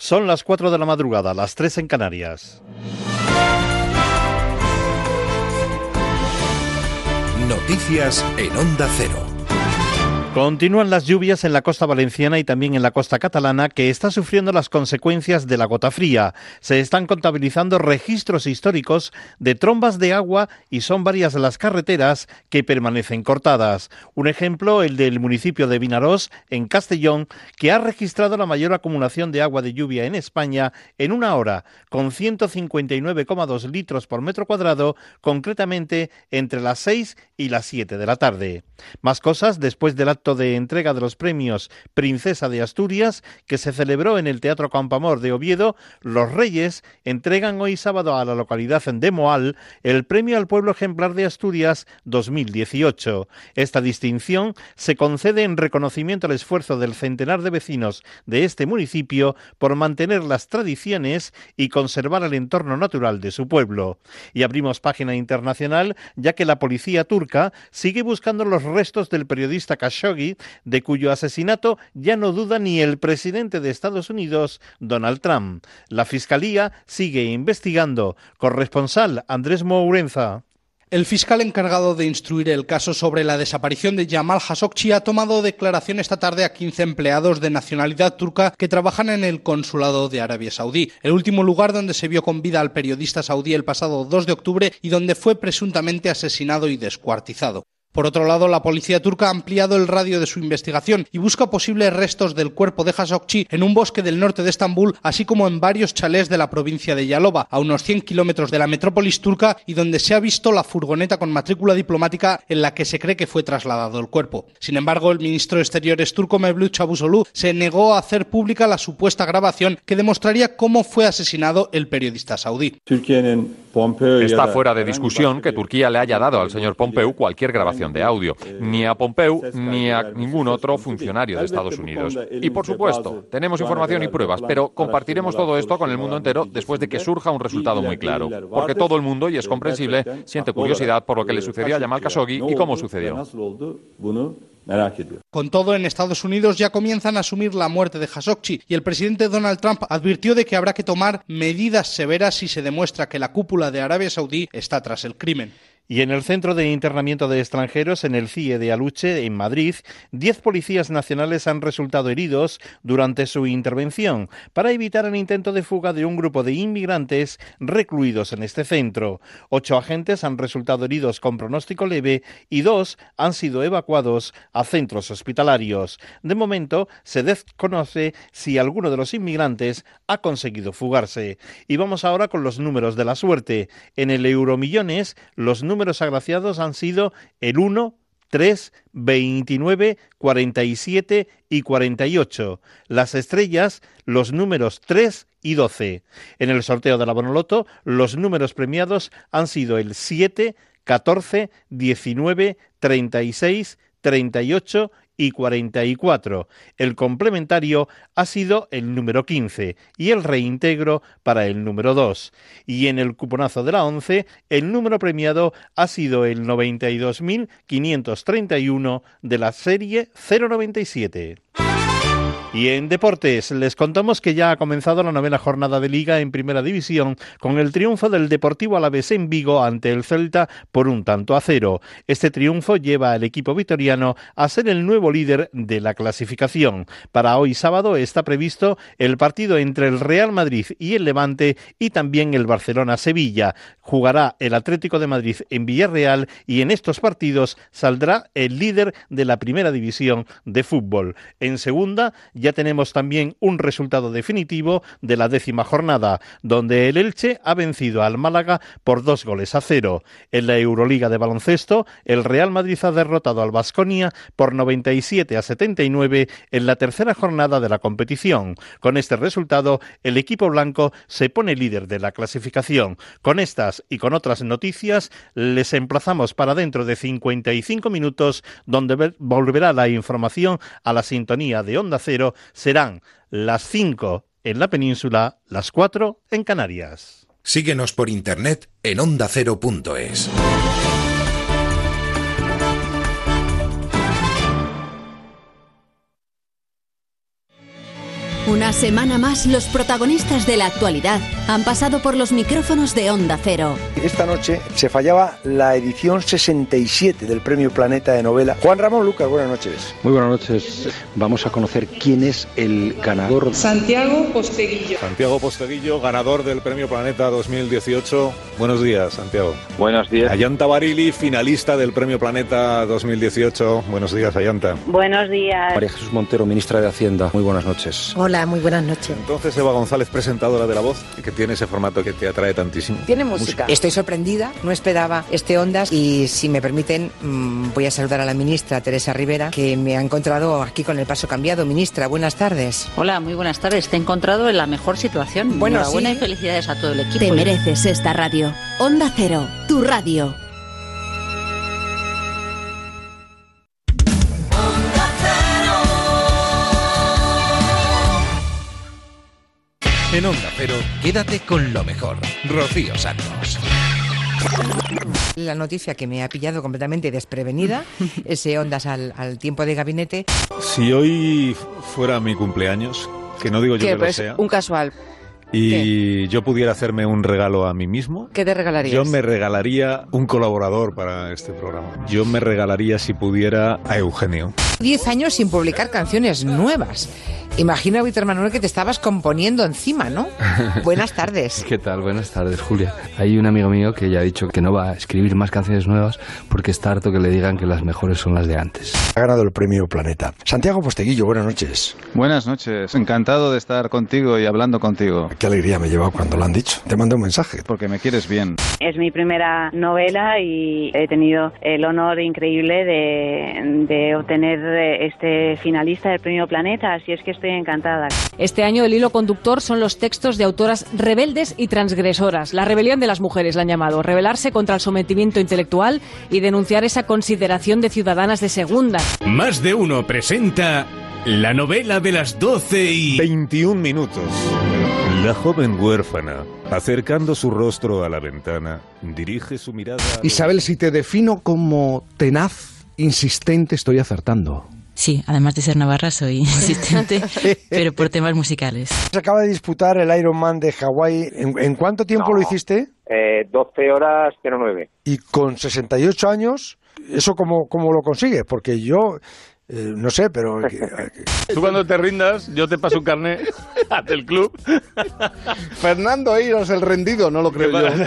Son las 4 de la madrugada, las 3 en Canarias. Noticias en Onda Cero. Continúan las lluvias en la costa valenciana y también en la costa catalana que está sufriendo las consecuencias de la gota fría. Se están contabilizando registros históricos de trombas de agua y son varias las carreteras que permanecen cortadas. Un ejemplo, el del municipio de Vinarós, en Castellón, que ha registrado la mayor acumulación de agua de lluvia en España en una hora, con 159,2 litros por metro cuadrado, concretamente entre las 6 y las 7 de la tarde. Más cosas después del acto de entrega de los premios Princesa de Asturias, que se celebró en el Teatro Campamor de Oviedo, los Reyes entregan hoy sábado a la localidad de Moal el Premio al Pueblo Ejemplar de Asturias 2018. Esta distinción se concede en reconocimiento al esfuerzo del centenar de vecinos de este municipio por mantener las tradiciones y conservar el entorno natural de su pueblo. Y abrimos página internacional, ya que la policía turca sigue buscando los restos del periodista Khashoggi de cuyo asesinato ya no duda ni el presidente de Estados Unidos, Donald Trump. La Fiscalía sigue investigando. Corresponsal Andrés Mourenza. El fiscal encargado de instruir el caso sobre la desaparición de Jamal Khashoggi ha tomado declaración esta tarde a 15 empleados de nacionalidad turca que trabajan en el consulado de Arabia Saudí, el último lugar donde se vio con vida al periodista saudí el pasado 2 de octubre y donde fue presuntamente asesinado y descuartizado. Por otro lado, la policía turca ha ampliado el radio de su investigación y busca posibles restos del cuerpo de Khashoggi en un bosque del norte de Estambul, así como en varios chalés de la provincia de Yalova, a unos 100 kilómetros de la metrópolis turca y donde se ha visto la furgoneta con matrícula diplomática en la que se cree que fue trasladado el cuerpo. Sin embargo, el ministro de Exteriores turco Mevlut Çavuşoğlu se negó a hacer pública la supuesta grabación que demostraría cómo fue asesinado el periodista saudí. Está fuera de discusión que Turquía le haya dado al señor Pompeu cualquier grabación de audio, ni a Pompeu ni a ningún otro funcionario de Estados Unidos. Y por supuesto, tenemos información y pruebas, pero compartiremos todo esto con el mundo entero después de que surja un resultado muy claro. Porque todo el mundo, y es comprensible, siente curiosidad por lo que le sucedió a Jamal Khashoggi y cómo sucedió. Con todo, en Estados Unidos ya comienzan a asumir la muerte de Khashoggi y el presidente Donald Trump advirtió de que habrá que tomar medidas severas si se demuestra que la cúpula de Arabia Saudí está tras el crimen. Y en el Centro de Internamiento de Extranjeros, en el CIE de Aluche, en Madrid, diez policías nacionales han resultado heridos durante su intervención para evitar el intento de fuga de un grupo de inmigrantes recluidos en este centro. Ocho agentes han resultado heridos con pronóstico leve y dos han sido evacuados a centros hospitalarios. De momento, se desconoce si alguno de los inmigrantes ha conseguido fugarse. Y vamos ahora con los números de la suerte. En el Euromillones, los números números agraciados han sido el 1, 3, 29, 47 y 48. Las estrellas, los números 3 y 12. En el sorteo de la Bonoloto, los números premiados han sido el 7, 14, 19, 36, 38 y 44. El complementario ha sido el número 15 y el reintegro para el número 2. Y en el cuponazo de la 11, el número premiado ha sido el 92.531 de la serie 097. Y en deportes les contamos que ya ha comenzado la novena jornada de liga en Primera División con el triunfo del Deportivo Alavés en Vigo ante el Celta por un tanto a cero. Este triunfo lleva al equipo vitoriano a ser el nuevo líder de la clasificación. Para hoy sábado está previsto el partido entre el Real Madrid y el Levante y también el Barcelona-Sevilla. Jugará el Atlético de Madrid en Villarreal y en estos partidos saldrá el líder de la Primera División de fútbol. En segunda ya tenemos también un resultado definitivo de la décima jornada, donde el Elche ha vencido al Málaga por dos goles a cero. En la Euroliga de baloncesto, el Real Madrid ha derrotado al Vasconia por 97 a 79 en la tercera jornada de la competición. Con este resultado, el equipo blanco se pone líder de la clasificación. Con estas y con otras noticias, les emplazamos para dentro de 55 minutos, donde volverá la información a la sintonía de Onda Cero serán las 5 en la península, las 4 en Canarias. Síguenos por internet en ondacero.es. Una semana más, los protagonistas de la actualidad han pasado por los micrófonos de Onda Cero. Esta noche se fallaba la edición 67 del Premio Planeta de Novela. Juan Ramón Lucas, buenas noches. Muy buenas noches. Vamos a conocer quién es el ganador. Santiago Posteguillo. Santiago Posteguillo, ganador del Premio Planeta 2018. Buenos días, Santiago. Buenos días. Ayanta Barili, finalista del Premio Planeta 2018. Buenos días, Ayanta. Buenos días. María Jesús Montero, ministra de Hacienda. Muy buenas noches. Hola, muy buenas noches. Entonces, Eva González, presentadora de La Voz, que tiene ese formato que te atrae tantísimo. Tiene música. Estoy sorprendida, no esperaba este Ondas y si me permiten mm, voy a saludar a la ministra Teresa Rivera que me ha encontrado aquí con el paso cambiado. Ministra, buenas tardes. Hola, muy buenas tardes. Te he encontrado en la mejor situación. Bueno, Buenas y felicidades a todo el equipo. Te mereces esta radio. Onda Cero, tu radio. En Onda Cero, quédate con lo mejor. Rocío Santos. La noticia que me ha pillado completamente desprevenida, ese Ondas al, al tiempo de gabinete. Si hoy fuera mi cumpleaños, que no digo yo que lo Pues sea, un casual. Y yo pudiera hacerme un regalo a mí mismo, ¿Qué te regalarías? yo me regalaría un colaborador para este programa. Yo me regalaría, si pudiera, a Eugenio. Diez años sin publicar canciones nuevas. Imagina, Víctor Manuel, que te estabas componiendo encima, ¿no? Buenas tardes. ¿Qué tal? Buenas tardes, Julia. Hay un amigo mío que ya ha dicho que no va a escribir más canciones nuevas porque está harto que le digan que las mejores son las de antes. Ha ganado el Premio Planeta. Santiago Posteguillo, buenas noches. Buenas noches, encantado de estar contigo y hablando contigo. Qué alegría me lleva cuando lo han dicho. Te mandé un mensaje. Porque me quieres bien. Es mi primera novela y he tenido el honor increíble de, de obtener eh, este finalista del Premio Planeta, así es que estoy encantada. Este año el hilo conductor son los textos de autoras rebeldes y transgresoras. La rebelión de las mujeres la han llamado. Rebelarse contra el sometimiento intelectual y denunciar esa consideración de ciudadanas de segunda. Más de uno presenta la novela de las 12 y... 21 minutos. La joven huérfana, acercando su rostro a la ventana, dirige su mirada... Isabel, si te defino como tenaz, insistente, estoy acertando. Sí, además de ser navarra soy insistente, pero por temas musicales. Se acaba de disputar el Ironman de Hawái. ¿En, en cuánto tiempo No. lo hiciste? Eh, 12 horas 09. Y con 68 años, ¿eso cómo, cómo lo consigues? Porque yo, eh, no sé, pero... Tú cuando te rindas, yo te paso un carnet del club. Fernando Eiros, el rendido, no lo creo yo.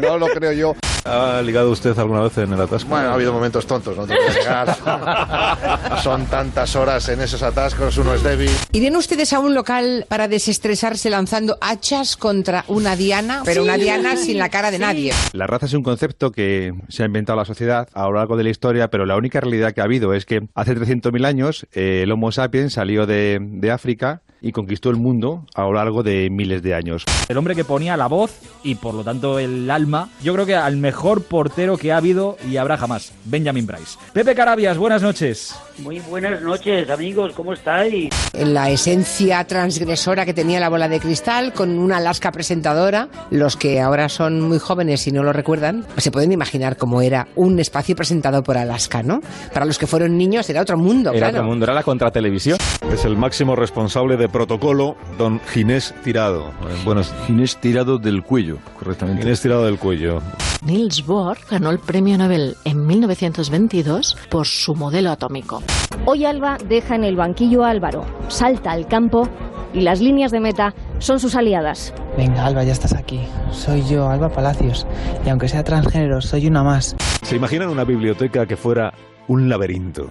No lo creo yo. ¿Ha ligado usted alguna vez en el atasco? Bueno, ha habido momentos tontos, no te voy a negar. Son tantas horas en esos atascos, uno es débil. ¿Irían ustedes a un local para desestresarse lanzando hachas contra una diana? Pero una diana sin la cara de nadie. La raza es un concepto que se ha inventado la sociedad a lo largo de la historia, pero la única realidad que ha habido es que hace 300.000 años eh, el Homo sapiens salió de, de África y conquistó el mundo a lo largo de miles de años. El hombre que ponía la voz y por lo tanto el alma, yo creo que al mejor portero que ha habido y habrá jamás, Benjamin Bryce. Pepe Carabias, buenas noches. Muy buenas noches, amigos, ¿cómo estáis? La esencia transgresora que tenía la bola de cristal con una Alaska presentadora. Los que ahora son muy jóvenes y no lo recuerdan, se pueden imaginar cómo era un espacio presentado por Alaska, ¿no? Para los que fueron niños era otro mundo, Era claro. otro mundo, era la contratelevisión. Es el máximo responsable de protocolo, don Ginés Tirado. Buenos... Ginés Tirado del cuello, correctamente. Ginés Tirado del cuello. Niels Bohr ganó el premio Nobel en 1922 por su modelo atómico. Hoy Alba deja en el banquillo a Álvaro, salta al campo y las líneas de meta son sus aliadas. Venga, Alba, ya estás aquí. Soy yo, Alba Palacios. Y aunque sea transgénero, soy una más. ¿Se imaginan una biblioteca que fuera un laberinto?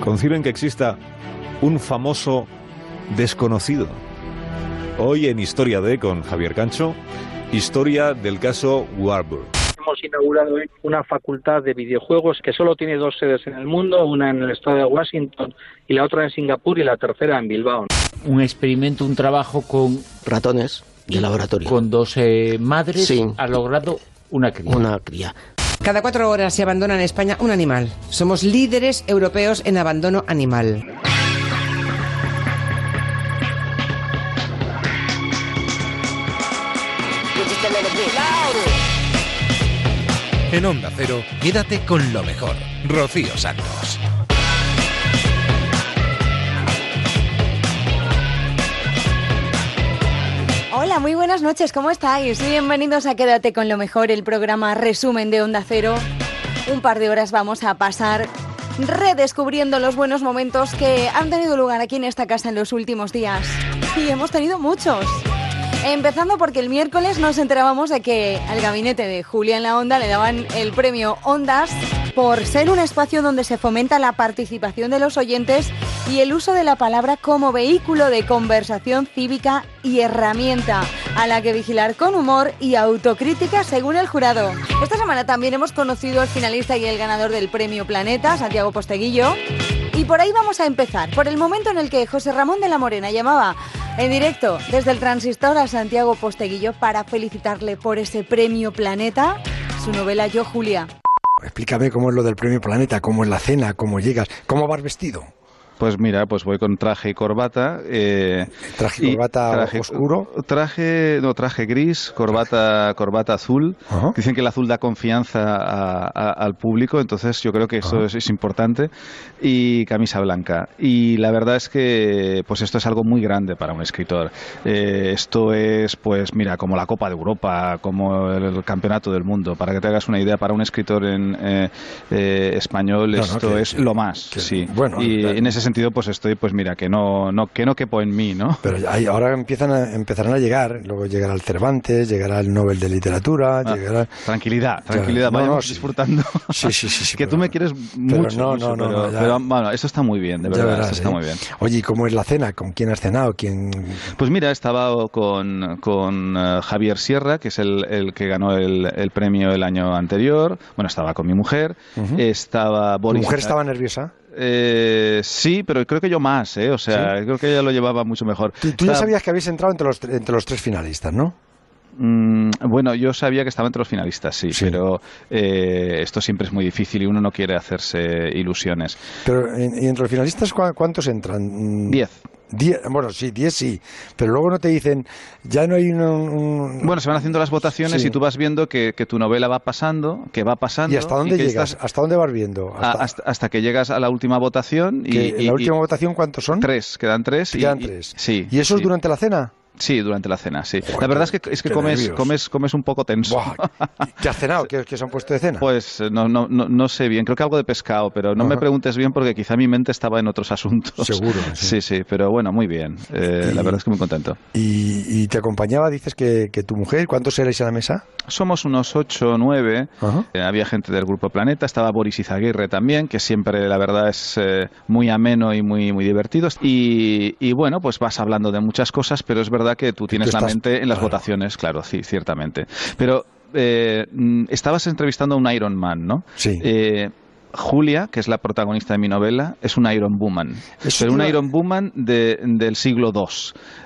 Conciben que exista un famoso desconocido. Hoy en Historia de con Javier Cancho, historia del caso Warburg. Hemos inaugurado hoy una facultad de videojuegos que solo tiene dos sedes en el mundo, una en el estado de Washington y la otra en Singapur y la tercera en Bilbao. Un experimento, un trabajo con ratones de laboratorio. Con dos eh, madres Sí. ha logrado una cría. Una cría. Cada cuatro horas se abandona en España un animal. Somos líderes europeos en abandono animal. En Onda Cero, quédate con lo mejor. Rocío Santos. Hola, muy buenas noches, ¿cómo estáis? Bienvenidos a Quédate con lo mejor, el programa resumen de Onda Cero. Un par de horas vamos a pasar redescubriendo los buenos momentos que han tenido lugar aquí en esta casa en los últimos días. Y hemos tenido muchos. Empezando porque el miércoles nos enterábamos de que al gabinete de Julia en la Onda le daban el premio Ondas por ser un espacio donde se fomenta la participación de los oyentes y el uso de la palabra como vehículo de conversación cívica y herramienta a la que vigilar con humor y autocrítica según el jurado. Esta semana también hemos conocido al finalista y el ganador del premio Planeta, Santiago Posteguillo. Y por ahí vamos a empezar, por el momento en el que José Ramón de la Morena llamaba en directo desde el transistor a Santiago Posteguillo para felicitarle por ese premio Planeta, su novela Yo Julia. Explícame cómo es lo del premio Planeta, cómo es la cena, cómo llegas, cómo vas vestido. Pues mira, pues voy con traje y corbata. Eh, ¿Traje y corbata oscuro? Traje, no, traje gris, corbata, corbata azul. Dicen que el azul da confianza al público, entonces yo creo que eso es, importante. Y camisa blanca. Y la verdad es que pues esto es algo muy grande para un escritor. Eh, esto es, pues mira, como la Copa de Europa, como el, Campeonato del Mundo. Para que te hagas una idea, para un escritor en eh, español esto es lo más. sí. Bueno, y en ese sentido pues estoy pues mira que no no que no quepo en mí no pero ahora empiezan a, empezarán a llegar luego llegará el Cervantes llegará el Nobel de literatura ah, llegará tranquilidad tranquilidad vayamos disfrutando. Sí sí sí, que tú me quieres mucho no, no, no, pero, bueno eso está muy bien de verdad está ¿eh? muy bien. Oye ¿y cómo es la cena con quién has cenado quién pues mira estaba con con eh, Javier Sierra que es el, el que ganó el, el, premio el año anterior. Bueno estaba con mi mujer. Estaba Boris ¿Tu mujer estaba nerviosa eh, sí, pero creo que yo más, ¿eh? O sea, creo que ella lo llevaba mucho mejor. Tú, ya sabías que habéis entrado entre los, entre los tres finalistas, ¿no? Mm, bueno, yo sabía que estaba entre los finalistas, sí, pero eh, esto siempre es muy difícil y uno no quiere hacerse ilusiones. Pero, ¿y entre los finalistas cuántos entran? Diez bueno, sí, 10 sí, pero luego no te dicen, ya no hay un... Bueno, se van haciendo las votaciones y tú vas viendo que, tu novela va pasando, que va pasando... ¿Y hasta dónde llegas? ¿Hasta dónde vas viendo? Hasta... que llegas a la última votación. Y, ¿En la última votación cuántos son? Tres, quedan tres. Quedan tres. sí, ¿Y eso es durante la cena? Sí, durante la cena, sí. la verdad es que, es que comes, comes, comes un poco tenso. ¿Qué has cenado? ¿Qué, se han puesto de cena? Pues eh, no, no, no, no, sé bien, creo que algo de pescado, pero no me preguntes bien porque quizá mi mente estaba en otros asuntos. Seguro. Sí, sí, pero bueno, muy bien. Eh, la verdad es que muy contento. ¿Y, te acompañaba, dices que, tu mujer, cuántos erais a la mesa? Somos unos ocho o nueve. Eh, había gente del Grupo Planeta, estaba Boris Izaguirre también, que siempre, la verdad, es muy ameno y muy, muy divertido. Y, y, bueno, pues vas hablando de muchas cosas, pero es verdad que tú tienes la en las votaciones, claro, sí, ciertamente. Pero eh, mm, estabas entrevistando a un Iron Man, ¿no? Sí. Eh, Julia, que es la protagonista de mi novela, es un Iron Woman. Es pero un Iron Woman del siglo II.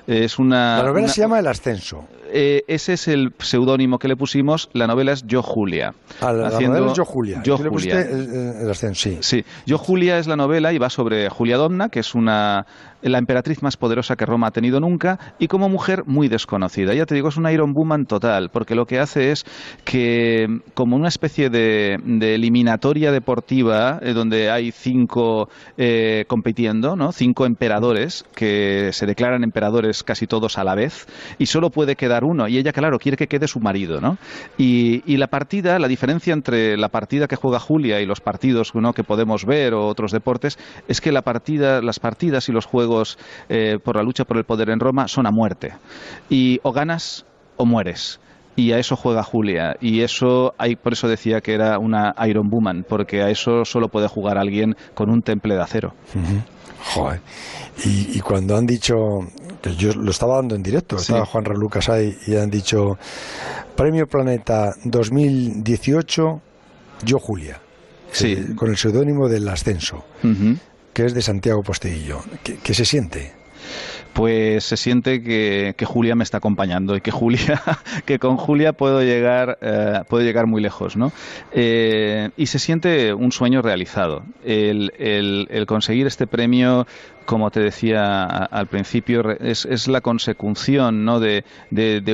Es una, la novela se llama El Ascenso. Eh, ese es el seudónimo que le pusimos. La novela es Yo Julia. Ah, la, novela es Yo Julia. Yo Julia. El, Ascenso, sí. Sí. Yo Julia es la novela y va sobre Julia Domna, que es una la emperatriz más poderosa que Roma ha tenido nunca y como mujer muy desconocida. Ya te digo, es un Iron Woman total, porque lo que hace es que, como una especie de, eliminatoria deportiva, eh, donde hay cinco eh, compitiendo, ¿no? cinco emperadores que se declaran emperadores casi todos a la vez, y solo puede quedar uno, y ella, claro, quiere que quede su marido. ¿no? Y, y la partida, la diferencia entre la partida que juega Julia y los partidos ¿no? que podemos ver o otros deportes, es que la partida, las partidas y los juegos eh, por la lucha por el poder en Roma son a muerte. Y o ganas o mueres. Y a eso juega Julia. Y eso hay por eso decía que era una Iron Woman porque a eso solo puede jugar alguien con un temple de acero. Joder. Y, cuando han dicho que yo lo estaba dando en directo estaba Juan Lucas ahí y han dicho Premio Planeta 2018 yo Julia sí. Eh, con el seudónimo del ascenso que es de Santiago Posteguillo. ¿Qué, se siente? pues se siente que, Julia me está acompañando y que Julia que con Julia puedo llegar eh, puedo llegar muy lejos no eh, y se siente un sueño realizado el, conseguir este premio como te decía al principio, es, la consecución ¿no? de,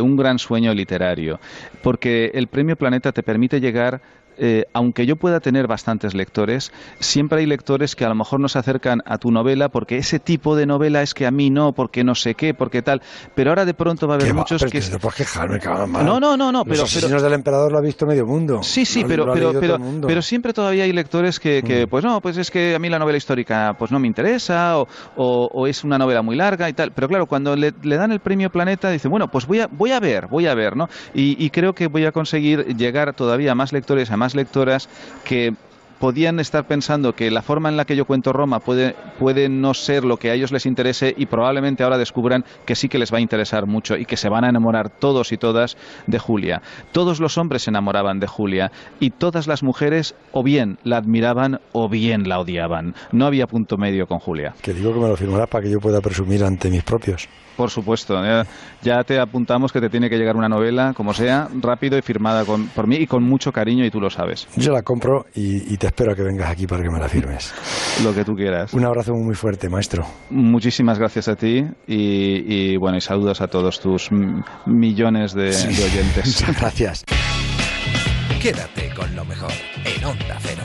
un gran sueño literario, porque el Premio Planeta te permite llegar eh, aunque yo pueda tener bastantes lectores, siempre hay lectores que a lo mejor no se acercan a tu novela porque ese tipo de novela es que a mí no, porque no sé qué, porque tal. Pero ahora de pronto va a haber muchos que... puedes mal. No, no, no, no, Los pero- asesinos pero- del emperador lo ha visto medio mundo. Sí, sí, pero, pero, pero, pero siempre todavía hay lectores que, que, pues no, pues es que a mí la novela histórica pues no me interesa o, o- o es una novela muy larga y tal. Pero claro, cuando le, le dan el premio Planeta, dice, bueno, pues voy a, voy a ver, voy a ver, ¿no? Y, y creo que voy a conseguir llegar todavía a más lectores, a más lectoras que podían estar pensando que la forma en la que yo cuento Roma puede, puede no ser lo que a ellos les interese y probablemente ahora descubran que sí que les va a interesar mucho y que se van a enamorar todos y todas de Julia. Todos los hombres se enamoraban de Julia y todas las mujeres o bien la admiraban o bien la odiaban. No había punto medio con Julia. Que digo que me lo firmarás para que yo pueda presumir ante mis propios. Por supuesto, ya, ya te apuntamos que te tiene que llegar una novela, como sea, rápido y firmada con- por mí y con mucho cariño y tú lo sabes. Yo la compro y, y te espero a que vengas aquí para que me la firmes. Lo que tú quieras. Un abrazo muy fuerte, maestro. Muchísimas gracias a ti y, y, bueno, y saludos a todos tus millones de, de oyentes. Muchas gracias. Quédate con lo mejor en Onda Cero.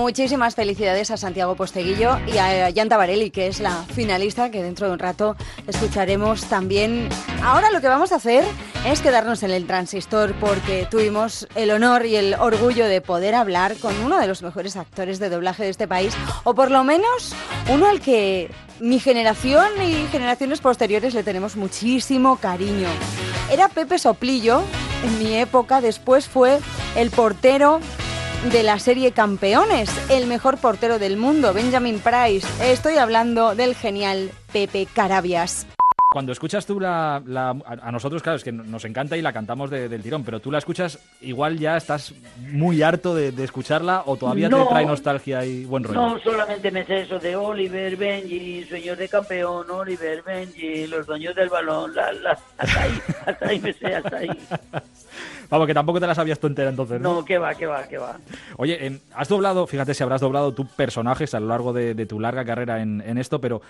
Muchísimas felicidades a Santiago Posteguillo y a Yanta Varelli, que es la finalista que dentro de un rato escucharemos también. Ahora lo que vamos a hacer es quedarnos en el transistor porque tuvimos el honor y el orgullo de poder hablar con uno de los mejores actores de doblaje de este país, o por lo menos uno al que mi generación y generaciones posteriores le tenemos muchísimo cariño. Era Pepe Soplillo en mi época, después fue el portero de la serie Campeones, el mejor portero del mundo, Benjamin Price. Estoy hablando del genial Pepe Carabias. Cuando escuchas tú la, la- a nosotros, claro, es que nos encanta y la cantamos de- del tirón, pero tú la escuchas, igual ya estás muy harto de, de escucharla o todavía No. te trae nostalgia y buen rollo. No, solamente me sé eso de Oliver, Benji, sueños de campeón, Oliver, Benji, los dueños del balón, la, la- hasta ahí, hasta ahí me sé, hasta ahí. Vamos, que tampoco te la sabías tú entera entonces, ¿no? No, que va, que va, que va. Oye, em, has doblado, fíjate si habrás doblado tus personajes a lo largo de, de tu larga carrera en, en esto, pero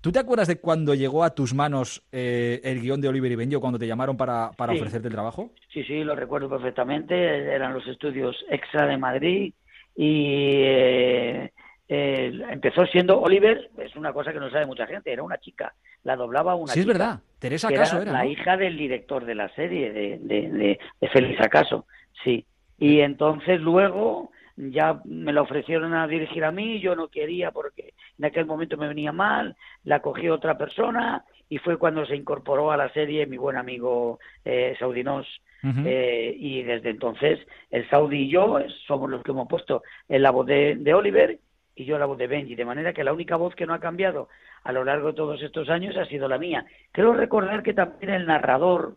¿tú te acuerdas de cuando llegó a tus manos eh, el guion de Oliver y Benjo cuando te llamaron para, para Sí. ofrecerte el trabajo? Sí, sí, lo recuerdo perfectamente. Eran los estudios Extra de Madrid y eh, eh, empezó siendo Oliver, es una cosa que no sabe mucha gente, era una chica, la doblaba una Sí, es verdad. Teresa que Caso era, la hija del director de la serie, de, de, de, de Félix Acaso, sí. Y entonces luego ya me la ofrecieron a dirigir a mí, yo no quería porque en aquel momento me venía mal, la cogió otra persona y fue cuando se incorporó a la serie mi buen amigo eh, Saudinós. Ujú. Eh, y desde entonces el Saudi y yo somos los que hemos puesto en la voz de, de Oliver y yo la voz de Benji, de manera que la única voz que no ha cambiado a lo largo de todos estos años ha sido la mía. Creo recordar que también el narrador,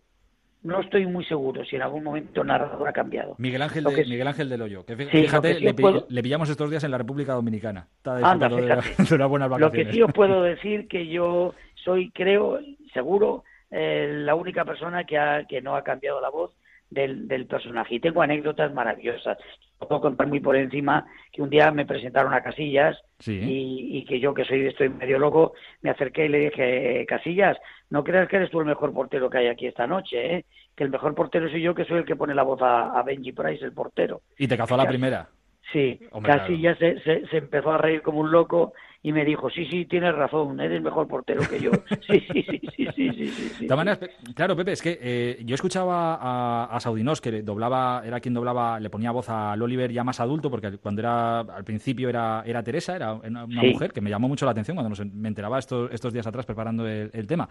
no estoy muy seguro si en algún momento el narrador ha cambiado. Miguel Ángel, Lo de, que- Miguel Ángel del Hoyo. Que Sí, fíjate, que le, puedo- le pillamos estos días en la República Dominicana. Está Anda, de, de Lo que sí os puedo decir que yo soy, creo, seguro, eh, la única persona que, ha, que no ha cambiado la voz del, del personaje. Y tengo anécdotas maravillosas. Os puedo contar muy por encima que un día me presentaron a Casillas Sí. y, y que yo, que soy estoy medio loco, me acerqué y le dije, Casillas, no creas que eres tú el mejor portero que hay aquí esta noche, ¿eh? que el mejor portero soy yo, que soy el que pone la voz a, a Benji Price, el portero. Y te cazó a la primera. Sí, Hombre, casi ya se, se, se empezó a reír como un loco y me dijo, sí, sí, tienes razón, eres mejor portero que yo. Sí, sí, sí, sí, sí, sí. De claro, Pepe, es que eh, yo escuchaba a, a Saudinós, que doblaba, era quien doblaba, le ponía voz al Oliver ya más adulto, porque cuando era al principio era, era Teresa, era una, mujer que me llamó mucho la atención cuando me enteraba estos, estos días atrás preparando el, tema.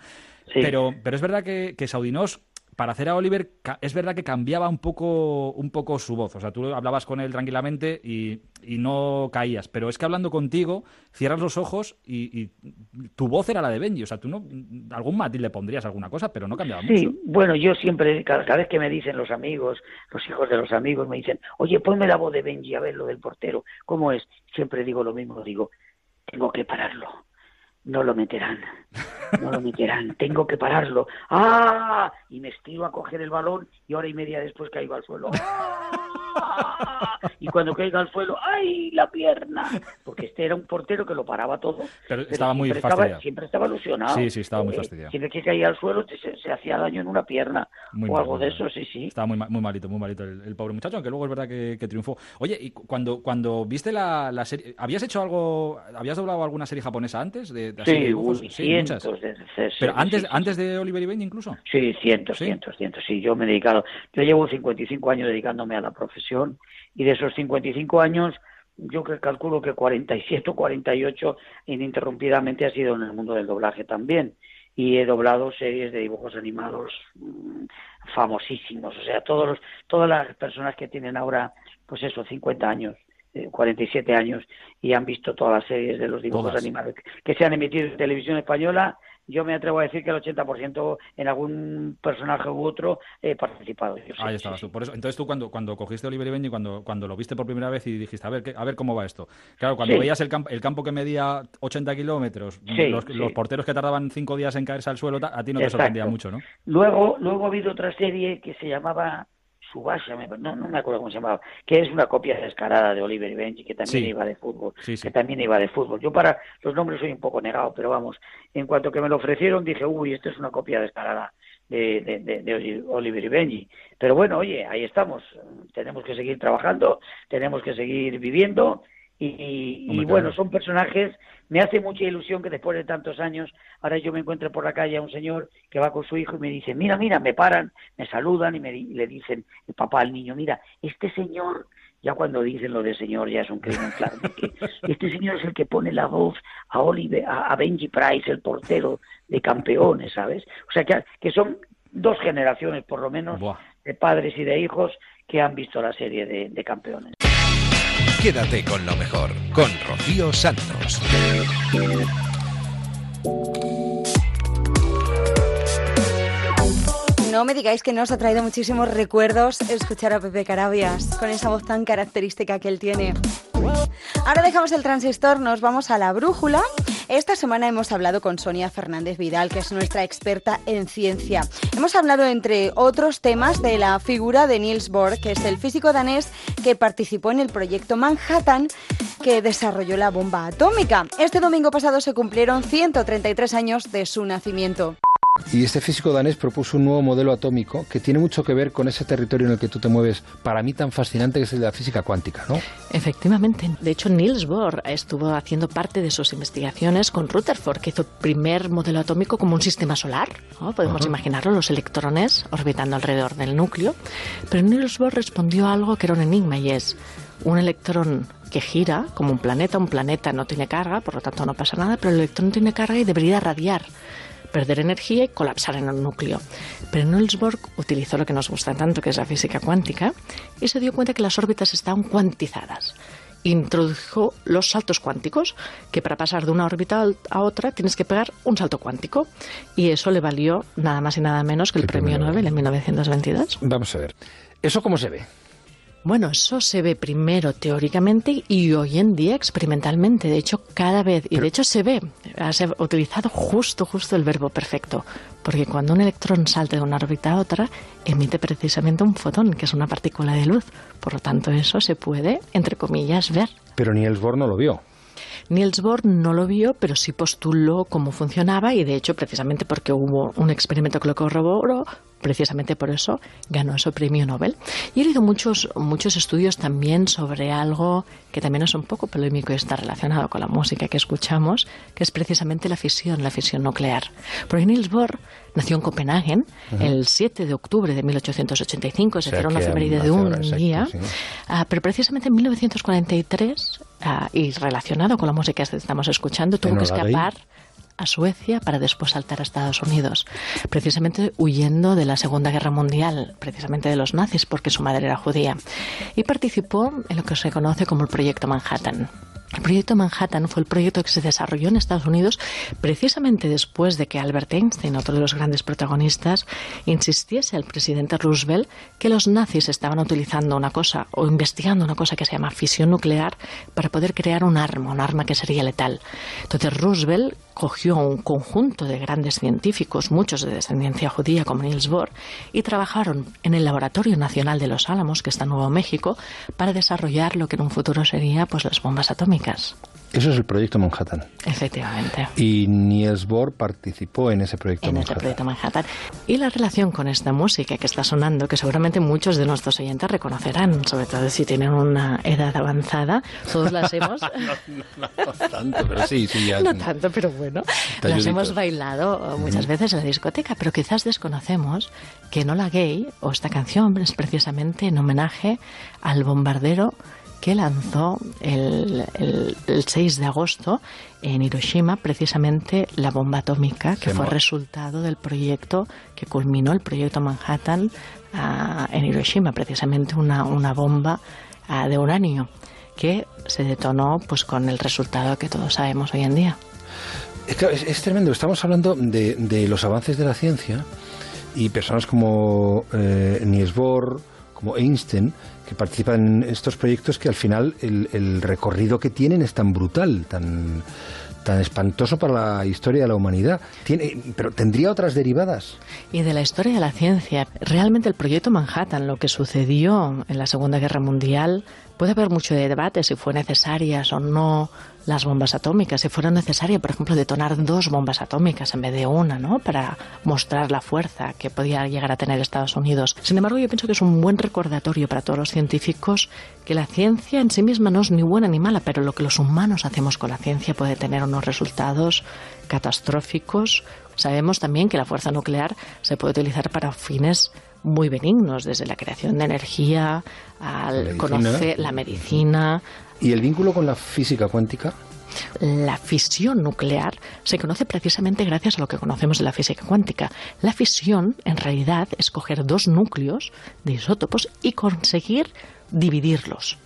Sí. Pero, pero es verdad que, que Saudinós, para hacer a Oliver, es verdad que cambiaba un poco, un poco su voz. O sea, tú hablabas con él tranquilamente y, y no caías. Pero es que hablando contigo, cierras los ojos y, y tu voz era la de Benji. O sea, tú no, algún matiz le pondrías alguna cosa, pero no cambiaba mucho. Sí, bueno, yo siempre, cada, cada vez que me dicen los amigos, los hijos de los amigos, me dicen, oye, ponme la voz de Benji a ver lo del portero, ¿cómo es? Siempre digo lo mismo, digo, tengo que pararlo, no lo meterán, no lo meterán, tengo que pararlo, ¡ah! Y me estiro a coger el balón y hora y media después caigo al suelo, ¡Ah! y cuando caiga al suelo, ¡ay, la pierna! Porque este era un portero que lo paraba todo. Pero estaba muy siempre fastidiado. Estaba, siempre estaba ilusionado. Sí, sí, estaba muy Eh, fastidiado. siempre que caía al suelo se, se hacía daño en una pierna Muy o mal, algo de eso, sí, sí. Estaba muy, muy malito, muy malito el, el pobre muchacho, aunque luego es verdad que, que triunfó. Oye, y cu- cuando, cuando viste la, la serie, ¿habías hecho algo, habías doblado alguna serie japonesa antes? De, Sí, dibujos? uy, Sí, cientos muchas. Pero antes, sí, antes de Oliver y Benji incluso. Sí, cientos, cientos, cientos. Sí, yo me he dedicado. Yo llevo 55 años dedicándome a la profesión y de esos 55 años, yo que calculo que 47 o 48 ininterrumpidamente ha sido en el mundo del doblaje también. Y he doblado series de dibujos animados mm, famosísimos. O sea, todos los, todas las personas que tienen ahora, pues eso, 50 años. Eh, 47 años y han visto todas las series de los dibujos Todas. animados que se han emitido en televisión española yo me atrevo a decir que el 80% en algún personaje u otro he participado. Yo Ahí sí, estabas sí. tú. Por eso, entonces tú cuando, cuando cogiste Oliver y Benji, cuando, cuando lo viste por primera vez y dijiste, a ver, a ver cómo va esto. Claro, cuando Sí. veías el, campo el campo que medía 80 kilómetros, Sí, los, porteros que tardaban cinco días en caerse al suelo, a ti no te Exacto. sorprendía mucho, ¿no? Luego, luego ha habido otra serie que se llamaba Subasha, no, no me acuerdo cómo se llamaba, que es una copia descarada de Oliver y Benji, que también Sí. iba de fútbol, Sí, sí. que también iba de fútbol. Yo para los nombres soy un poco negado, pero vamos, en cuanto que me lo ofrecieron dije, uy, esto es una copia descarada de, de, de- de Oli- Oliver y Benji. Pero bueno, oye, ahí estamos, tenemos que seguir trabajando, tenemos que seguir viviendo y, bueno, son personajes, me hace mucha ilusión que después de tantos años, ahora yo me encuentre por la calle a un señor que va con su hijo y me dice, mira, mira, me paran, me saludan y me y le dicen el papá al niño, mira, este señor, ya cuando dicen lo de señor ya es un crimen, claro, porque este señor es el que pone la voz a Oliver, a, a Benji Price, el portero de campeones, ¿sabes? O sea que, que son dos generaciones por lo menos de padres y de hijos que han visto la serie de, de campeones. Quédate con lo mejor, con Rocío Santos. No me digáis que no os ha traído muchísimos recuerdos escuchar a Pepe Carabias con esa voz tan característica que él tiene. Ahora dejamos el transistor, nos vamos a la brújula. Esta semana hemos hablado con Sonia Fernández Vidal, que es nuestra experta en ciencia. Hemos hablado, entre otros temas, de la figura de Niels Bohr, que es el físico danés que participó en el proyecto Manhattan, que desarrolló la bomba atómica. Este domingo pasado se cumplieron 133 años de su nacimiento. Y este físico danés propuso un nuevo modelo atómico que tiene mucho que ver con ese territorio en el que tú te mueves, para mí tan fascinante que es el de la física cuántica, ¿no? Efectivamente. De hecho, Niels Bohr estuvo haciendo parte de sus investigaciones con Rutherford, que hizo el primer modelo atómico como un sistema solar. ¿no? Podemos Ajá. imaginarlo, los electrones orbitando alrededor del núcleo. Pero Niels Bohr respondió a algo que era un enigma y es un electrón que gira como un planeta. Un planeta no tiene carga, por lo tanto no pasa nada, pero el electrón tiene carga y debería radiar perder energía y colapsar en el núcleo. Pero Niels Bohr utilizó lo que nos gusta tanto, que es la física cuántica, y se dio cuenta que las órbitas estaban cuantizadas. Introdujo los saltos cuánticos, que para pasar de una órbita a otra tienes que pegar un salto cuántico. Y eso le valió nada más y nada menos que el, premio Nobel en 1922. Vamos a ver. ¿Eso cómo se ve? Bueno, eso se ve primero teóricamente y hoy en día experimentalmente. De hecho, cada vez, y de hecho se ve, has utilizado justo, justo el verbo perfecto, porque cuando un electrón salta de una órbita a otra, emite precisamente un fotón, que es una partícula de luz. Por lo tanto, eso se puede, entre comillas, ver. Pero Niels Bohr no lo vio. Niels Bohr no lo vio, pero sí postuló cómo funcionaba y de hecho precisamente porque hubo un experimento que lo corroboró, precisamente por eso ganó ese premio Nobel. Y he leído muchos, muchos estudios también sobre algo que también es un poco polémico y está relacionado con la música que escuchamos, que es precisamente la fisión, la fisión nuclear. Porque Niels Bohr nació en Copenhague Ujú. el 7 de octubre de 1885, es O sea decir, una efeméride de un exacto, día. sí. Ah, pero precisamente en 1943, ah, y relacionado con la música que estamos escuchando, tuvo que escapar a Suecia para después saltar a Estados Unidos, precisamente huyendo de la Segunda Guerra Mundial, precisamente de los nazis, porque su madre era judía, y participó en lo que se conoce como el Proyecto Manhattan. El proyecto Manhattan fue el proyecto que se desarrolló en Estados Unidos precisamente después de que Albert Einstein, otro de los grandes protagonistas, insistiese al presidente Roosevelt que los nazis estaban utilizando una cosa o investigando una cosa que se llama fisión nuclear para poder crear un arma, un arma que sería letal. Entonces Roosevelt cogió un conjunto de grandes científicos, muchos de descendencia judía como Niels Bohr, y trabajaron en el Laboratorio Nacional de los Álamos, que está en Nuevo México, para desarrollar lo que en un futuro sería pues las bombas atómicas. Eso es el proyecto Manhattan. Efectivamente. Y Niels Bohr participó en ese proyecto en Manhattan. este proyecto Manhattan. Y la relación con esta música que está sonando, que seguramente muchos de nuestros oyentes reconocerán, sobre todo si tienen una edad avanzada, todos las hemos... no, tanto, pero sí, sí. Ya, no tanto, pero bueno, las hemos bailado muchas veces en la discoteca, pero quizás desconocemos que Nola Gay, o esta canción, es precisamente en homenaje al bombardero que lanzó el, el- el 6 de agosto en Hiroshima precisamente la bomba atómica, que Se fue resultado del proyecto que culminó el proyecto Manhattan ah, en Hiroshima, precisamente una, una bomba ah, de uranio que se detonó pues con el resultado que todos sabemos hoy en día. Es, es- es tremendo. Estamos hablando de, de los avances de la ciencia y personas como eh, Niels Bohr, como Einstein, que participan en estos proyectos que al final el, el recorrido que tienen es tan brutal, tan tan espantoso para la historia de la humanidad. Tiene, pero tendría otras derivadas. Y de la historia de la ciencia, realmente el proyecto Manhattan, lo que sucedió en la Segunda Guerra Mundial, puede haber mucho de debate si fue necesarias o no las bombas atómicas, si fuera necesario, por ejemplo, detonar dos bombas atómicas en vez de una, ¿no? Para mostrar la fuerza que podía llegar a tener Estados Unidos. Sin embargo, yo pienso que es un buen recordatorio para todos los científicos que la ciencia en sí misma no es ni buena ni mala, pero lo que los humanos hacemos con la ciencia puede tener unos resultados catastróficos. Sabemos también que la fuerza nuclear se puede utilizar para fines muy benignos, desde la creación de energía, al medicina. conocer la medicina, ¿Y el vínculo con la física cuántica? la fisión nuclear se conoce precisamente gracias a lo que conocemos de la física cuántica. La fisión, en realidad, es coger dos núcleos de isótopos y conseguir dividirlos.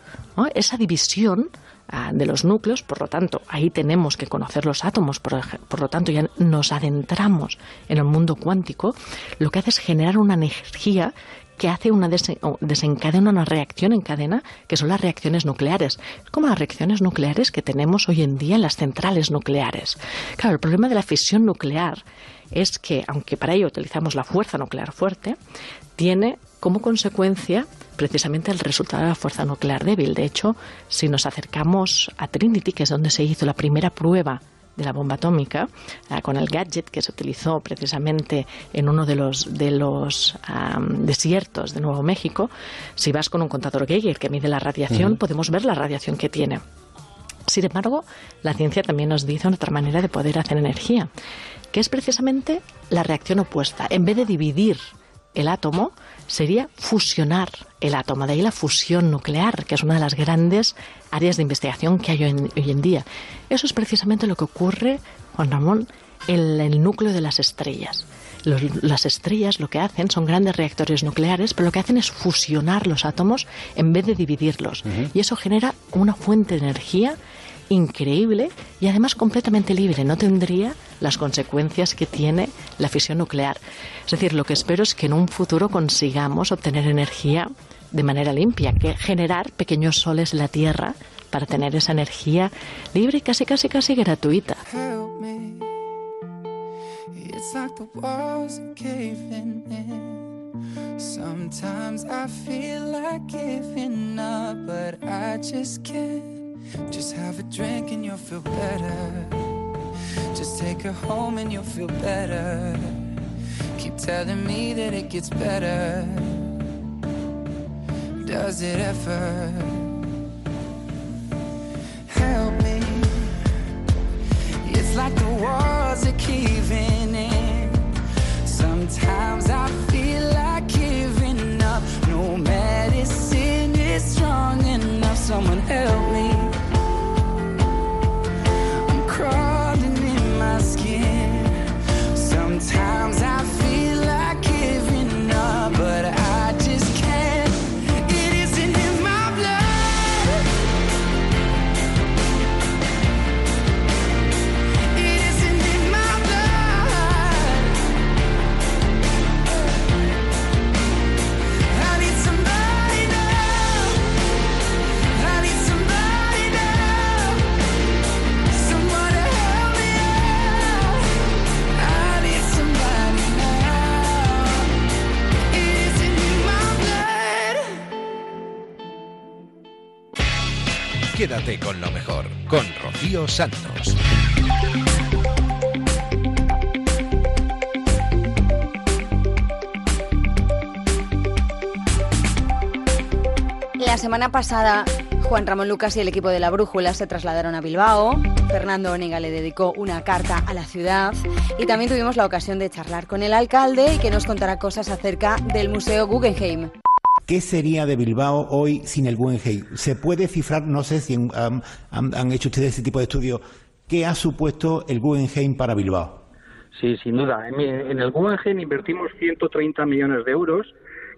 Esa división ah, de los núcleos, por lo tanto, ahí tenemos que conocer los átomos, por, por lo tanto, ya nos adentramos en el mundo cuántico, lo que hace es generar una energía que hace una desen- desencadena una reacción en cadena, que son las reacciones nucleares, como las reacciones nucleares que tenemos hoy en día en las centrales nucleares. Claro, el problema de la fisión nuclear es que, aunque para ello utilizamos la fuerza nuclear fuerte, tiene como consecuencia precisamente el resultado de la fuerza nuclear débil. De hecho, si nos acercamos a Trinity, que es donde se hizo la primera prueba de la bomba atómica, ah, con el gadget que se utilizó precisamente en uno de los, de los am, desiertos de Nuevo México, si vas con un contador Geiger que mide la radiación, podemos ver la radiación que tiene. Sin embargo, la ciencia también nos dice otra manera de poder hacer energía, que es precisamente la reacción opuesta. En vez de dividir el átomo, sería fusionar el átomo. De ahí la fusión nuclear, que es una de las grandes áreas de investigación que hay hoy en, hoy en día. Eso es precisamente lo que ocurre, Juan Ramón, en el núcleo de las estrellas. Los- las estrellas lo que hacen son grandes reactores nucleares, pero lo que hacen es fusionar los átomos en vez de dividirlos. Y eso genera una fuente de energía increíble y además completamente libre. No tendría las consecuencias que tiene la fisión nuclear. Es decir, lo que espero es que en un futuro consigamos obtener energía de manera limpia, que generar pequeños soles en la Tierra para tener esa energía libre y casi, casi, casi gratuita. Sometimes I feel like giving up, but I just can't. Just have a drink and you'll feel better. Just take her home and you'll feel better. Keep telling me that it gets better. Does it ever? Help me. It's like the walls are caving in. Sometimes I feel like giving up. No medicine is strong enough. Someone help me. Quédate con lo mejor, con Rocío Santos. La semana pasada, Juan Ramón Lucas y el equipo de la Brújula se trasladaron a Bilbao. Fernando Onega le dedicó una carta a la ciudad y también tuvimos la ocasión de charlar con el alcalde y que nos contará cosas acerca del Museo Guggenheim. ¿Qué sería de Bilbao hoy sin el Guggenheim? ¿Se puede cifrar, no sé si um, han, han hecho ustedes ese tipo de estudio, qué ha supuesto el Guggenheim para Bilbao? Sí, sin duda. En, en el Guggenheim invertimos 130 millones de euros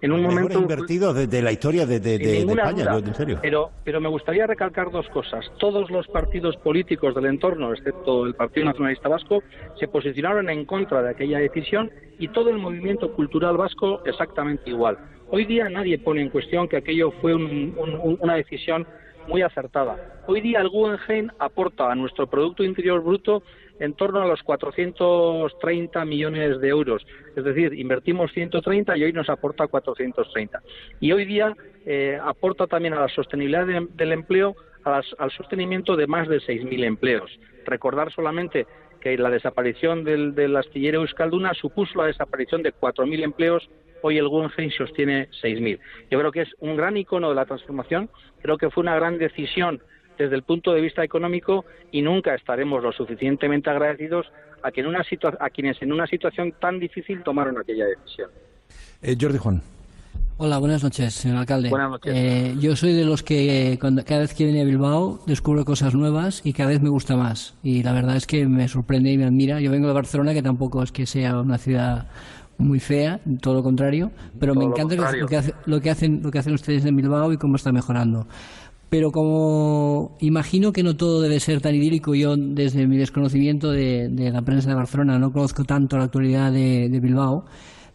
en un momento invertido desde la historia de, de- de- de España, duda. en serio. Pero, pero me gustaría recalcar dos cosas. Todos los partidos políticos del entorno, excepto el Partido Nacionalista Vasco, se posicionaron en contra de aquella decisión y todo el movimiento cultural vasco exactamente igual. Hoy día nadie pone en cuestión que aquello fue un- un- un- una decisión muy acertada. Hoy día el Guggenheim aporta a nuestro Producto Interior Bruto en torno a los 430 millones de euros. Es decir, invertimos 130 y hoy nos aporta 430. Y hoy día eh, aporta también a la sostenibilidad de- del empleo, a las- al sostenimiento de más de 6.000 empleos. Recordar solamente la desaparición del, del astillero Euskalduna supuso la desaparición de 4.000 empleos. Hoy el Guggenheim sostiene 6.000. Yo creo que es un gran icono de la transformación. Creo que fue una gran decisión desde el punto de vista económico y nunca estaremos lo suficientemente agradecidos a, que una a quienes en una situación tan difícil tomaron aquella decisión. Eh, Jordi Juan. Hola, buenas noches, señor alcalde. Buenas noches. Eh, yo soy de los que eh, cuando, cada vez que viene a Bilbao descubro cosas nuevas y cada vez me gusta más. Y la verdad es que me sorprende y me admira. Yo vengo de Barcelona, que tampoco es que sea una ciudad muy fea, todo lo contrario, pero me Todo encanta lo que, contrario. lo que hace- lo que hacen lo que hacen ustedes en Bilbao y cómo está mejorando. Pero como imagino que no todo debe ser tan idílico, yo desde mi desconocimiento de, de la prensa de Barcelona no conozco tanto la actualidad de, de Bilbao,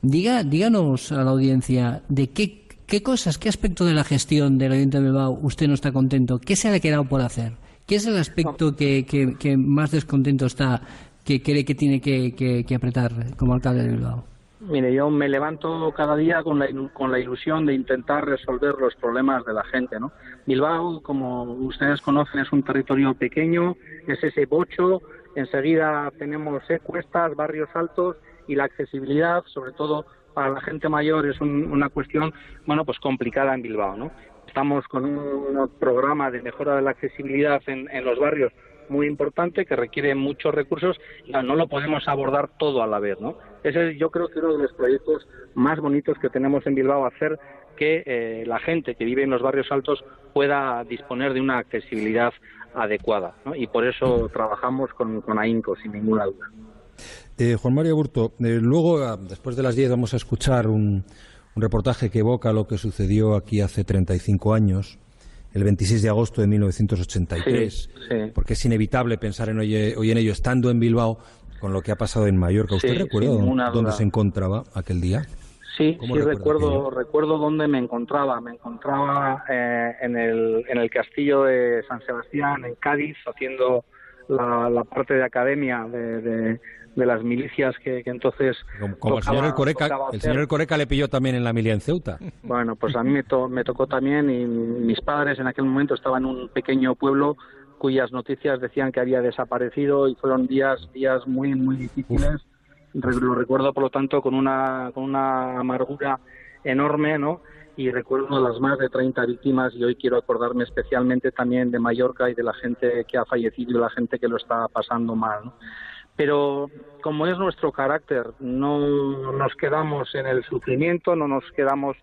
diga, díganos a la audiencia de qué, qué cosas, qué aspecto de la gestión del Ayuntamiento de Bilbao usted no está contento, qué se le ha quedado por hacer, qué es el aspecto que, que- más descontento está, que cree que tiene que, que- apretar como alcalde de Bilbao. Mire, yo me levanto cada día con la, con la ilusión de intentar resolver los problemas de la gente, ¿no? Bilbao, como ustedes conocen, es un territorio pequeño, es ese bocho, enseguida tenemos eh, cuestas, barrios altos y la accesibilidad, sobre todo para la gente mayor, es un- una cuestión, bueno, pues complicada en Bilbao, ¿no? Estamos con un programa de mejora de la accesibilidad en, en los barrios muy importante que requiere muchos recursos y no, lo podemos abordar todo a la vez, ¿no? Ese es, yo creo que uno de los proyectos más bonitos que tenemos en Bilbao hacer que eh, la gente que vive en los barrios altos pueda disponer de una accesibilidad adecuada, ¿no? Y por eso trabajamos con, con ahínco, sin ninguna duda. Eh, Juan Mario Burto, eh, luego, ah, después de las 10, vamos a escuchar un, un reportaje que evoca lo que sucedió aquí hace 35 años, el 26 de agosto de 1983, Sí, sí. porque es inevitable pensar en hoy, hoy en ello estando en Bilbao con lo que ha pasado en Mallorca. ¿Usted Sí, recuerda dónde- se encontraba aquel día? Sí, ¿Cómo sí recuerdo, recuerdo dónde me encontraba. Me encontraba eh, en, el, en el castillo de San Sebastián, en Cádiz, haciendo la, la parte de academia de, de- de las milicias que, que entonces Como, como el tocaba- señor Ercoreca, tocaba el señor Ercoreca le pilló también en la milia en Ceuta. Bueno, pues a mí me, to- me tocó también y mis padres en aquel momento estaban en un pequeño pueblo cuyas noticias decían que había desaparecido y fueron días días muy muy difíciles. Re- Lo recuerdo por lo tanto con una con una amargura enorme, ¿no? Y recuerdo las más de 30 víctimas y hoy quiero acordarme especialmente también de Mallorca y de la gente que ha fallecido y de la gente que lo está pasando mal, ¿no? Pero como es nuestro carácter, no nos quedamos en el sufrimiento, no nos quedamos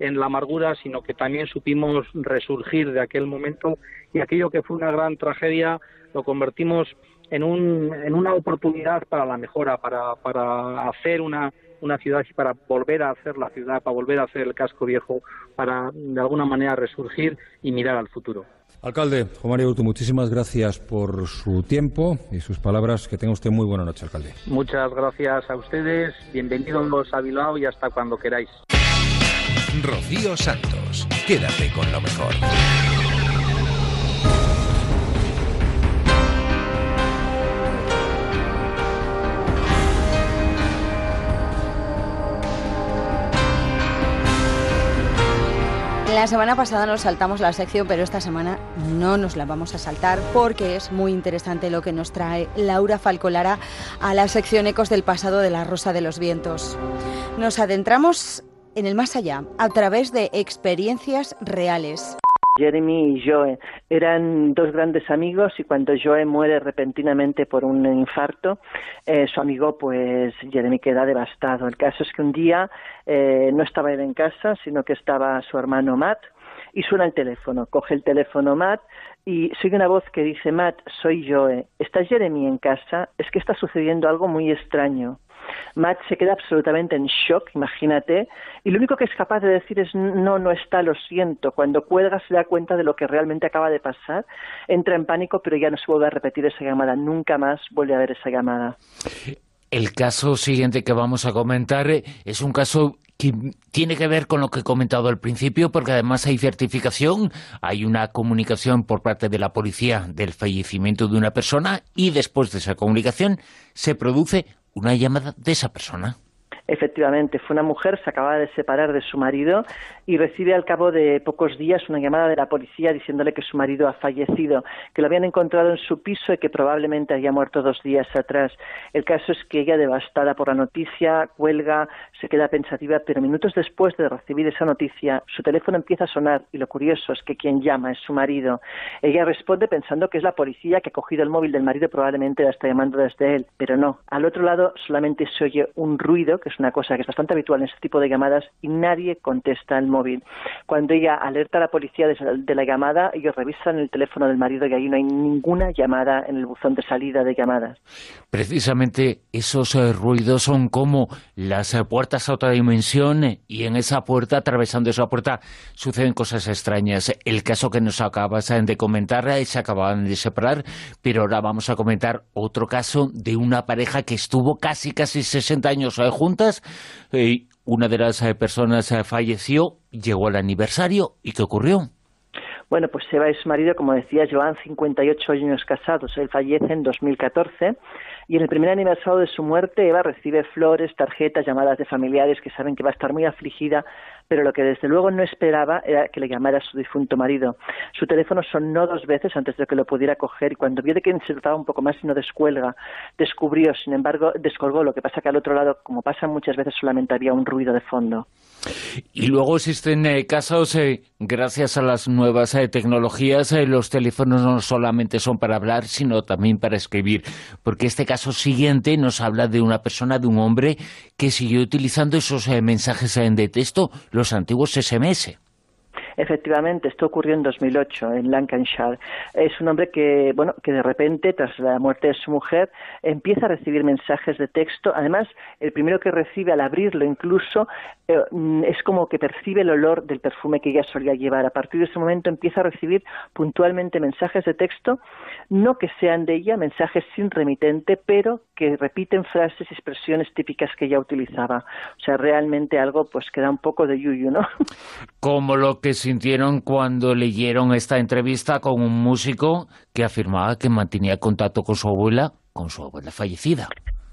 en la amargura, sino que también supimos resurgir de aquel momento y aquello que fue una gran tragedia lo convertimos en, un, en una oportunidad para la mejora, para, hacer una, una ciudad y para volver a hacer la ciudad, para volver a hacer el casco viejo, para de alguna manera resurgir y mirar al futuro. Alcalde, Juan Mario Burto, muchísimas gracias por su tiempo y sus palabras. Que tenga usted muy buena noche, alcalde. Muchas gracias a ustedes, bienvenidos a Bilbao y hasta cuando queráis. Rocío Santos, quédate con lo mejor. La semana pasada nos saltamos la sección, pero esta semana no nos la vamos a saltar porque es muy interesante lo que nos trae Laura Falcolara a la sección Ecos del pasado de la Rosa de los Vientos. Nos adentramos en el más allá a través de experiencias reales. Jeremy y Joe eran dos grandes amigos y cuando Joe muere repentinamente por un infarto, eh, su amigo, pues Jeremy queda devastado. El caso es que un día eh, no estaba él en casa, sino que estaba su hermano Matt y suena el teléfono. Coge el teléfono Matt y sigue una voz que dice, Matt, soy Joe. ¿Está Jeremy en casa? Es que está sucediendo algo muy extraño. Matt se queda absolutamente en shock, imagínate, y lo único que es capaz de decir es no, no está, lo siento. Cuando cuelga se da cuenta de lo que realmente acaba de pasar, entra en pánico, pero ya no se vuelve a repetir esa llamada, nunca más vuelve a ver esa llamada. El caso siguiente que vamos a comentar es un caso que tiene que ver con lo que he comentado al principio, porque además hay certificación, hay una comunicación por parte de la policía del fallecimiento de una persona y después de esa comunicación se produce una llamada de esa persona. Efectivamente, fue una mujer, se acababa de separar de su marido y recibe al cabo de pocos días una llamada de la policía diciéndole que su marido ha fallecido, que lo habían encontrado en su piso y que probablemente había muerto dos días atrás. El caso es que ella, devastada por la noticia, cuelga, se queda pensativa, pero minutos después de recibir esa noticia, su teléfono empieza a sonar y lo curioso es que quien llama es su marido. Ella responde pensando que es la policía que ha cogido el móvil del marido probablemente la está llamando desde él, pero no. Al otro lado solamente se oye un ruido, que es una cosa que es bastante habitual en este tipo de llamadas y nadie contesta el móvil. Cuando ella alerta a la policía de la llamada, ellos revisan el teléfono del marido y ahí no hay ninguna llamada en el buzón de salida de llamadas. Precisamente esos eh, ruidos son como las eh, puertas a otra dimensión eh, y en esa puerta, atravesando esa puerta, suceden cosas extrañas. El caso que nos acabas de comentar, se acababan de separar, pero ahora vamos a comentar otro caso de una pareja que estuvo casi, casi 60 años juntas una de las personas falleció, llegó el aniversario, ¿y qué ocurrió? Bueno, pues Eva es marido, como decía, llevan 58 años casados. Él fallece en 2014 y en el primer aniversario de su muerte Eva recibe flores, tarjetas, llamadas de familiares que saben que va a estar muy afligida pero lo que desde luego no esperaba era que le llamara a su difunto marido. Su teléfono sonó dos veces antes de que lo pudiera coger y cuando vio de que se trataba un poco más y no descuelga, descubrió, sin embargo, descolgó. Lo que pasa que al otro lado, como pasa muchas veces, solamente había un ruido de fondo. Y luego existen eh, casos, eh, gracias a las nuevas eh, tecnologías, los teléfonos no solamente son para hablar, sino también para escribir. Porque este caso siguiente nos habla de una persona, de un hombre, que siguió utilizando esos mensajes de texto, antiguos SMS. Efectivamente, esto ocurrió en 2008 en Lancashire. Es un hombre que, bueno, que de repente, tras la muerte de su mujer, empieza a recibir mensajes de texto. Además, el primero que recibe al abrirlo incluso eh, mm, es como que percibe el olor del perfume que ella solía llevar. A partir de ese momento empieza a recibir puntualmente mensajes de texto, no que sean de ella, mensajes sin remitente, pero que repiten frases y expresiones típicas que ella utilizaba. O sea, realmente algo pues que da un poco de yuyu, ¿no? Como lo que sintieron cuando leyeron esta entrevista con un músico que afirmaba que mantenía contacto con su abuela, con su abuela fallecida.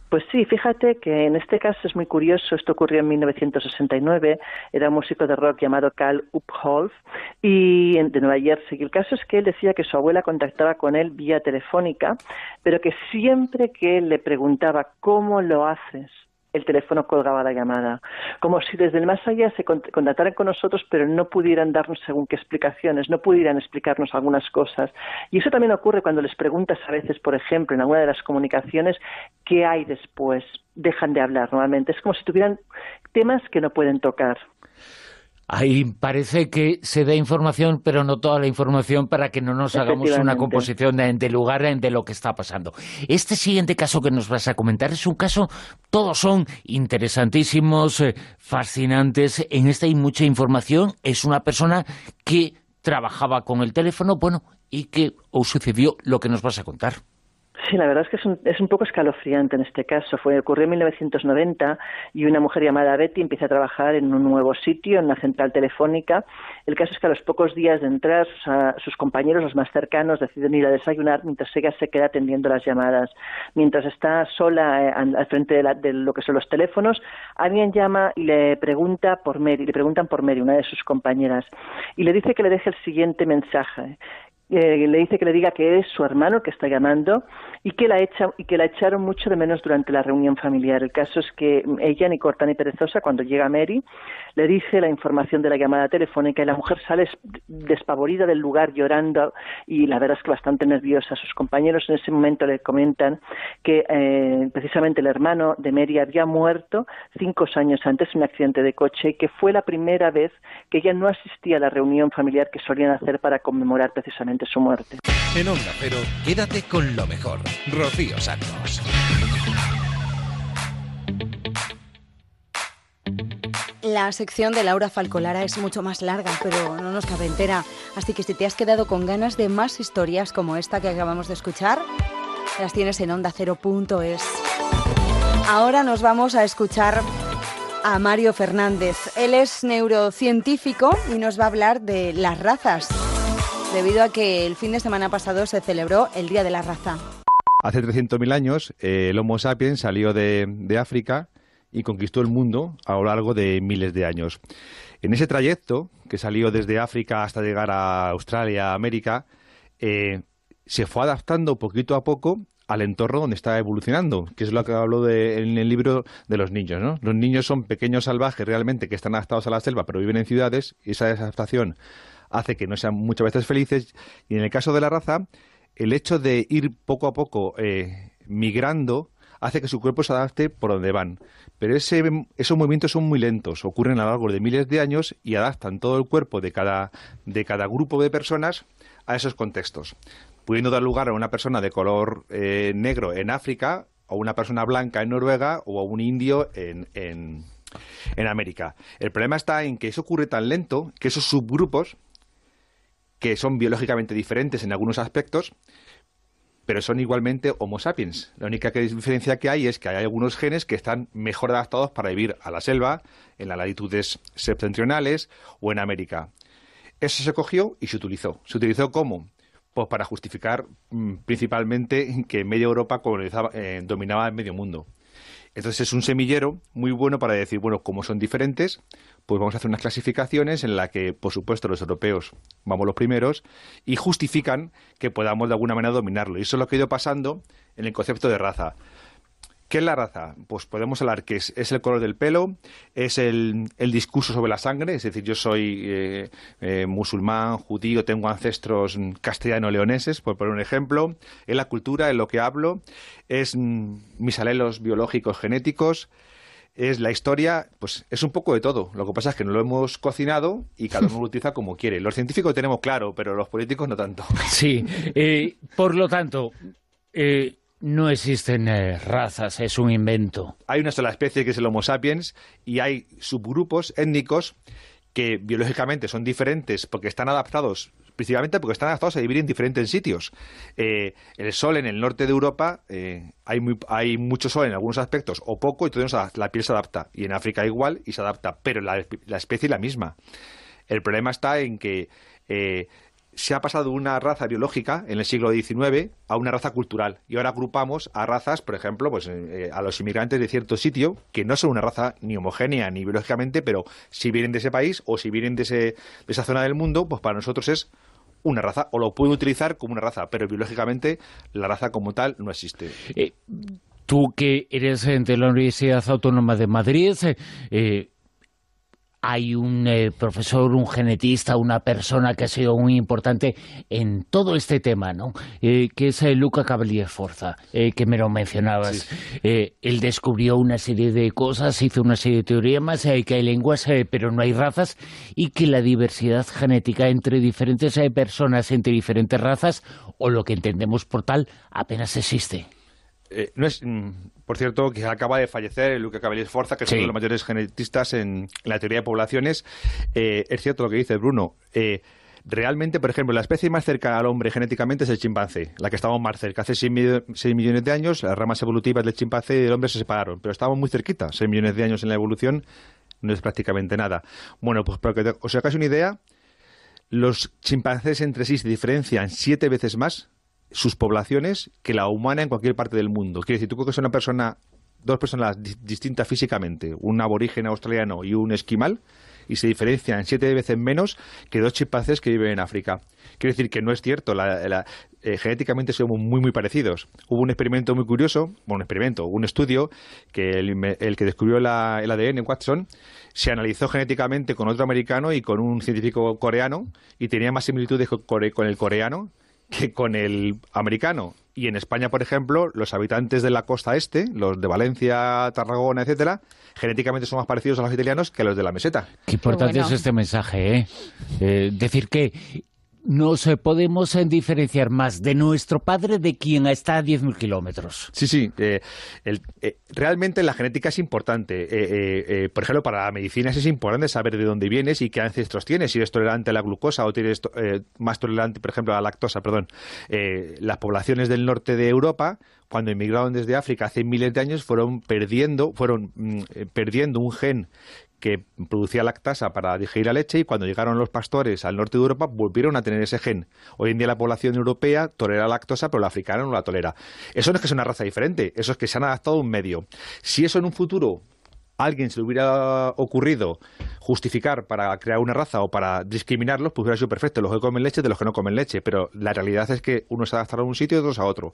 Pues sí, fíjate que en este caso es muy curioso, esto ocurrió en 1969, era un músico de rock llamado Carl Upholz y de Nueva Jersey. El caso es que él decía que su abuela contactaba con él vía telefónica, pero que siempre que él le preguntaba ¿cómo lo haces? El teléfono colgaba la llamada, como si desde el más allá se contactaran con nosotros, pero no pudieran darnos según qué explicaciones, no pudieran explicarnos algunas cosas. Y eso también ocurre cuando les preguntas a veces, por ejemplo, en alguna de las comunicaciones, ¿qué hay después? Dejan de hablar normalmente. Es como si tuvieran temas que no pueden tocar. Ahí parece que se da información, pero no toda la información para que no nos hagamos una composición de, lugar de lo que está pasando. Este siguiente caso que nos vas a comentar es un caso, todos son interesantísimos, eh, fascinantes. En este hay mucha información. Es una persona que trabajaba con el teléfono, bueno, y que os sucedió lo que nos vas a contar. Sí, la verdad es que es un, es un poco escalofriante en este caso. Fue, ocurrió en 1990 y una mujer llamada Betty empieza a trabajar en un nuevo sitio, en la central telefónica. El caso es que a los pocos días de entrar, sus, sus compañeros, los más cercanos, deciden ir a desayunar mientras ella se queda atendiendo las llamadas. Mientras está sola eh, al frente de, la, de, lo que son los teléfonos, alguien llama y le pregunta por Mary, le preguntan por Mary, una de sus compañeras, y le dice que le deje el siguiente mensaje eh, le dice que le diga que es su hermano que está llamando y que la echa, y que la echaron mucho de menos durante la reunión familiar. El caso es que ella, ni corta ni perezosa, cuando llega Mary, le dice la información de la llamada telefónica y la mujer sale despavorida del lugar llorando y la verdad es que bastante nerviosa. Sus compañeros en ese momento le comentan que eh, precisamente el hermano de Mary había muerto cinco años antes en un accidente de coche y que fue la primera vez que ella no asistía a la reunión familiar que solían hacer para conmemorar precisamente su muerte. En Onda Pero, quédate con lo mejor. Rocío Santos. La sección de Laura Falcolara es mucho más larga, pero no nos cabe entera. Así que si te has quedado con ganas de más historias como esta que acabamos de escuchar, las tienes en onda0.es. Ahora nos vamos a escuchar a Mario Fernández. Él es neurocientífico y nos va a hablar de las razas, debido a que el fin de semana pasado se celebró el Día de la Raza. Hace 300.000 años, eh, el Homo sapiens salió de, de África y conquistó el mundo a lo largo de miles de años. En ese trayecto, que salió desde África hasta llegar a Australia, América, eh, se fue adaptando poquito a poco al entorno donde está evolucionando, que es lo que hablo de, en el libro de los niños. ¿no? Los niños son pequeños salvajes realmente que están adaptados a la selva, pero viven en ciudades, y esa adaptación hace que no sean muchas veces felices. Y en el caso de la raza, el hecho de ir poco a poco eh, migrando hace que su cuerpo se adapte por donde van. Pero ese, esos movimientos son muy lentos, ocurren a lo largo de miles de años y adaptan todo el cuerpo de cada, de cada grupo de personas a esos contextos, pudiendo dar lugar a una persona de color eh, negro en África, a una persona blanca en Noruega o a un indio en, en, en América. El problema está en que eso ocurre tan lento que esos subgrupos, que son biológicamente diferentes en algunos aspectos, pero son igualmente Homo sapiens. La única diferencia que hay es que hay algunos genes que están mejor adaptados para vivir a la selva, en las latitudes septentrionales o en América. Eso se cogió y se utilizó. ¿Se utilizó cómo? Pues para justificar mmm, principalmente que media Europa eh, dominaba el medio mundo. Entonces es un semillero muy bueno para decir, bueno, como son diferentes, pues vamos a hacer unas clasificaciones en las que, por supuesto, los europeos vamos los primeros y justifican que podamos de alguna manera dominarlo. Y eso es lo que ha ido pasando en el concepto de raza. ¿Qué es la raza? Pues podemos hablar que es, es el color del pelo, es el, el, discurso sobre la sangre, es decir, yo soy eh, eh, musulmán, judío, tengo ancestros castellano-leoneses, por poner un ejemplo, es la cultura, es lo que hablo, es mm, mis alelos biológicos genéticos, es la historia, pues es un poco de todo. Lo que pasa es que no lo hemos cocinado y cada uno lo utiliza como quiere. Los científicos tenemos claro, pero los políticos no tanto. Sí, eh, por lo tanto... Eh no existen eh, razas, es un invento. Hay una sola especie que es el Homo sapiens y hay subgrupos étnicos que biológicamente son diferentes porque están adaptados, principalmente porque están adaptados a vivir en diferentes sitios. Eh, el sol en el norte de Europa, eh, hay, muy, hay mucho sol en algunos aspectos o poco y entonces la piel se adapta. Y en África igual y se adapta, pero la, especie es la misma. El problema está en que eh, se ha pasado de una raza biológica en el siglo XIX a una raza cultural. Y ahora agrupamos a razas, por ejemplo, pues a los inmigrantes de cierto sitio, que no son una raza ni homogénea ni biológicamente, pero si vienen de ese país o si vienen de, ese, de esa zona del mundo, pues para nosotros es una raza, o lo pueden utilizar como una raza, pero biológicamente la raza como tal no existe. Eh, tú que eres de la Universidad Autónoma de Madrid, eh, hay un eh, profesor, un genetista, una persona que ha sido muy importante en todo este tema, ¿no? Eh, que es eh, Luca Cavalier Forza, que me lo mencionabas. Sí. Él descubrió una serie de cosas, hizo una serie de teoremas, que hay lenguas, pero no hay razas, y que la diversidad genética entre diferentes personas, entre diferentes razas, o lo que entendemos por tal, apenas existe. Eh, no es, mm, por cierto, que acaba de fallecer Luca Cavalier Forza, que es sí. uno de los mayores genetistas en, la teoría de poblaciones. Eh, es cierto lo que dice Bruno. Eh, realmente, por ejemplo, la especie más cercana al hombre genéticamente es el chimpancé, la que estamos más cerca. Hace 6, millones de años, las ramas evolutivas del chimpancé y del hombre se separaron, pero estábamos muy cerquita. 6 millones de años en la evolución no es prácticamente nada. Bueno, pues para que os hagáis una idea, los chimpancés entre sí se diferencian siete veces más sus poblaciones que la humana en cualquier parte del mundo. Quiere decir, tú que es una persona, dos personas distintas físicamente, un aborigen australiano y un esquimal, y se diferencian siete veces menos que dos chimpancés que viven en África. Quiere decir que no es cierto, eh, genéticamente somos muy muy parecidos. Hubo un experimento muy curioso, bueno, un experimento, un estudio, que el, que descubrió el ADN, Watson, se analizó genéticamente con otro americano y con un científico coreano, y tenía más similitudes con el coreano que con el americano. Y en España, por ejemplo, los habitantes de la costa este, los de Valencia, Tarragona, etcétera, genéticamente son más parecidos a los italianos que a los de la meseta. Qué importante es este mensaje, ¿eh? ¿eh? Decir que nos podemos diferenciar más de nuestro padre de quien está a 10.000 kilómetros. Sí, sí. Eh, eh, realmente la genética es importante. Eh, por ejemplo, para la medicina es importante saber de dónde vienes y qué ancestros tienes. Si eres tolerante a la glucosa o tienes más tolerante, por ejemplo, a la lactosa. Perdón. las poblaciones del norte de Europa, cuando emigraron desde África hace miles de años, fueron perdiendo, fueron mm, perdiendo un gen que producía lactasa para digerir la leche y cuando llegaron los pastores al norte de Europa volvieron a tener ese gen. Hoy en día la población europea tolera la lactosa, pero la africana no la tolera. Eso no es que sea una raza diferente, eso es que se han adaptado a un medio. Si eso en un futuro a alguien se le hubiera ocurrido justificar para crear una raza o para discriminarlos, pues hubiera sido perfecto, los que comen leche de los que no comen leche, pero la realidad es que uno se adapta a un sitio y otros a otro.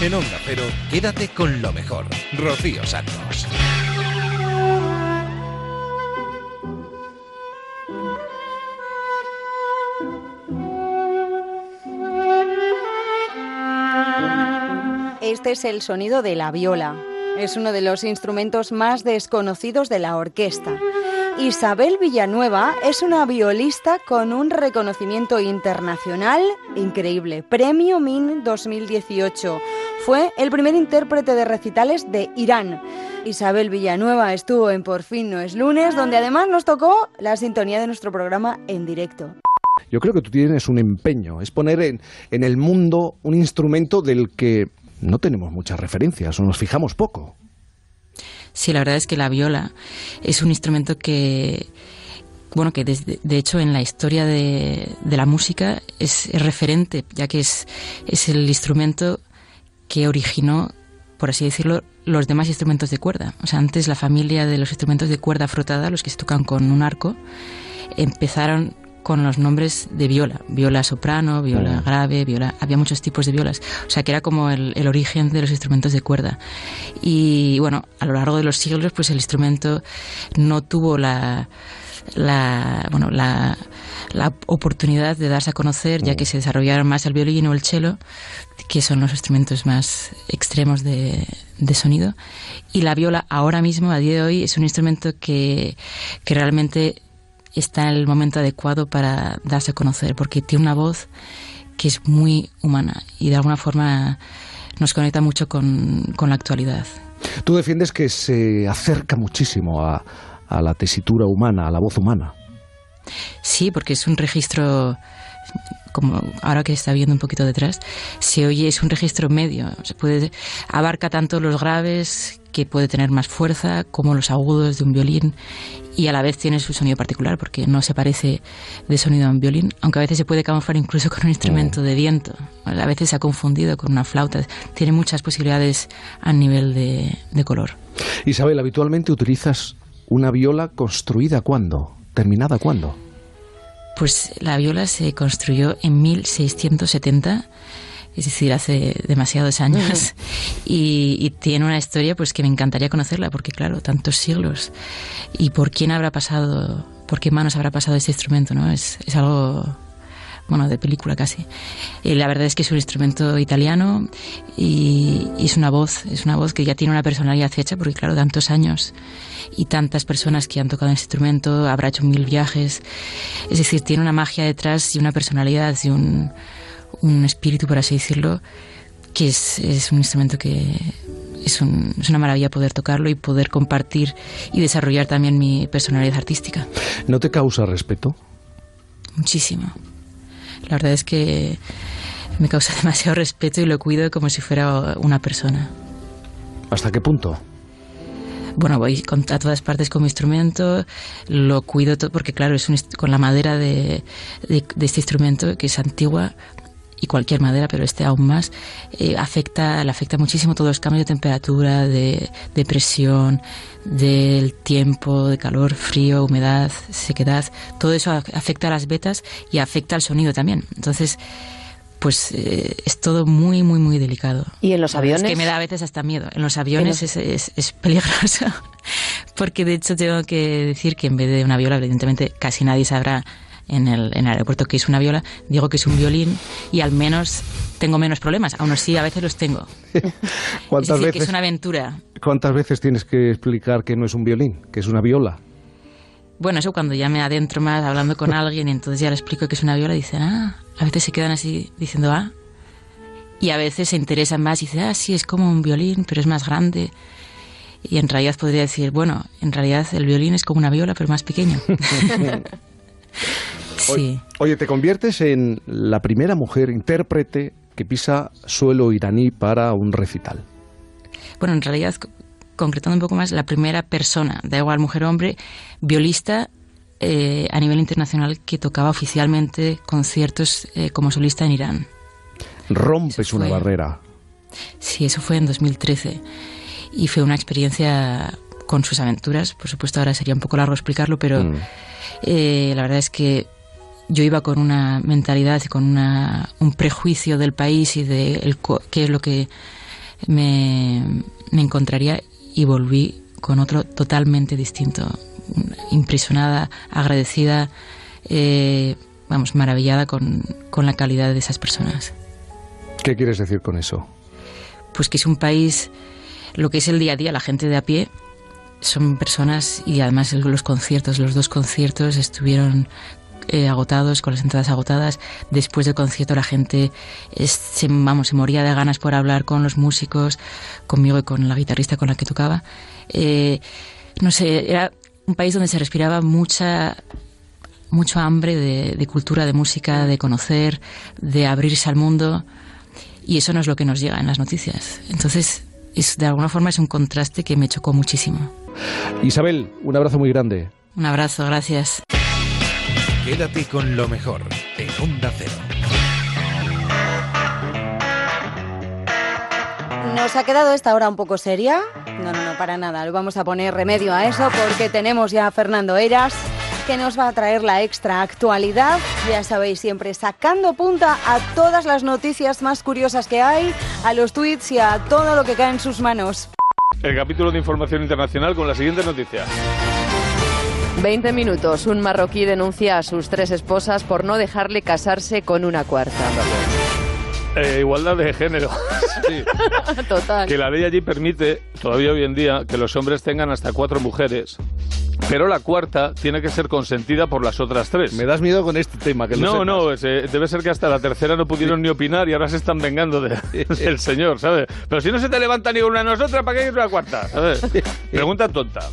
En Onda Pero, quédate con lo mejor. Rocío Santos. Este es el sonido de la viola. Es uno de los instrumentos más desconocidos de la orquesta. Isabel Villanueva es una violista con un reconocimiento internacional increíble. Premio MIN 2018. Fue el primer intérprete de recitales de Irán. Isabel Villanueva estuvo en Por fin no es lunes, donde además nos tocó la sintonía de nuestro programa en directo. Yo creo que tú tienes un empeño, es poner en, el mundo un instrumento del que no tenemos muchas referencias o nos fijamos poco. Sí, la verdad es que la viola es un instrumento que, bueno, que de, hecho en la historia de, la música es, referente, ya que es, es el instrumento que originó, por así decirlo, los demás instrumentos de cuerda. O sea, antes la familia de los instrumentos de cuerda frotada, los que se tocan con un arco, empezaron con los nombres de viola, viola soprano, viola grave, viola, había muchos tipos de violas, o sea que era como el, origen de los instrumentos de cuerda. Y bueno, a lo largo de los siglos, pues el instrumento no tuvo la, la bueno, la, la oportunidad de darse a conocer, ya que mm. se desarrollaron más el violín o el cello, que son los instrumentos más extremos de, de, sonido. Y la viola ahora mismo, a día de hoy, es un instrumento que, que realmente está en el momento adecuado para darse a conocer, porque tiene una voz que es muy humana y de alguna forma nos conecta mucho con, con la actualidad. Tú defiendes que se acerca muchísimo a, a la tesitura humana, a la voz humana. Sí, porque es un registro como ahora que está viendo un poquito detrás, se oye, es un registro medio. Se puede, abarca tanto los graves, que puede tener más fuerza, como los agudos de un violín, y a la vez tiene su sonido particular, porque no se parece de sonido a un violín, aunque a veces se puede camuflar incluso con un instrumento de viento. A veces se ha confundido con una flauta. Tiene muchas posibilidades a nivel de, de color. Isabel, habitualmente utilizas una viola construida cuándo? ¿Terminada cuándo? Pues la viola se construyó en 1670, es decir, hace demasiados años, y, y, tiene una historia pues que me encantaría conocerla, porque claro, tantos siglos, y por quién habrá pasado, por qué manos habrá pasado este instrumento, ¿no? Es, es algo bueno, de película casi. Y la verdad es que es un instrumento italiano y, y, es una voz, es una voz que ya tiene una personalidad hecha, porque claro, tantos años y tantas personas que han tocado este instrumento, habrá hecho mil viajes, es decir, tiene una magia detrás y una personalidad y un, un espíritu, por así decirlo, que es, es un instrumento que es, un, es, una maravilla poder tocarlo y poder compartir y desarrollar también mi personalidad artística. ¿No te causa respeto? Muchísimo. La verdad es que me causa demasiado respeto y lo cuido como si fuera una persona. ¿Hasta qué punto? Bueno, voy a todas partes con mi instrumento, lo cuido todo, porque claro, es un, con la madera de, de, de, este instrumento, que es antigua, y cualquier madera, pero este aún más, eh, afecta, le afecta muchísimo todos los cambios de temperatura, de, de presión, del tiempo, de calor, frío, humedad, sequedad, todo eso afecta a las vetas y afecta al sonido también. Entonces, pues eh, es todo muy, muy, muy delicado. ¿Y en los aviones? Es que me da a veces hasta miedo. En los aviones es, es, es, peligroso, porque de hecho tengo que decir que en vez de una viola, evidentemente casi nadie sabrá en el, en el aeropuerto que es una viola, digo que es un violín y al menos tengo menos problemas. Aún así, a veces los tengo. ¿Cuántas es decir, veces, que es una aventura. ¿Cuántas veces tienes que explicar que no es un violín, que es una viola? Bueno, eso cuando ya me adentro más hablando con alguien y entonces ya le explico que es una viola, dicen, ah, a veces se quedan así diciendo, ah. Y a veces se interesan más y dicen, ah, sí, es como un violín, pero es más grande. Y en realidad podría decir, bueno, en realidad el violín es como una viola, pero más pequeño. sí. Oye, te conviertes en la primera mujer intérprete que pisa suelo iraní para un recital. Bueno, en realidad, concretando un poco más, la primera persona, da igual mujer o hombre, violista eh, a nivel internacional que tocaba oficialmente conciertos eh, como solista en Irán. Rompes una barrera. Sí, eso fue en 2013 y fue una experiencia con sus aventuras. Por supuesto, ahora sería un poco largo explicarlo, pero mm. eh, la verdad es que yo iba con una mentalidad y con una, un prejuicio del país y de el, qué es lo que me, me encontraría y volví con otro totalmente distinto. Impresionada, agradecida, eh, vamos, maravillada con, con la calidad de esas personas. ¿Qué quieres decir con eso? Pues que es un país, lo que es el día a día, la gente de a pie, son personas y además los conciertos, los dos conciertos estuvieron eh, agotados, con las entradas agotadas. Después del concierto la gente es, se, vamos, se moría de ganas por hablar con los músicos, conmigo y con la guitarrista con la que tocaba. Eh, no sé, era un país donde se respiraba mucha mucho hambre de, de, cultura, de música, de conocer, de abrirse al mundo. Y eso no es lo que nos llega en las noticias. Entonces, es, de alguna forma es un contraste que me chocó muchísimo. Isabel, un abrazo muy grande. Un abrazo, gracias. Quédate con lo mejor en Onda Cero. ¿Nos ha quedado esta hora un poco seria? No, no, no, para nada. Lo vamos a poner remedio a eso porque tenemos ya a Fernando Eras que nos va a traer la extra actualidad. Ya sabéis, siempre sacando punta a todas las noticias más curiosas que hay, a los tweets y a todo lo que cae en sus manos. El capítulo de información internacional con la siguiente noticia. 20 minutos. Un marroquí denuncia a sus tres esposas por no dejarle casarse con una cuarta. Eh, igualdad de género. sí. Total. Que la ley allí permite, todavía hoy en día, que los hombres tengan hasta cuatro mujeres pero la cuarta tiene que ser consentida por las otras tres. Me das miedo con este tema. Que lo no, no, es, eh, debe ser que hasta la tercera no pudieron ni opinar y ahora se están vengando de- del señor, ¿sabes? Pero si no se te levanta ni una de nosotras, ¿para qué ir una cuarta? ¿sabes? Pregunta tonta.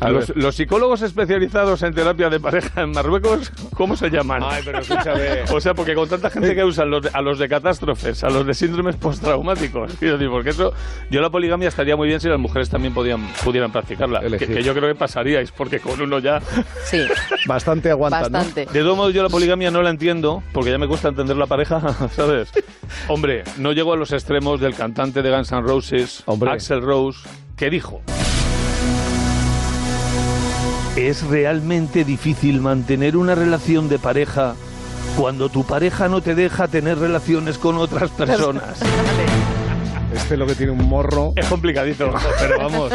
A Los, psicólogos especializados en terapia de pareja en Marruecos, ¿cómo se llaman? Ay, pero escúchame. O sea, porque con tanta gente que usan los de- a los de catástrofes, a los de síndromes postraumáticos, quiero decir, porque eso, yo la poligamia estaría muy bien si las mujeres también podían, pudieran practicarla, que, que yo creo que pasaríais, porque con uno ya... Sí, Bastante aguanta. De todo modo, yo la poligamia no la entiendo, porque ya me cuesta entender la pareja, ¿sabes? Hombre, no llego a los extremos del cantante de Guns N' Roses, Hombre. Axel Rose, que dijo... Es realmente difícil mantener una relación de pareja cuando tu pareja no te deja tener relaciones con otras personas. Este es lo que tiene un morro. Es complicadito, pero vamos.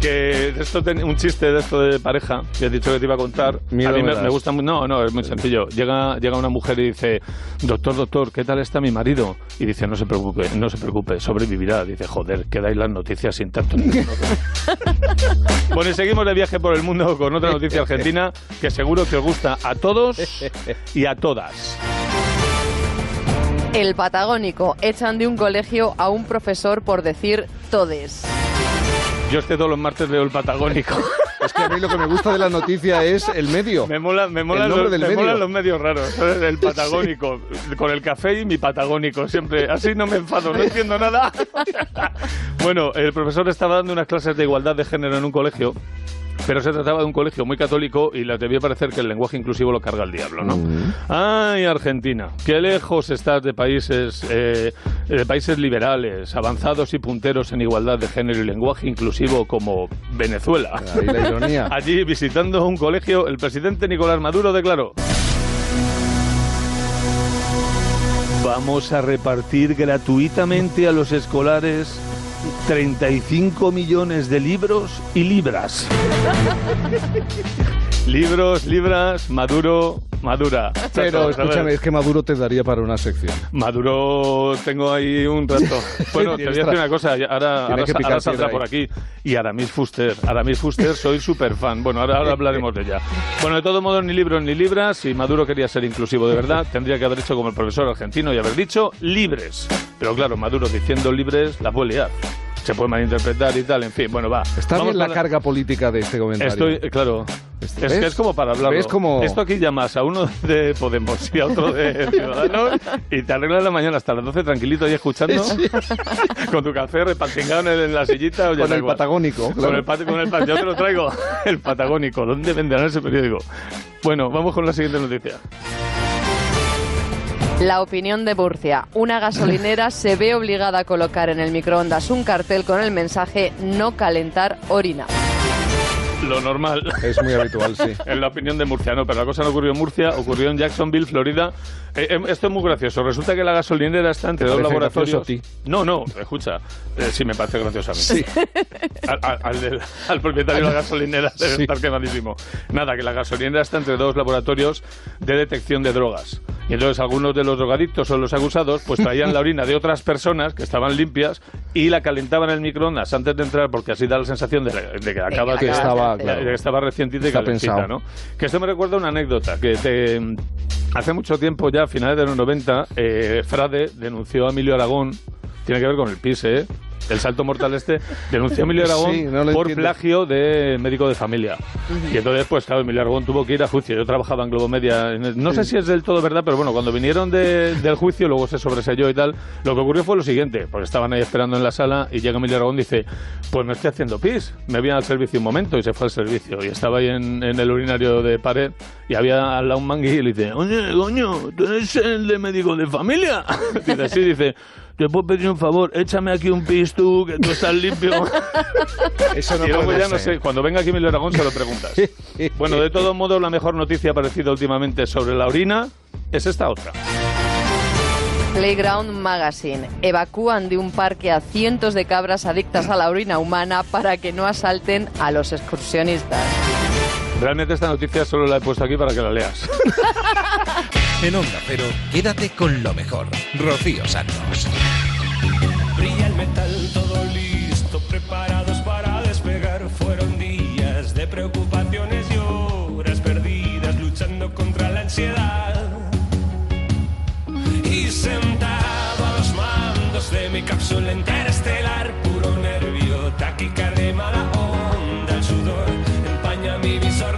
Que esto ten- un chiste de esto de pareja que he dicho que te iba a contar. Miedo a mí me gusta No, no, es muy sencillo. Llega, llega una mujer y dice, doctor, doctor, ¿qué tal está mi marido? Y dice, no se preocupe, no se preocupe, sobrevivirá. Dice, joder, quedáis las noticias sin tanto. bueno, y seguimos de viaje por el mundo con otra noticia argentina que seguro que os gusta a todos y a todas. El Patagónico. Echan de un colegio a un profesor por decir todes. Yo este todos los martes leo el Patagónico. Es que a mí lo que me gusta de la noticia es el medio. Me mola, me molan, El nombre los, del me medio. molan los medios raros. El patagónico. Con el café y mi patagónico. Siempre. Así no me enfado, no entiendo nada. bueno, el profesor estaba dando unas clases de igualdad de género en un colegio. Pero se trataba de un colegio muy católico y les debía parecer que el lenguaje inclusivo lo carga el diablo, ¿no? Ay, Argentina, qué lejos estás de países, eh, de países liberales, avanzados y punteros en igualdad de género y lenguaje inclusivo como Venezuela. Ahí la ironía. Allí visitando un colegio, el presidente Nicolás Maduro declaró. Vamos a repartir gratuitamente a los escolares 35 millones de libros y libras. libros, libras, Maduro, Madura. Pero escúchame, es que Maduro te daría para una sección. Maduro, tengo ahí un rato. Bueno, te voy a decir una cosa. Ahora, que ahora saldrá por aquí. Y Aramis Fuster. Aramis Fuster, soy súper fan. Bueno, ahora, ahora hablaremos de ella. Bueno, de todo modo, ni libros ni libras. Si Maduro quería ser inclusivo de verdad, tendría que haber hecho como el profesor argentino y haber dicho libres. Pero claro, Maduro diciendo libres la puede liar. Se puede malinterpretar y tal. En fin, bueno, va. Está Vamos bien la con carga política de este comentario. Estoy, claro. Es ¿ves? que es como para hablarlo. ¿Ves cómo- Esto aquí llamas a uno de Podemos y a otro de Ciudadanos y te arreglas la mañana hasta las 12 tranquilito ahí escuchando con tu café repantingado en, la sillita. Oye, Con el patagónico, Con claro. el, pat- con el pat- yo te lo traigo. El patagónico. ¿Dónde venderán ese periódico? Bueno, vamos con la siguiente noticia. La opinión de Murcia. Una gasolinera se ve obligada a colocar en el microondas un cartel con el mensaje no calentar orina. Lo normal. Es muy habitual, sí. En la opinión de Murcia, no, pero la cosa no ocurrió en Murcia, ocurrió en Jacksonville, Florida. Eh, eh, esto es muy gracioso. Resulta que la gasolinera está entre ¿Te dos laboratorios. a No, no, escucha. eh, sí, me parece gracioso a mí. Al, al- al del- al propietario de la gasolinera debe Sí. estar quemadísimo. Nada, que la gasolinera está entre dos laboratorios de detección de drogas. Y entonces algunos de los drogadictos o los acusados pues traían la orina de otras personas que estaban limpias y la calentaban en el microondas antes de entrar porque así da la sensación de, de que acaba que de- estaba, claro. de que estaba recientita y calentita, pensado. ¿no? Que esto me recuerda una anécdota que te- hace mucho tiempo ya, a finales de los 90, eh, Frade denunció a Emilio Aragón, tiene que ver con el PIS, ¿eh? El salto mortal este, denunció a Emilio Aragón Sí, no por entiendo. plagio de médico de familia. Y entonces, pues claro, Emilio Aragón tuvo que ir a juicio. Yo trabajaba en Globo Media. no sé si es del todo verdad, pero bueno, cuando vinieron de- del juicio, luego se sobreselló y tal. Lo que ocurrió fue lo siguiente, porque estaban ahí esperando en la sala y llega Emilio Aragón y dice, pues me estoy haciendo pis. Me voy al servicio un momento y se fue al servicio. Y estaba ahí en, en el urinario de pared y había al lado un mangui y le dice, oye, coño, ¿tú eres el de médico de familia? dice, sí, dice... ¿Te puedo pedir un favor? Échame aquí un pis tú, que tú estás limpio. Eso no y luego puede ya no sé, cuando venga aquí Emilio Aragón se lo preguntas. Bueno, de todo modo, la mejor noticia aparecida últimamente sobre la orina es esta otra. Playground Magazine. Evacúan de un parque a cientos de cabras adictas a la orina humana para que no asalten a los excursionistas. Realmente esta noticia solo la he puesto aquí para que la leas. en Onda pero quédate con lo mejor. Rocío Santos. Brilla el metal, todo listo, preparados para despegar. Fueron días de preocupaciones y horas perdidas, luchando contra la ansiedad. Y sentado a los mandos de mi cápsula interestelar, puro nervio, taquicardia y mala empaña mi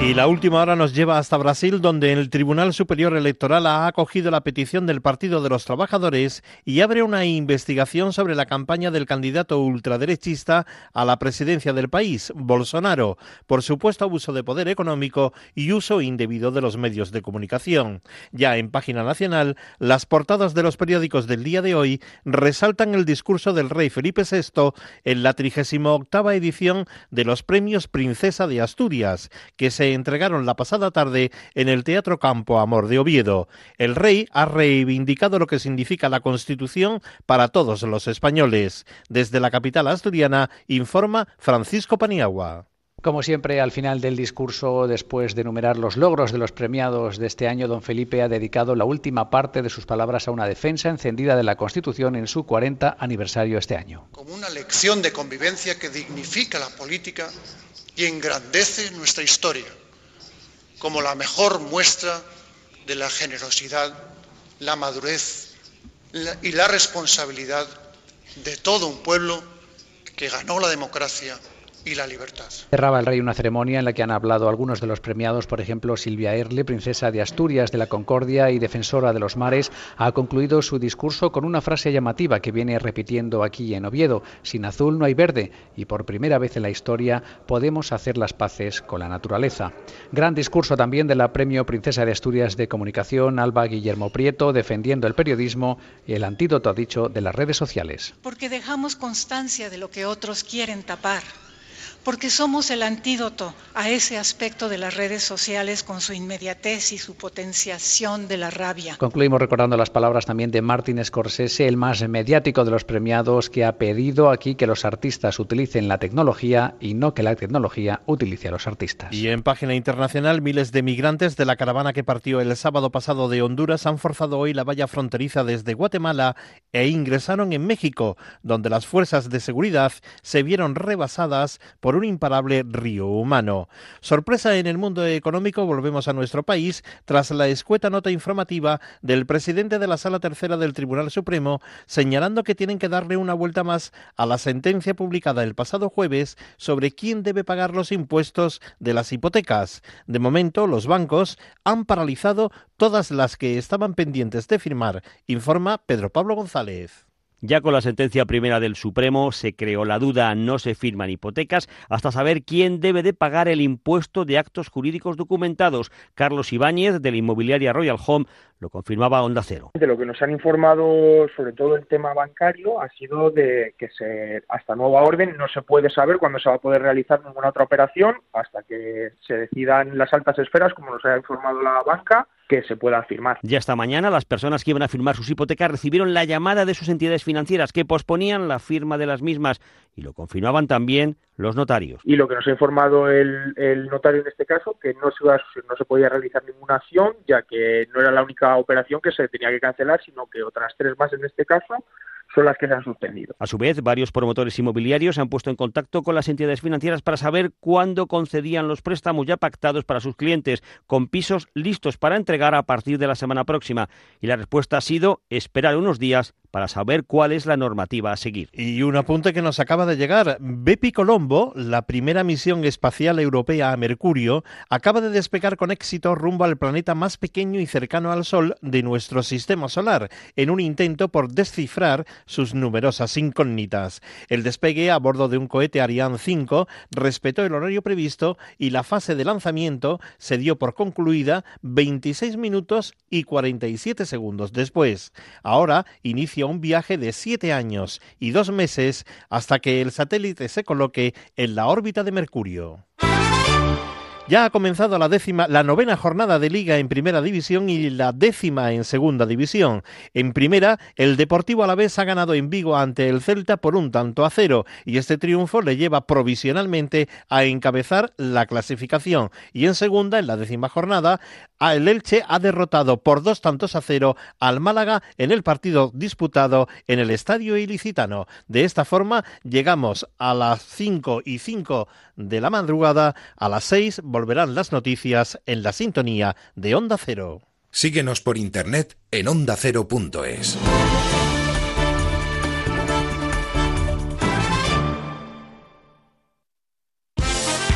Y la última hora nos lleva hasta Brasil, donde el Tribunal Superior Electoral ha acogido la petición del Partido de los Trabajadores y abre una investigación sobre la campaña del candidato ultraderechista a la presidencia del país, Bolsonaro, por supuesto abuso de poder económico y uso indebido de los medios de comunicación. Ya en página nacional, las portadas de los periódicos del día de hoy resaltan el discurso del rey Felipe VI en la 38 edición de los Premios Princesa de Asturias, que se entregaron la pasada tarde en el Teatro Campo Amor de Oviedo. El rey ha reivindicado lo que significa la Constitución para todos los españoles. Desde la capital asturiana informa Francisco Paniagua. Como siempre, al final del discurso, después de enumerar los logros de los premiados de este año, don Felipe ha dedicado la última parte de sus palabras a una defensa encendida de la Constitución en su 40 aniversario este año. como una lección de convivencia que dignifica la política y engrandece nuestra historia, como la mejor muestra de la generosidad, la madurez y la responsabilidad de todo un pueblo que ganó la democracia y la libertad. Cerraba el rey una ceremonia en la que han hablado algunos de los premiados, por ejemplo, Silvia Erle, princesa de Asturias de la Concordia y defensora de los mares, ha concluido su discurso con una frase llamativa que viene repitiendo aquí en Oviedo: sin azul no hay verde y por primera vez en la historia podemos hacer las paces con la naturaleza. Gran discurso también de la Premio Princesa de Asturias de Comunicación Alba Guillermo Prieto defendiendo el periodismo y el antídoto, ha dicho, de las redes sociales. porque dejamos constancia de lo que otros quieren tapar, porque somos el antídoto a ese aspecto de las redes sociales con su inmediatez y su potenciación de la rabia. Concluimos recordando las palabras también de Martin Scorsese, el más mediático de los premiados, que ha pedido aquí que los artistas utilicen la tecnología y no que la tecnología utilice a los artistas. Y en página internacional, miles de migrantes de la caravana que partió el sábado pasado de Honduras han forzado hoy la valla fronteriza desde Guatemala e ingresaron en México, donde las fuerzas de seguridad se vieron rebasadas por un imparable río humano. Sorpresa en el mundo económico, volvemos a nuestro país tras la escueta nota informativa del presidente de la Sala Tercera del Tribunal Supremo señalando que tienen que darle una vuelta más a la sentencia publicada el pasado jueves sobre quién debe pagar los impuestos de las hipotecas. De momento, los bancos han paralizado todas las que estaban pendientes de firmar, informa Pedro Pablo González. Ya con la sentencia primera del Supremo se creó la duda, no se firman hipotecas hasta saber quién debe de pagar el impuesto de actos jurídicos documentados. Carlos Ibáñez, de la inmobiliaria Royal Home, lo confirmaba a Onda Cero. De lo que nos han informado, sobre todo el tema bancario, ha sido de que se, hasta nueva orden no se puede saber cuándo se va a poder realizar ninguna otra operación hasta que se decidan las altas esferas, como nos ha informado la banca, que se pueda firmar. Ya esta mañana las personas que iban a firmar sus hipotecas recibieron la llamada de sus entidades financieras que posponían la firma de las mismas y lo confirmaban también los notarios. Y lo que nos ha informado el, el notario en este caso, que no se, iba a- no se podía realizar ninguna acción, ya que no era la única operación que se tenía que cancelar, sino que otras tres más en este caso son las que se han suspendido. A su vez, varios promotores inmobiliarios se han puesto en contacto con las entidades financieras para saber cuándo concedían los préstamos ya pactados para sus clientes, con pisos listos para entregar a partir de la semana próxima. Y la respuesta ha sido esperar unos días para saber cuál es la normativa a seguir. Y un apunte que nos acaba de llegar. Bepi Colombo, la primera misión espacial europea a Mercurio, acaba de despegar con éxito rumbo al planeta más pequeño y cercano al Sol de nuestro sistema solar, en un intento por descifrar sus numerosas incógnitas. El despegue a bordo de un cohete Ariane 5 respetó el horario previsto y la fase de lanzamiento se dio por concluida 26 minutos y 47 segundos después. Ahora inicia un viaje de 7 años y 2 meses hasta que el satélite se coloque en la órbita de Mercurio. Ya ha comenzado la décima, la novena jornada de Liga en Primera División y la décima en Segunda División. En Primera, el Deportivo Alavés ha ganado en Vigo ante el Celta por un tanto a cero y este triunfo le lleva provisionalmente a encabezar la clasificación. Y en Segunda, en la décima jornada, el Elche ha derrotado por dos tantos a cero al Málaga en el partido disputado en el Estadio Ilicitano. De esta forma, llegamos a las 5 y 5 de la madrugada, a las 6 volverán las noticias en la sintonía de Onda Cero. Síguenos por internet en ondacero.es.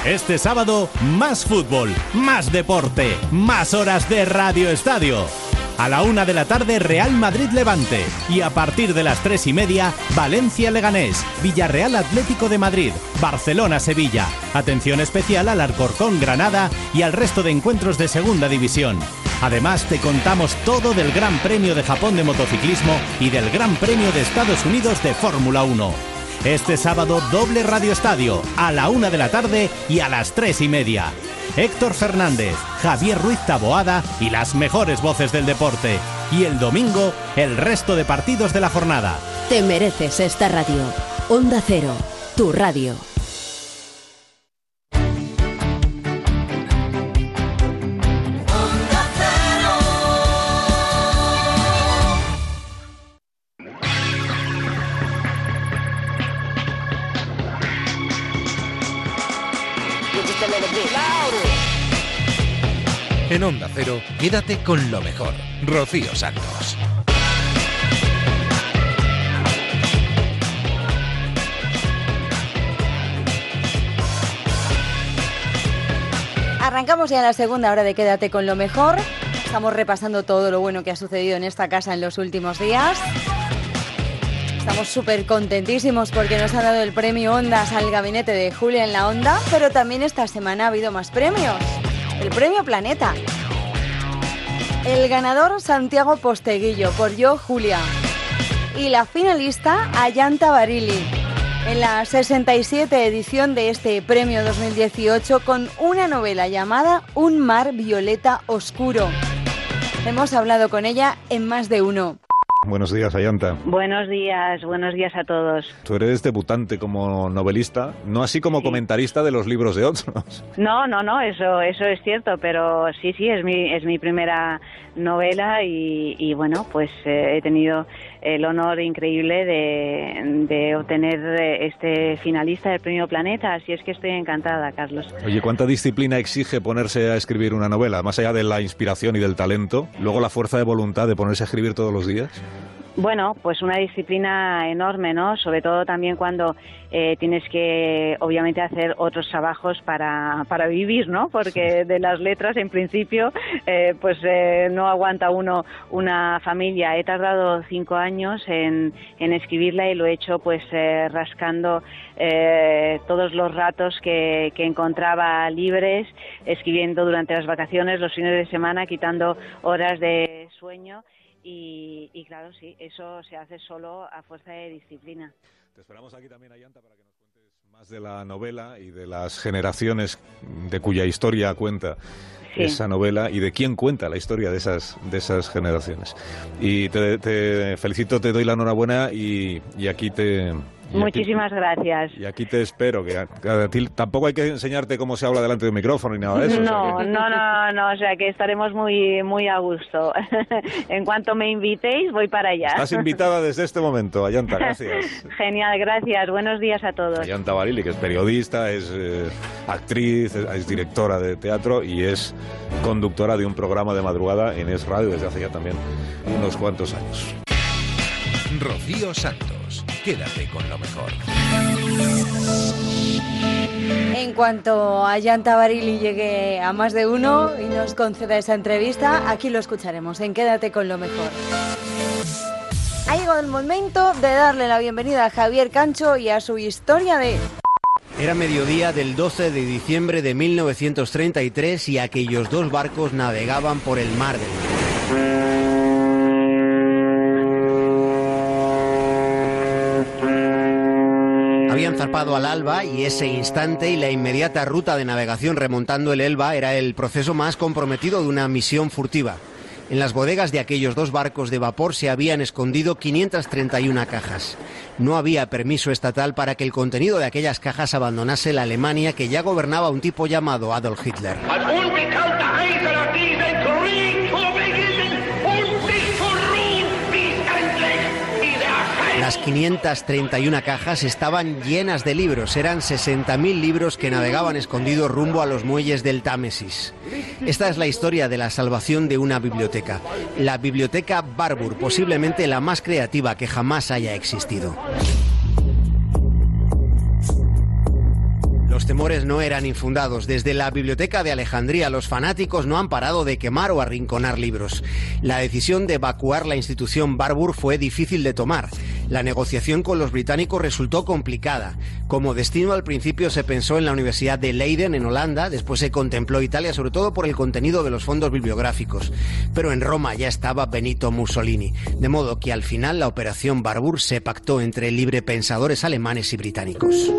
Este sábado, más fútbol, más deporte, más horas de Radio Estadio. A la una de la tarde, Real Madrid Levante. Y a partir de las tres y media, Valencia Leganés, Villarreal Atlético de Madrid, Barcelona Sevilla. Atención especial al Alcorcón Granada y al resto de encuentros de Segunda División. Además, te contamos todo del Gran Premio de Japón de motociclismo y del Gran Premio de Estados Unidos de Fórmula 1. Este sábado doble Radio Estadio a la una de la tarde y a las tres y media. Héctor Fernández, Javier Ruiz Taboada y las mejores voces del deporte. Y el domingo, el resto de partidos de la jornada. Te mereces esta radio. Onda Cero, tu radio. En Onda Cero, quédate con lo mejor. Rocío Santos. Arrancamos ya la segunda hora de Quédate con lo mejor. Estamos repasando todo lo bueno que ha sucedido en esta casa en los últimos días. Estamos súper contentísimos porque nos han dado el premio Ondas al gabinete de Julia en la Onda, pero también esta semana ha habido más premios. El premio Planeta. El ganador Santiago Posteguillo por Yo Julia. Y la finalista Ayanta Barili. En la 67 edición de este premio 2018 con una novela llamada Un mar violeta oscuro. Hemos hablado con ella en más de uno. Buenos días, Ayanta. Buenos días, buenos días a todos. Tú eres debutante como novelista, no así como comentarista de los libros de otros. No, no, no, eso, eso es cierto, pero sí, sí, es mi, es mi primera novela y, y bueno, pues eh, he tenido el honor increíble de, de obtener eh, este finalista del Premio Planeta, así es que estoy encantada, Carlos. Oye, ¿cuánta disciplina exige ponerse a escribir una novela? Más allá de la inspiración y del talento, luego la fuerza de voluntad de ponerse a escribir todos los días. Bueno, pues una disciplina enorme, ¿no? Sobre todo también cuando eh, tienes que, obviamente, hacer otros trabajos para, para vivir, ¿no? Porque de las letras, en principio, eh, pues eh, no aguanta uno una familia. He tardado cinco años en, en escribirla y lo he hecho, pues, eh, rascando eh, todos los ratos que, que encontraba libres, escribiendo durante las vacaciones, los fines de semana, quitando horas de sueño. Y, y, claro, sí, eso se hace solo a fuerza de disciplina. Te esperamos aquí también, Ayanta, para que nos cuentes más de la novela y de las generaciones de cuya historia cuenta Sí. esa novela y de quién cuenta la historia de esas, de esas generaciones. Y te, te felicito, te doy la enhorabuena y, y aquí te... y aquí- Muchísimas gracias. Y aquí te espero, que a, que a ti tampoco hay que enseñarte cómo se habla delante de un micrófono ni nada de eso. o sea No, que- no, no, no, o sea que estaremos muy, muy a gusto. en cuanto me invitéis, voy para allá. Estás invitada desde este momento, Ayanta, gracias. Genial, gracias. Buenos días a todos. Ayanta Barili, que es periodista, es eh, actriz, es, es directora de teatro y es conductora de un programa de madrugada en Es Radio desde hace ya también unos cuantos años. Rocío Santos. Quédate con lo mejor. En cuanto a Jan Tabarili llegue a más de uno y nos conceda esa entrevista, aquí lo escucharemos en Quédate con lo mejor. Ha llegado el momento de darle la bienvenida a Javier Cancho y a su historia de Era mediodía del 12 de diciembre de 1933 y aquellos dos barcos navegaban por el mar del Norte. Zarpado al alba y ese instante y la inmediata ruta de navegación remontando el Elba era el proceso más comprometido de una misión furtiva. En las bodegas de aquellos dos barcos de vapor se habían escondido 531 cajas. No había permiso estatal para que el contenido de aquellas cajas abandonase la Alemania que ya gobernaba un tipo llamado Adolf Hitler. Las 531 cajas estaban llenas de libros, eran 60.000 libros que navegaban escondidos rumbo a los muelles del Támesis. Esta es la historia de la salvación de una biblioteca, la biblioteca Barbour, posiblemente la más creativa que jamás haya existido. Los temores no eran infundados. Desde la biblioteca de Alejandría los fanáticos no han parado de quemar o arrinconar libros. La decisión de evacuar la institución Barbour fue difícil de tomar. La negociación con los británicos resultó complicada. Como destino al principio se pensó en la Universidad de Leiden en Holanda, después se contempló Italia sobre todo por el contenido de los fondos bibliográficos. Pero en Roma ya estaba Benito Mussolini, de modo que al final la operación Barbour se pactó entre librepensadores alemanes y británicos.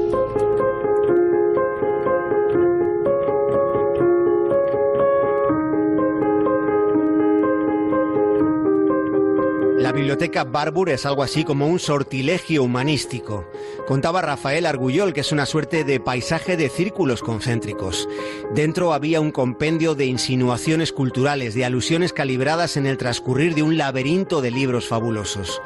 Biblioteca Barbour es algo así como un sortilegio humanístico. Contaba Rafael Argullol que es una suerte de paisaje de círculos concéntricos. Dentro había un compendio de insinuaciones culturales, de alusiones calibradas en el transcurrir de un laberinto de libros fabulosos.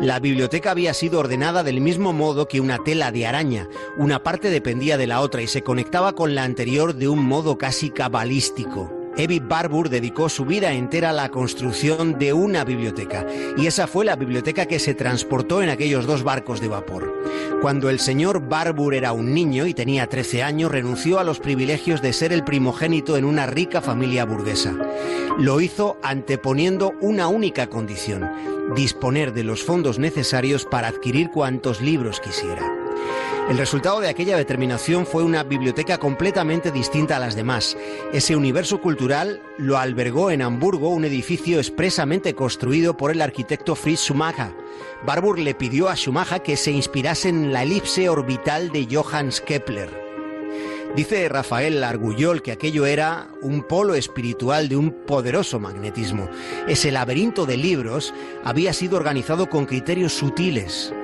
La biblioteca había sido ordenada del mismo modo que una tela de araña. Una parte dependía de la otra y se conectaba con la anterior de un modo casi cabalístico. Evi Barbour dedicó su vida entera a la construcción de una biblioteca, y esa fue la biblioteca que se transportó en aquellos dos barcos de vapor. Cuando el señor Barbour era un niño y tenía 13 años, renunció a los privilegios de ser el primogénito en una rica familia burguesa. Lo hizo anteponiendo una única condición, disponer de los fondos necesarios para adquirir cuantos libros quisiera. El resultado de aquella determinación fue una biblioteca completamente distinta a las demás. Ese universo cultural lo albergó en Hamburgo un edificio expresamente construido por el arquitecto Fritz Schumacher. Barbour le pidió a Schumacher que se inspirase en la elipse orbital de Johannes Kepler. Dice Rafael Argullol que aquello era un polo espiritual de un poderoso magnetismo. Ese laberinto de libros había sido organizado con criterios sutiles,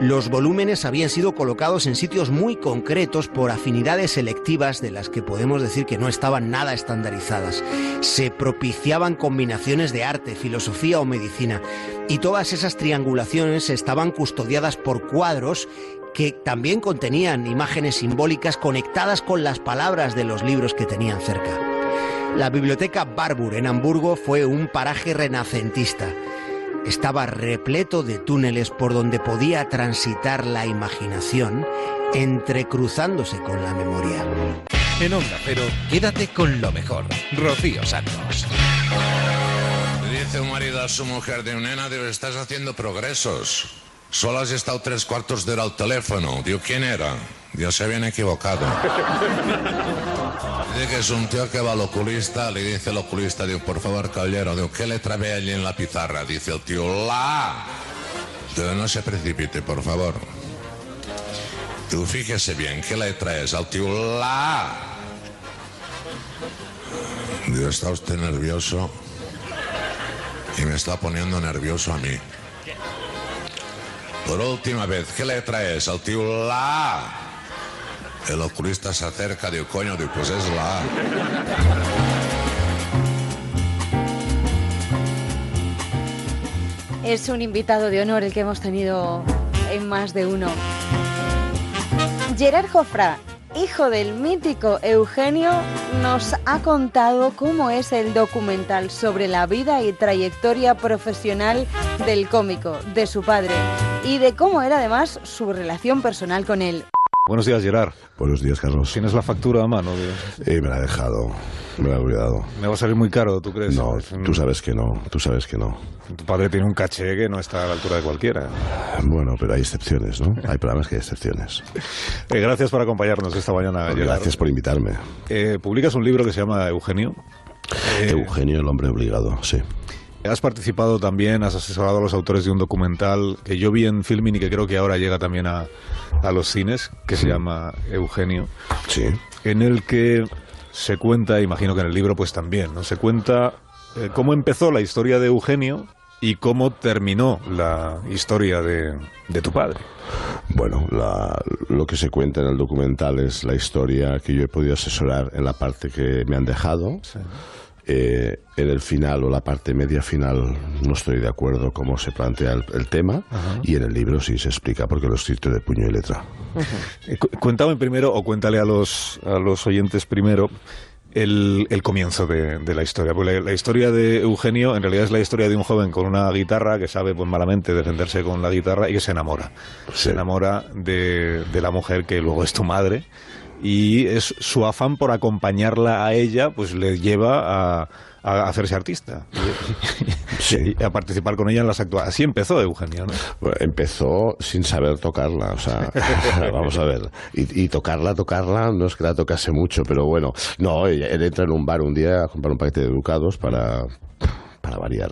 los volúmenes habían sido colocados en sitios muy concretos por afinidades selectivas de las que podemos decir que no estaban nada estandarizadas. Se propiciaban combinaciones de arte, filosofía o medicina y todas esas triangulaciones estaban custodiadas por cuadros que también contenían imágenes simbólicas conectadas con las palabras de los libros que tenían cerca. La biblioteca Barbour en Hamburgo fue un paraje renacentista estaba repleto de túneles por donde podía transitar la imaginación, entrecruzándose con la memoria. En Onda Cero, quédate con lo mejor. Rocío Santos. Le dice un marido a su mujer de nena, digo, estás haciendo progresos. Solo has estado tres cuartos de hora al teléfono. Digo, ¿quién era? Dios se habían equivocado. Dice que es un tío que va al oculista, le dice el oculista, digo, por favor, caballero, digo, ¿qué letra ve allí en la pizarra? Dice el tío, la. Digo, no se precipite, por favor. Tú fíjese bien, ¿qué letra es? Al tío, la. Digo, ¿está usted nervioso? Y me está poniendo nervioso a mí. Por última vez, ¿qué letra es? Al tío, la. El oculista se acerca, digo, coño, digo, pues es la A. Es un invitado de honor el que hemos tenido en más de uno. Gerard Jofra hijo del mítico Eugenio, nos ha contado cómo es el documental sobre la vida y trayectoria profesional del cómico, de su padre, y de cómo era además su relación personal con él. Buenos días, Gerard. Buenos días, Carlos. ¿Tienes la factura a mano? Eh, me la he dejado, me la he olvidado. Me va a salir muy caro, ¿tú crees? No, tú sabes que no, tú sabes que no. Tu padre tiene un caché que no está a la altura de cualquiera. Bueno, pero hay excepciones, ¿no? Hay programas que hay excepciones. Eh, gracias por acompañarnos esta mañana, Gerard. Gracias por invitarme. Eh, publicas un libro que se llama Eugenio. Eugenio, el hombre obligado, sí. Has participado también, has asesorado a los autores de un documental que yo vi en Filmin y que creo que ahora llega también a, a los cines, que se llama Eugenio. Sí. En el que se cuenta, imagino que en el libro pues también, ¿no? Se cuenta eh, cómo empezó la historia de Eugenio y cómo terminó la historia de, de tu padre. Bueno, la- lo que se cuenta en el documental es la historia que yo he podido asesorar en la parte que me han dejado. Eh, en el final o la parte media final no estoy de acuerdo cómo se plantea el, el tema y en el libro sí se explica porque lo he escrito de puño y letra. Eh, cu- Cuéntame primero, o cuéntale a los, a los oyentes primero, el, el comienzo de, de la historia. Porque la, la historia de Eugenio en realidad es la historia de un joven con una guitarra que sabe pues malamente defenderse con la guitarra y que se enamora. Se enamora de, de la mujer que luego es tu madre y es su afán por acompañarla a ella pues le lleva a, a hacerse artista y a participar con ella en las actuaciones. Así empezó Eugenio, ¿no? Bueno, empezó sin saber tocarla, o sea, vamos a ver. Y, y tocarla, tocarla, no es que la tocase mucho, pero bueno. No, él, él entra en un bar un día a comprar un paquete de educados para para variar.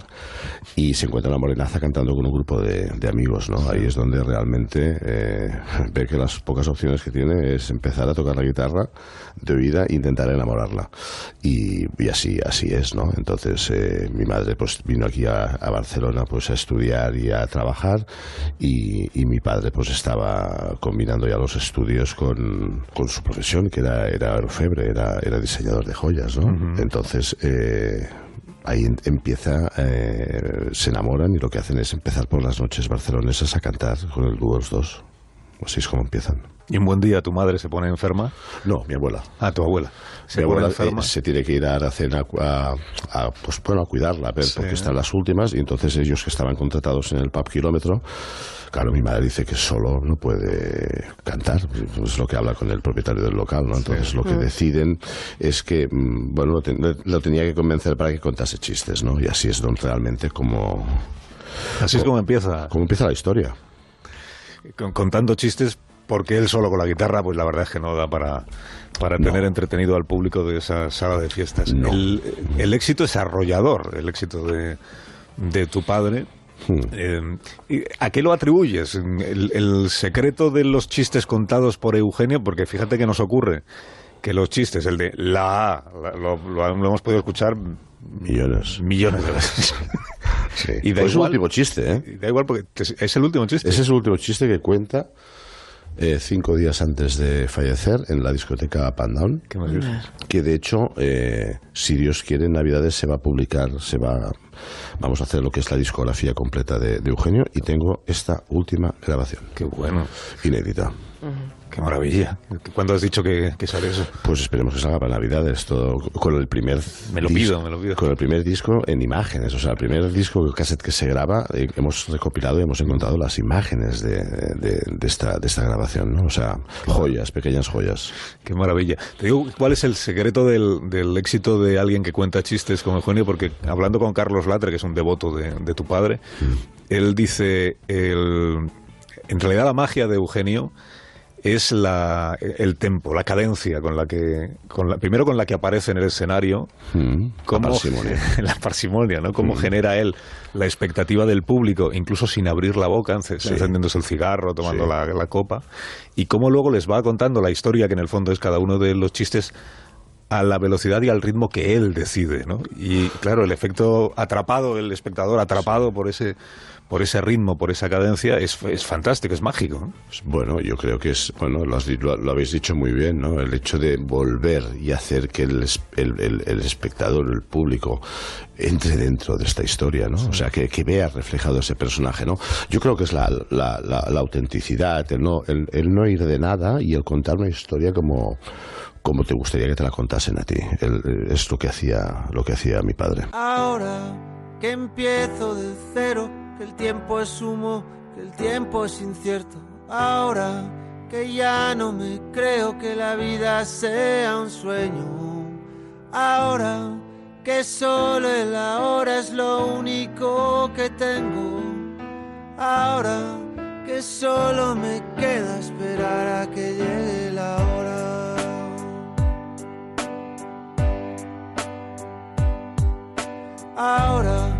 Y se encuentra una morenaza cantando con un grupo de, de amigos, ¿no? Ahí es donde realmente eh, ve que las pocas opciones que tiene es empezar a tocar la guitarra de oída e intentar enamorarla. Y, y así, así es, ¿no? Entonces eh, mi madre pues vino aquí a, a Barcelona pues a estudiar y a trabajar y, y mi padre pues estaba combinando ya los estudios con, con su profesión, que era, era orfebre, era, era diseñador de joyas, ¿no? Entonces... eh, ahí em- empieza, eh, se enamoran y lo que hacen es empezar por las noches barcelonesas a cantar con el dúo los dos. Así es como empiezan. Y un buen día tu madre se pone enferma. No, mi abuela. Ah, tu abuela. Se Mi abuela enferma. eh, se tiene que ir a Aracena a, a, pues, bueno, a cuidarla, a ver, porque están las últimas, y entonces ellos que estaban contratados en el pub kilómetro, claro, mi madre dice que solo no puede cantar, es lo que habla con el propietario del local, ¿no? Entonces lo que Mm. deciden es que, mm, bueno, lo, ten- lo tenía que convencer para que contase chistes, ¿no? Y así es don- realmente como... Así es como empieza. Como empieza la historia. Con- contando chistes porque él solo con la guitarra, pues la verdad es que no da para, para tener entretenido al público de esa sala de fiestas. El, el éxito es arrollador, el éxito de, de tu padre. Eh, ¿y ¿A qué lo atribuyes? El, el secreto de los chistes contados por Eugenio, porque fíjate que nos ocurre que los chistes, el de la A, la- lo, lo- hemos podido escuchar millones, millones de veces. Y da Pues es el último chiste, ¿eh? Da igual porque te- es el último chiste. Ese es el último chiste que cuenta eh, cinco días antes de fallecer en la discoteca Pandown. Que de hecho, eh, si Dios quiere, en Navidades se va a publicar, se va, vamos a hacer lo que es la discografía completa de, de Eugenio y tengo esta última grabación. Qué bueno. Inédita. Qué maravilla. ¿Cuándo has dicho que, que sale eso? Pues esperemos que salga para Navidades, todo con el primer Me lo pido, me lo pido. Con el primer disco en imágenes, o sea, el primer disco cassette que se graba, eh, hemos recopilado y hemos encontrado las imágenes de, de- de esta, de esta grabación, ¿no? O sea, joyas, pequeñas joyas. Qué maravilla. Te digo, ¿cuál es el secreto del, del éxito de alguien que cuenta chistes como Eugenio? Porque hablando con Carlos Latre, que es un devoto de, de tu padre, él dice, el, en realidad la magia de Eugenio es la, el tempo, la cadencia con la que, con la, primero con la que aparece en el escenario, Mm, cómo- la parsimonia. la parsimonia, ¿no? Cómo Mm. genera él la expectativa del público, incluso sin abrir la boca, Sí. encendiéndose el cigarro, tomando Sí. la, la copa, y cómo luego les va contando la historia, que en el fondo es cada uno de los chistes, a la velocidad y al ritmo que él decide, ¿no? Y claro, el efecto atrapado, el espectador atrapado por ese por ese ritmo, por esa cadencia, es, es fantástico, es mágico. ¿no? Bueno, yo creo que es, bueno, lo, has lo- lo habéis dicho muy bien, ¿no? El hecho de volver y hacer que el, es- el- el- el espectador, el público, entre dentro de esta historia, ¿no? O sea, que, que vea reflejado ese personaje, ¿no? Yo creo que es la, la, la- la autenticidad, el no, el, el no ir de nada y el contar una historia como como te gustaría que te la contasen a ti. El- es lo que hacía lo que hacía mi padre. Ahora que empiezo de cero, que el tiempo es humo, que el tiempo es incierto. Ahora que ya no me creo que la vida sea un sueño. Ahora que solo el ahora es lo único que tengo. Ahora que solo me queda esperar a que llegue la hora. Ahora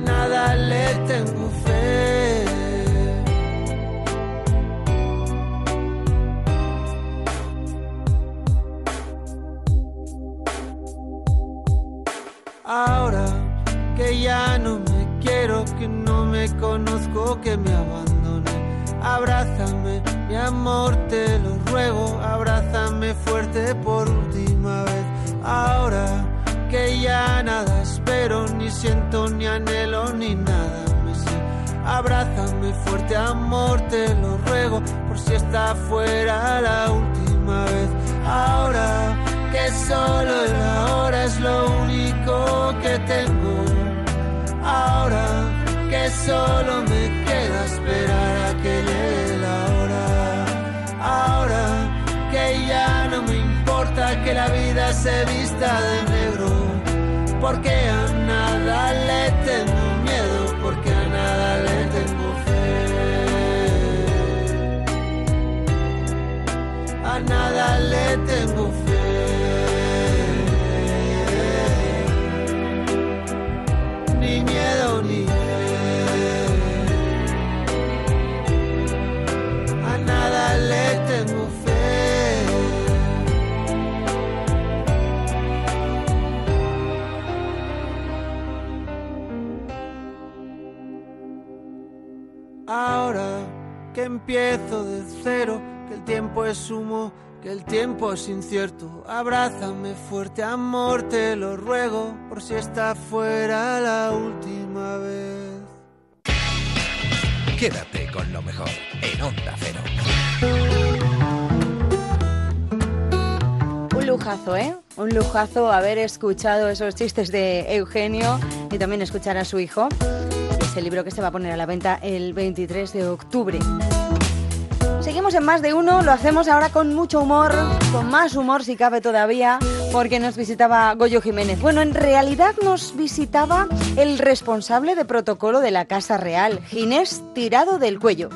Nada le tengo fe. Ahora que ya no me quiero, que no me conozco, que me abandone. Abrázame, mi amor, te lo ruego. Abrázame fuerte por última vez. Ahora que ya nada espero, ni siento, ni anhelo, ni nada me sé. Abrázame fuerte, amor, te lo ruego. Por si está fuera la última vez. Ahora que solo el ahora es lo único que tengo. Ahora que solo me queda esperar a que llegue la hora. Ahora que ya no me importa que la vida se vista de negro. Porque a nada le tengo miedo, porque a nada le tengo fe. A nada le tengo fe. Ahora que empiezo de cero, que el tiempo es humo, que el tiempo es incierto. Abrázame fuerte, amor, te lo ruego, por si está fuera la última vez. Quédate con lo mejor en Onda Cero. Un lujazo, ¿eh? Un lujazo haber escuchado esos chistes de Eugenio y también escuchar a su hijo. Ese libro que se va a poner a la venta el 23 de octubre. Seguimos en más de uno, lo hacemos ahora con mucho humor, con más humor si cabe todavía, porque nos visitaba Goyo Jiménez. Bueno, en realidad nos visitaba el responsable de protocolo de la Casa Real, Ginés Tirado del Cuello.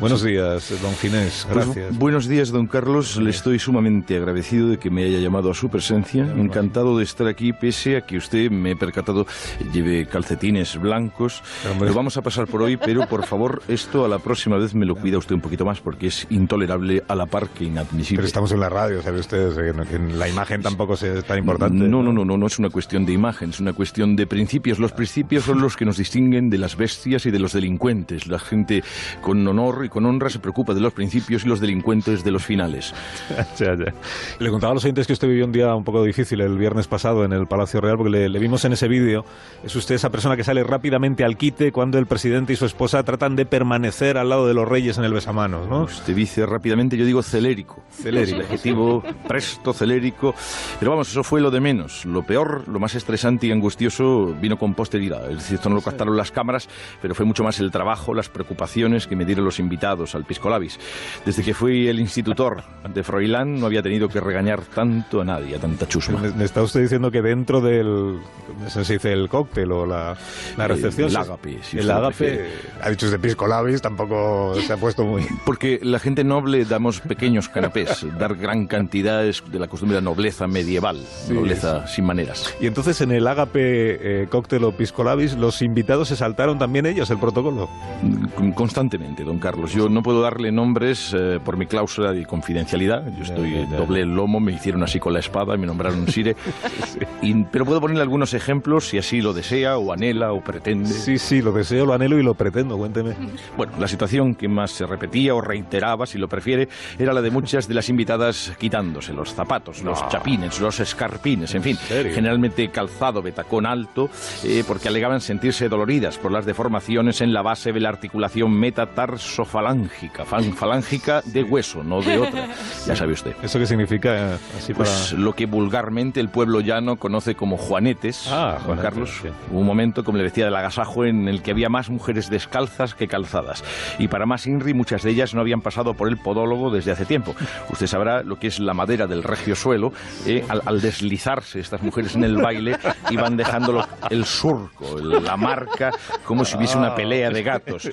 Buenos días, don Ginés, Pues, gracias. buenos días, don Carlos. Le estoy sumamente agradecido de que me haya llamado a su presencia. Encantado de estar aquí, pese a que usted, me he percatado, lleve calcetines blancos. Lo vamos a pasar por hoy, pero por favor, esto a la próxima vez me lo cuida usted un poquito más, porque es intolerable a la par que inadmisible. Pero estamos en la radio, ¿sabe usted? Que la imagen tampoco es tan importante. No, no, no, no, no es una cuestión de imagen, es una cuestión de principios. Los principios son los que nos distinguen de las bestias y de los delincuentes. La gente con honor y con honra se preocupa de los principios y los delincuentes de los finales. Ya, ya. Le contaba a los oyentes que usted vivió un día un poco difícil el viernes pasado en el Palacio Real, porque le, le vimos en ese vídeo. Es usted esa persona que sale rápidamente al quite cuando el presidente y su esposa tratan de permanecer al lado de los reyes en el besamanos, ¿no? Usted dice rápidamente, yo digo celérico. Celérico. El adjetivo presto, celérico. Pero vamos, eso fue lo de menos. Lo peor, lo más estresante y angustioso vino con posteridad. Es decir, esto no lo captaron las cámaras, pero fue mucho más el trabajo, las preocupaciones que me dieron los invitados al Pisco Labis. Desde que fui el institutor de Froilán no había tenido que regañar tanto a nadie, a tanta chusma. Me, me está usted diciendo que dentro del. No sé si dice el cóctel o la, la recepción. El ágape, si el ágape. Ha dicho usted pisco labis, tampoco se ha puesto muy. Porque la gente noble damos pequeños canapés, dar gran cantidad es de la costumbre de la nobleza medieval, nobleza sin maneras. Y entonces en el ágape eh, cóctel o pisco labis, los invitados se saltaron también ellos el protocolo. Con- Constantemente, don Carlos. Yo no puedo darle nombres eh, por mi cláusula de confidencialidad. Yo estoy ya, ya. doble el lomo, me hicieron así con la espada, me nombraron Sire. Y- pero puedo ponerle algunos ejemplos si así lo desea o anhela o pretende. Sí, sí, lo deseo, lo anhelo y lo pretendo, cuénteme. Bueno, la situación que más se repetía o reiteraba, si lo prefiere, era la de muchas de las invitadas quitándose los zapatos, los chapines, los escarpines, en fin, generalmente calzado de tacón alto, eh, porque alegaban sentirse doloridas por las deformaciones en la base de la articulación metatarsofalángica, fan- falángica de hueso, no de otra. Ya sabe usted. ¿Eso qué significa eh, así para.? Pues lo que vulgarmente el pueblo llano conoce como juanetes, Ah, Juan Carlos. sí. Un momento, como le decía, del agasajo en el que había más mujeres descalzas que calzadas. Y para más Inri, muchas de ellas no habían pasado por el podólogo desde hace tiempo. Usted sabrá lo que es la madera del regio suelo. eh, al, al deslizarse estas mujeres en el baile, iban dejándolo el surco, el- la marca, como si hubiese una pelea de gatos.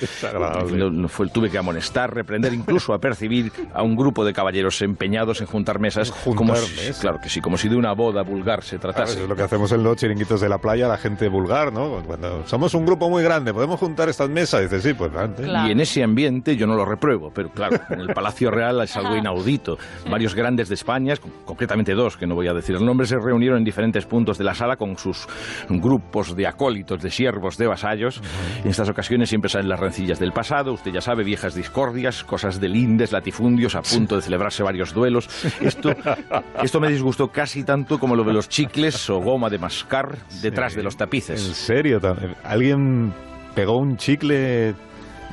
Fue, tuve que amonestar, reprender, incluso a percibir a un grupo de caballeros empeñados en juntar mesas. como si- mesas. claro que sí, como si de una boda vulgar se Claro, tratase. es lo que hacemos en los chiringuitos de la playa, la gente vulgar, ¿no? Cuando somos un grupo muy grande, ¿podemos juntar estas mesas? Dice, sí, pues antes. Y en ese ambiente yo no lo repruebo, pero claro, en el Palacio Real es algo inaudito. Varios grandes de España, con- concretamente dos, que no voy a decir el nombre, se reunieron en diferentes puntos de la sala con sus grupos de acólitos, de siervos, de vasallos. En estas ocasiones siempre salen las rencillas del pasado, usted ya sabe, viejas discordias, cosas de lindes, latifundios, a punto de celebrarse varios duelos. Esto, esto me disgustó casi tanto como lo de los chicles o goma de mascar detrás de los ¿En tapices. serio? tam- ¿Alguien pegó un chicle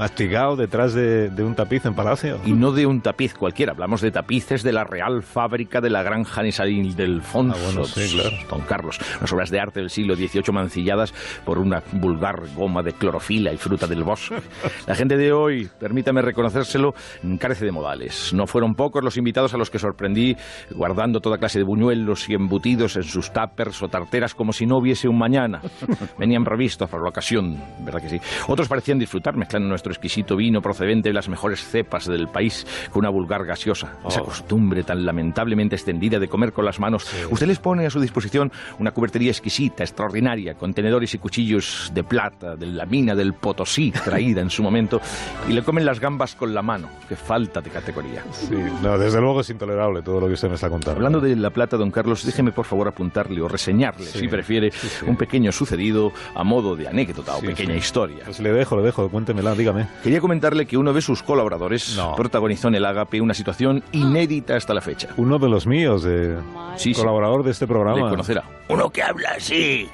mastigado detrás de, de un tapiz en Palacio? Y no de un tapiz cualquiera, hablamos de tapices de la Real Fábrica de la Granja Nisalín del Fonso, Ah, bueno, sí, claro. don Carlos. Unas obras de arte del siglo XVIII mancilladas por una vulgar goma de clorofila y fruta del bosque. La gente de hoy, permítame reconocérselo, carece de modales. No fueron pocos los invitados a los que sorprendí guardando toda clase de buñuelos y embutidos en sus tuppers o tarteras como si no hubiese un mañana. Venían provistos por la ocasión, ¿verdad que sí? Otros parecían disfrutar mezclando nuestro exquisito vino procedente de las mejores cepas del país con una vulgar gaseosa. Esa costumbre tan lamentablemente extendida de comer con las manos. Usted les pone a su disposición una cubertería exquisita, extraordinaria, con tenedores y cuchillos de plata, de la mina del Potosí, traída en su momento, y le comen las gambas con la mano. Qué falta de categoría. Sí, no, desde luego es intolerable todo lo que usted me está contando. Hablando de La Plata, don Carlos, déjeme por favor apuntarle o reseñarle, Sí, si prefiere, sí, sí. un pequeño sucedido a modo de anécdota o Sí, pequeña sí. historia. Pues le dejo, le dejo, cuéntemela, dígame. Quería comentarle que uno de sus colaboradores protagonizó en el Agape una situación inédita hasta la fecha. Uno de los míos, de Sí, sí. colaborador de este programa. Le conocerá. Uno que habla así.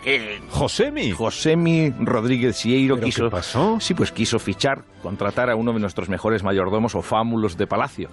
Josemi. Josemi Rodríguez Sieiro ¿Pero quiso. qué pasó? Sí, pues quiso fichar, contratar a uno de nuestros mejores mayordomos o fámulos de palacio.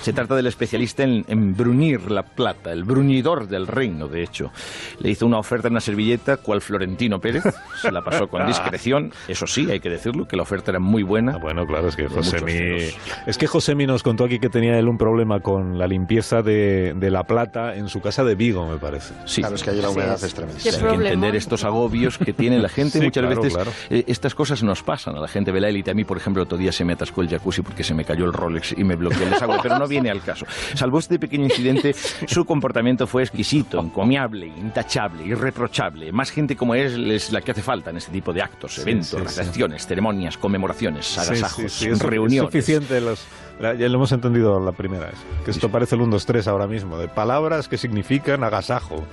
Se trata del especialista en, en bruñir la plata, el bruñidor del reino, de hecho. Le hizo una oferta en una servilleta, cual Florentino Pérez. Se la pasó con discreción. Eso sí, hay que decirlo, que la oferta era muy buena. Ah, bueno, claro, es que Josemi... Es que Josemi nos contó aquí que tenía él un problema con la limpieza de, de la plata en su casa de Vigo, me parece. Sí. Claro, es que allí la humedad es tremenda. Hay que entender estos agobios que tiene la gente. Sí, Muchas claro, veces claro. eh, estas cosas nos pasan a la gente de la élite. A mí, por ejemplo, otro día se me atascó el jacuzzi porque se me cayó el Rolex y me bloqueó el desagüe, pero no viene al caso. Salvo este pequeño incidente, su comportamiento fue exquisito, encomiable, intachable, irreprochable. Más gente como él es la que hace falta en este tipo de actos, eventos, sí, ceremonias, conmemoraciones, Sí, agasajos, sí, sí, es, reuniones. suficiente los, La- ya lo hemos entendido la primera vez. Que esto parece el 1, 2, 3 ahora mismo. De palabras que significan agasajo.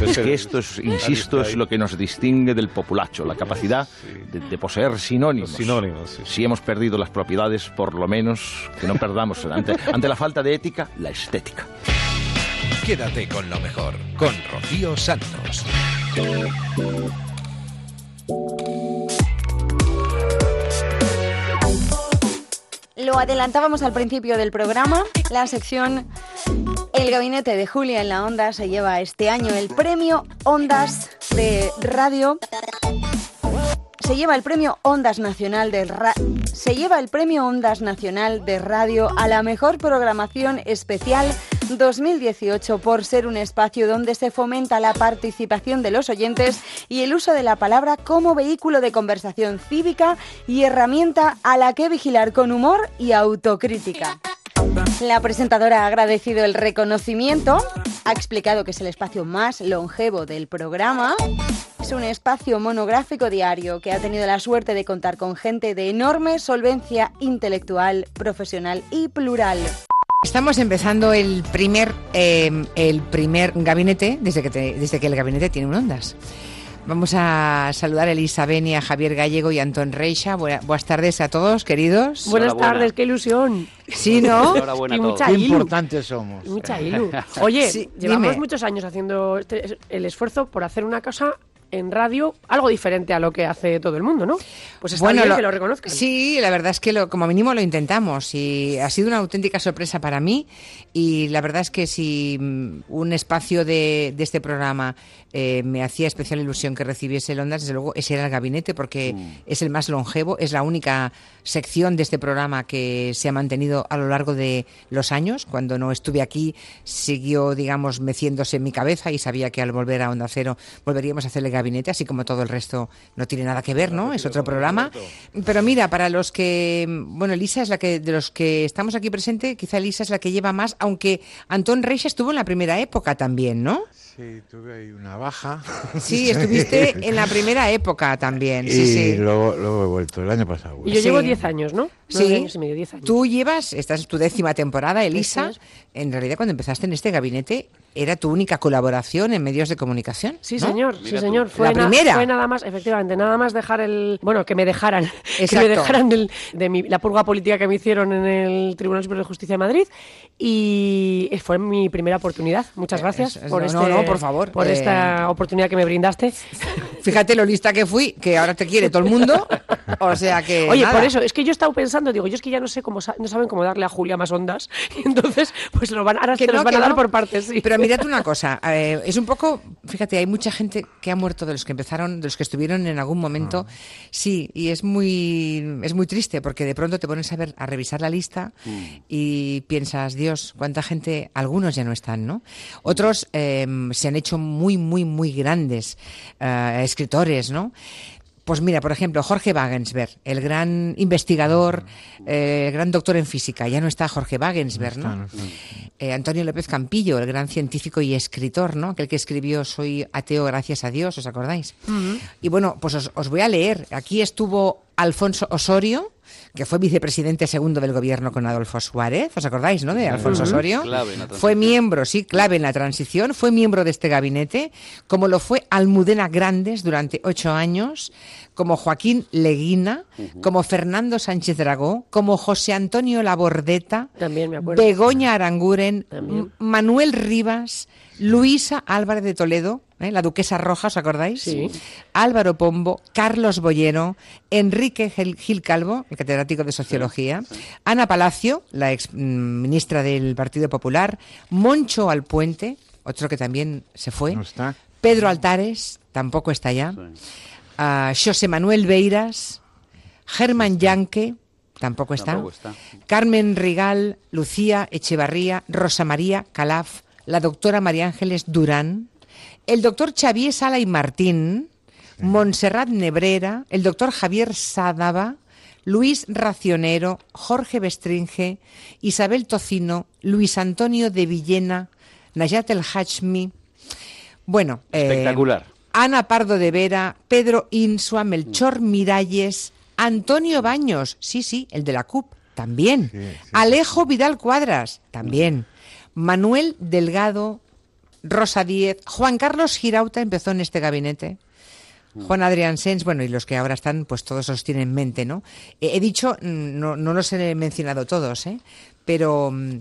Es que esto, es, insisto, es lo que nos distingue del populacho, la capacidad de, de poseer sinónimos. sinónimos, Si hemos perdido las propiedades, por lo menos que no perdamos ante, ante la falta de ética, la estética. Quédate con lo mejor, con Rocío Santos. Lo adelantábamos al principio del programa, la sección El gabinete de Julia en la Onda se lleva este año el premio Ondas de Radio. Se lleva el premio Ondas Nacional de se lleva el premio Ondas Nacional de Radio a la mejor programación especial 2018 por ser un espacio donde se fomenta la participación de los oyentes y el uso de la palabra como vehículo de conversación cívica y herramienta a la que vigilar con humor y autocrítica. La presentadora ha agradecido el reconocimiento, ha explicado que es el espacio más longevo del programa. Es un espacio monográfico diario que ha tenido la suerte de contar con gente de enorme solvencia intelectual, profesional y plural. Estamos empezando el primer, eh, el primer gabinete desde que, desde que el gabinete tiene un ondas. Vamos a saludar a Elisa Beni, a Javier Gallego y a Antón Reixa. Buena- buenas tardes a todos, queridos. Buenas tardes, qué ilusión. Sí, ¿no? y mucha Qué ilu. importantes somos. Y Mucha ilu. Oye, Sí, llevamos dime. muchos años haciendo este- el esfuerzo por hacer una cosa en radio algo diferente a lo que hace todo el mundo, ¿no? Pues está bien lo- que lo reconozcan. Sí, la verdad es que lo, como mínimo lo intentamos y ha sido una auténtica sorpresa para mí y la verdad es que si mm, un espacio de, de este programa eh, me hacía especial ilusión que recibiese el Ondas, desde luego ese era el gabinete porque es el más longevo, es la única sección de este programa que se ha mantenido a lo largo de los años. Cuando no estuve aquí siguió, digamos, meciéndose en mi cabeza y sabía que al volver a Onda Cero volveríamos a hacer el gabinete, así como todo el resto no tiene nada que ver, ¿no? Es otro programa. Pero mira, para los que, bueno, Elisa es la que, de los que estamos aquí presente, quizá Elisa es la que lleva más, aunque Antón Reixa estuvo en la primera época también, ¿no? Sí, tuve ahí una baja. Sí, estuviste en la primera época también, sí, y sí. Luego, luego he vuelto, el año pasado. Y yo Sí. llevo 10 años, ¿no? Sí, años y medio, 10 años. tú llevas, esta es tu décima temporada, Elisa. En realidad, cuando empezaste en este gabinete, era tu única colaboración en medios de comunicación. Sí, ¿no? señor, sí, señor. Fue, la na- primera. fue nada más, efectivamente, nada más dejar el. Bueno, que me dejaran. Que Exacto. me dejaran del- de mi- la purga política que me hicieron en el Tribunal Superior de Justicia de Madrid. Y fue mi primera oportunidad. Muchas gracias es- por, no, este- no, por favor, por eh, esta oportunidad que me brindaste. Fíjate lo lista que fui, que ahora te quiere todo el mundo. O sea que. Oye, nada. por eso, es que yo he estado pensando, digo, yo es que ya no sé cómo, sa- no saben cómo darle a Julia más ondas. Y entonces, pues lo van, ahora Que se los van que a dar no. por partes, sí. Pero mírate una cosa, eh, es un poco, fíjate, hay mucha gente que ha muerto de los que empezaron, de los que estuvieron en algún momento. Ah. Sí, y es muy, es muy triste porque de pronto te pones a ver, a revisar la lista y piensas, Dios, cuánta gente, algunos ya no están, ¿no? Otros eh, se han hecho muy, muy, muy grandes eh, escritores, ¿no? Pues mira, por ejemplo, Jorge Wagensberg, el gran investigador, eh, el gran doctor en física, ya no está Jorge Wagensberg, ¿no? Eh, Antonio López Campillo, el gran científico y escritor, ¿no? Aquel que escribió Soy ateo gracias a Dios, ¿os acordáis? Y bueno, pues os, os voy a leer. Aquí estuvo Alfonso Osorio, que fue vicepresidente segundo del gobierno con Adolfo Suárez, ¿os acordáis, no? De Alfonso. Osorio. Clave en la fue miembro, sí, clave en la transición, fue miembro de este gabinete, como lo fue Almudena Grandes durante ocho años, como Joaquín Leguina, como Fernando Sánchez Dragó, como José Antonio Labordeta, También me acuerdo. Begoña Aranguren, Manuel Rivas, Luisa Álvarez de Toledo, ¿eh? la duquesa roja, ¿os acordáis? Sí. Álvaro Pombo, Carlos Boyero, Enrique Gil, Calvo, el catedrático de Sociología, Ana Palacio, la ex mm, ministra del Partido Popular, Moncho Alpuente, otro que también se fue, Pedro Altares, tampoco está ya, ah, José Manuel Beiras, Germán Yanque, tampoco está, Tampoco está. Carmen Rigal, Lucía Echevarría, Rosa María Calaf, la doctora María Ángeles Durán, el doctor Xavier Sala y Martín, Montserrat Nebrera, el doctor Javier Sádava, Luis Racionero, Jorge Bestringe, Isabel Tocino, Luis Antonio de Villena, Nayat El Hachmi. Bueno, eh, Espectacular. Ana Pardo de Vera, Pedro Insua, Melchor Miralles, Antonio Baños, sí, sí, el de la CUP. también. Alejo Vidal Cuadras, también. Manuel Delgado, Rosa Díez, Juan Carlos Girauta empezó en este gabinete. Juan Adrián Sens, bueno, y los que ahora están, pues todos los tienen en mente, ¿no? He dicho, mm, no, no los he mencionado todos, ¿eh? Pero mm,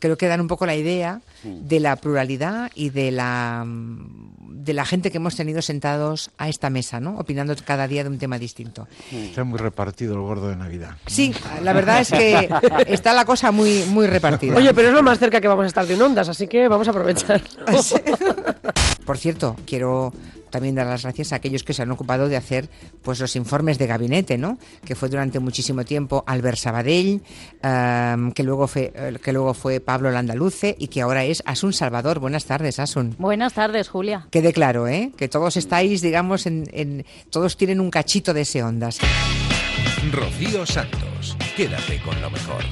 creo que dan un poco la idea de la pluralidad y de la mm, de la gente que hemos tenido sentados a esta mesa, ¿no? Opinando cada día de un tema distinto. Ha muy repartido el gordo de Navidad. Sí, la verdad es que está la cosa muy muy repartida. Oye, pero es lo más cerca que vamos a estar de un ondas, así que vamos a aprovechar. Por cierto, quiero también dar las gracias a aquellos que se han ocupado de hacer pues los informes de gabinete, ¿no? Que fue durante muchísimo tiempo Albert Sabadell, que luego fue eh, que luego fue Pablo Landaluce y que ahora es Asun Salvador. Buenas tardes, Asun. Buenas tardes, Julia. Quede claro, ¿eh? Que todos estáis, digamos, en, en- todos tienen un cachito de ese ondas. Rocío Santos, quédate con lo mejor.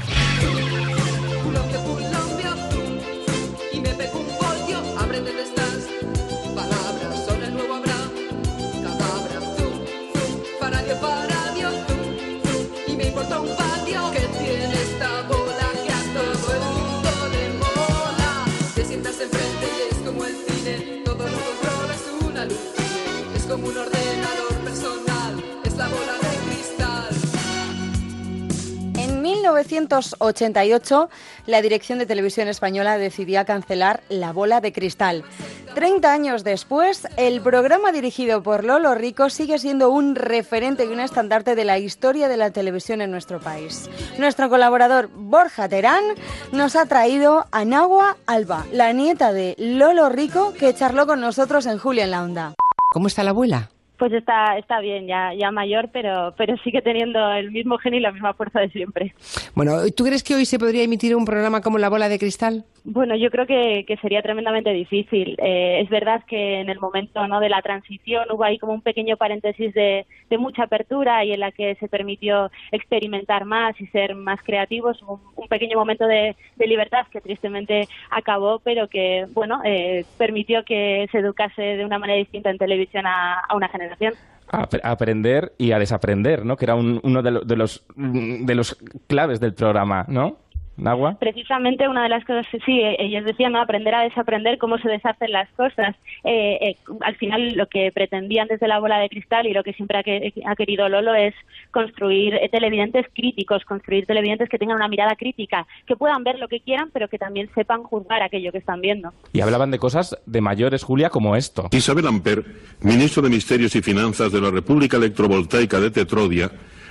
1988, la Dirección de Televisión Española decidía cancelar La Bola de Cristal. Treinta años después, el programa dirigido por Lolo Rico sigue siendo un referente y un estandarte de la historia de la televisión en nuestro país. Nuestro colaborador Borja Terán nos ha traído a Nahua Alba, la nieta de Lolo Rico, que charló con nosotros en Julia en la Onda. ¿Cómo está la abuela? Pues está, está bien, ya, ya mayor, pero, pero sigue teniendo el mismo genio y la misma fuerza de siempre. Bueno, ¿tú crees que hoy se podría emitir un programa como La Bola de Cristal? Bueno, yo creo que, que sería tremendamente difícil. Eh, es verdad que en el momento ¿no? de la transición hubo ahí como un pequeño paréntesis de, de mucha apertura y en la que se permitió experimentar más y ser más creativos. Hubo Un, un pequeño momento de, de libertad que tristemente acabó, pero que bueno eh, permitió que se educase de una manera distinta en televisión a, a una generación. A ap- a aprender y a desaprender, ¿no? Que era un- uno de, de los de los claves del programa, ¿no? Nagua. Precisamente una de las cosas que sí, eh, ellos decían, ¿no? aprender a desaprender cómo se deshacen las cosas. Eh, eh, al final lo que pretendían desde la bola de cristal y lo que siempre ha, que- ha querido Lolo es construir eh, televidentes críticos, construir televidentes que tengan una mirada crítica, que puedan ver lo que quieran, pero que también sepan juzgar aquello que están viendo. Y hablaban de cosas de mayores, Julia, como esto. Isabel Amper, ministro de Misterios y Finanzas de la República Electrovoltaica de Tetrodia,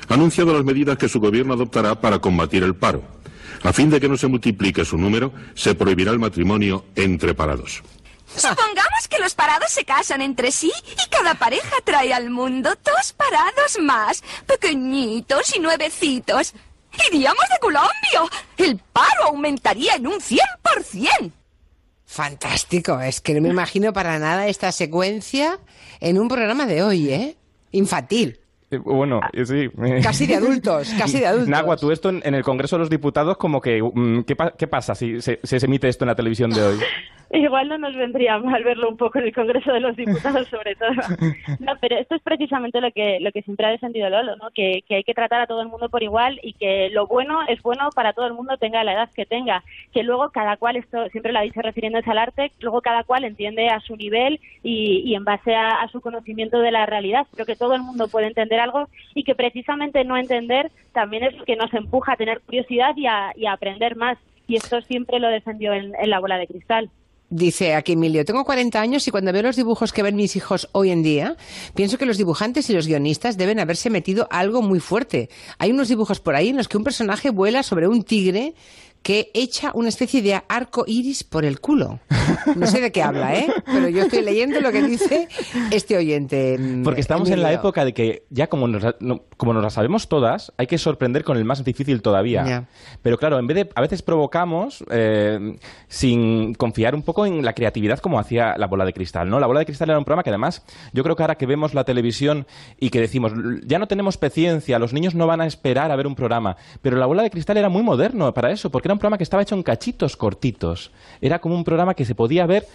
ha anunciado las medidas que su gobierno adoptará para combatir el paro. A fin de que no se multiplique su número, se prohibirá el matrimonio entre parados. Supongamos que los parados se casan entre sí y cada pareja trae al mundo dos parados más, pequeñitos y nuevecitos. ¡Iríamos de Colombia! El paro aumentaría en un 100%. Fantástico, es que no me imagino para nada esta secuencia en un programa de hoy, ¿eh? Infantil. Eh, Bueno, eh, sí. Casi de adultos, casi de adultos. Nagua, tú esto en, en el Congreso de los Diputados, como que, mm, ¿qué, pa- qué pasa si se, se emite esto en la televisión de hoy? Igual no nos vendría mal verlo un poco en el Congreso de los Diputados, sobre todo. No, pero esto es precisamente lo que lo que siempre ha defendido Lolo, ¿no? Que, que hay que tratar a todo el mundo por igual y que lo bueno es bueno para todo el mundo, tenga la edad que tenga. Que luego cada cual, esto siempre lo ha dicho refiriéndose al arte, luego cada cual entiende a su nivel y, y en base a, a su conocimiento de la realidad. Creo que todo el mundo puede entender algo y que precisamente no entender también es lo que nos empuja a tener curiosidad y a, y a aprender más. Y esto siempre lo defendió en- en la bola de cristal. Dice aquí Emilio, tengo 40 años y cuando veo los dibujos que ven mis hijos hoy en día, pienso que los dibujantes y los guionistas deben haberse metido algo muy fuerte. Hay unos dibujos por ahí en los que un personaje vuela sobre un tigre que echa una especie de arco iris por el culo. No sé de qué habla, ¿eh? Pero yo estoy leyendo lo que dice este oyente. mm, Porque estamos en la época de que ya como nos, como nos la sabemos todas, hay que sorprender con el más difícil todavía. Pero claro, en vez de, a veces provocamos eh, sin confiar un poco en la creatividad como hacía la bola de cristal, ¿no? La bola de cristal era un programa que además, yo creo que ahora que vemos la televisión y que decimos, ya no tenemos paciencia, los niños no van a esperar a ver un programa, pero la bola de cristal era muy moderno para eso, porque era un programa que estaba hecho en cachitos cortitos. Era como un programa que se podía ver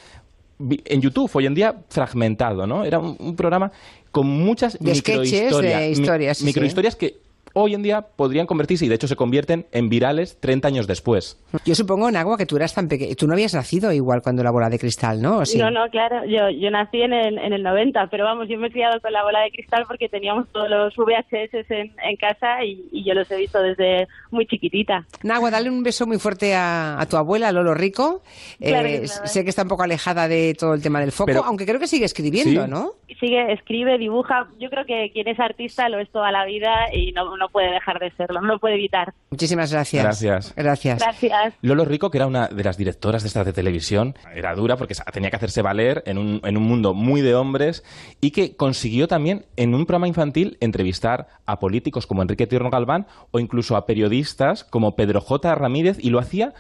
en YouTube, hoy en día fragmentado, ¿no? Era un, un programa con muchas De sketches, microhistorias. de historias, sí. microhistorias que hoy en día podrían convertirse, y de hecho se convierten, en virales 30 años después. Yo supongo, Nagua, que tú eras tan pequeño. Tú no habías nacido igual cuando la bola de cristal, ¿no? ¿O sí? No, no, claro, yo, yo nací en el, en el 90, pero vamos, yo me he criado con la bola de cristal porque teníamos todos los VHS en, en casa y, y yo los he visto desde muy chiquitita. Nagua, dale un beso muy fuerte a, a tu abuela, Lolo Rico. Claro que Eh, claro. sé que está un poco alejada de todo el tema del foco, Pero- aunque creo que sigue escribiendo, Sí. ¿no? Sigue, escribe, dibuja. Yo creo que quien es artista lo es toda la vida y no, no puede dejar de serlo, no lo puede evitar. Muchísimas gracias. Gracias. Gracias. Gracias. Lolo Rico, que era una de las directoras de estas de televisión, era dura porque tenía que hacerse valer en un, en un mundo muy de hombres y que consiguió también en un programa infantil entrevistar a políticos como Enrique Tierno Galván o incluso a periodistas como Pedro J. Ramírez y lo hacía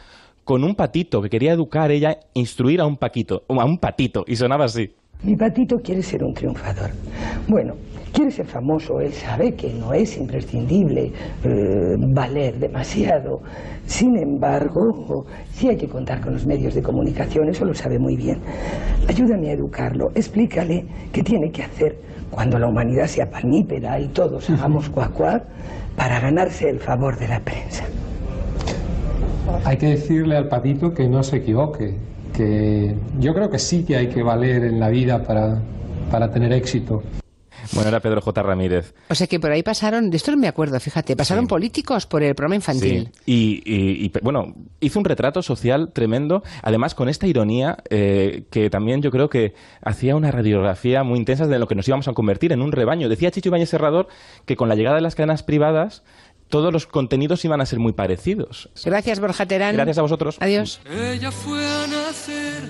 con un patito que quería educar ella, instruir a un paquito, a un patito y sonaba así. Mi patito quiere ser un triunfador. Bueno, quiere ser famoso, él sabe que no es imprescindible eh, valer demasiado. Sin embargo, sí hay que contar con los medios de comunicación, eso lo sabe muy bien. Ayúdame a educarlo, explícale qué tiene que hacer cuando la humanidad sea panípera y todos hagamos cuacuá para ganarse el favor de la prensa. Hay que decirle al patito que no se equivoque, que yo creo que sí que hay que valer en la vida para, para tener éxito. Bueno, era Pedro J. Ramírez. O sea que por ahí pasaron, de esto no me acuerdo, fíjate, pasaron políticos por el programa infantil. Sí. Y, y- bueno, hizo un retrato social tremendo, además con esta ironía eh, que también yo creo que hacía una radiografía muy intensa de lo que nos íbamos a convertir en un rebaño. Decía Chicho Ibáñez Serrador que con la llegada de las cadenas privadas todos los contenidos iban a ser muy parecidos. Gracias, Borja Terán. Gracias a vosotros. Adiós. Ella fue a nacer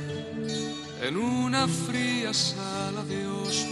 en una fría sala de hospital.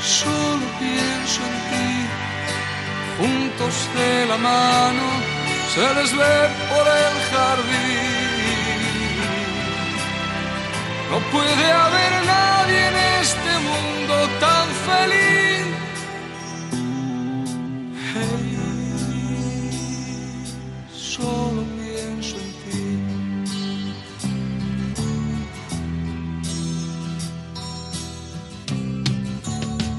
solo pienso en ti. Juntos de la mano se les ve por el jardín. No puede haber nadie en este mundo tan feliz. Hey, solo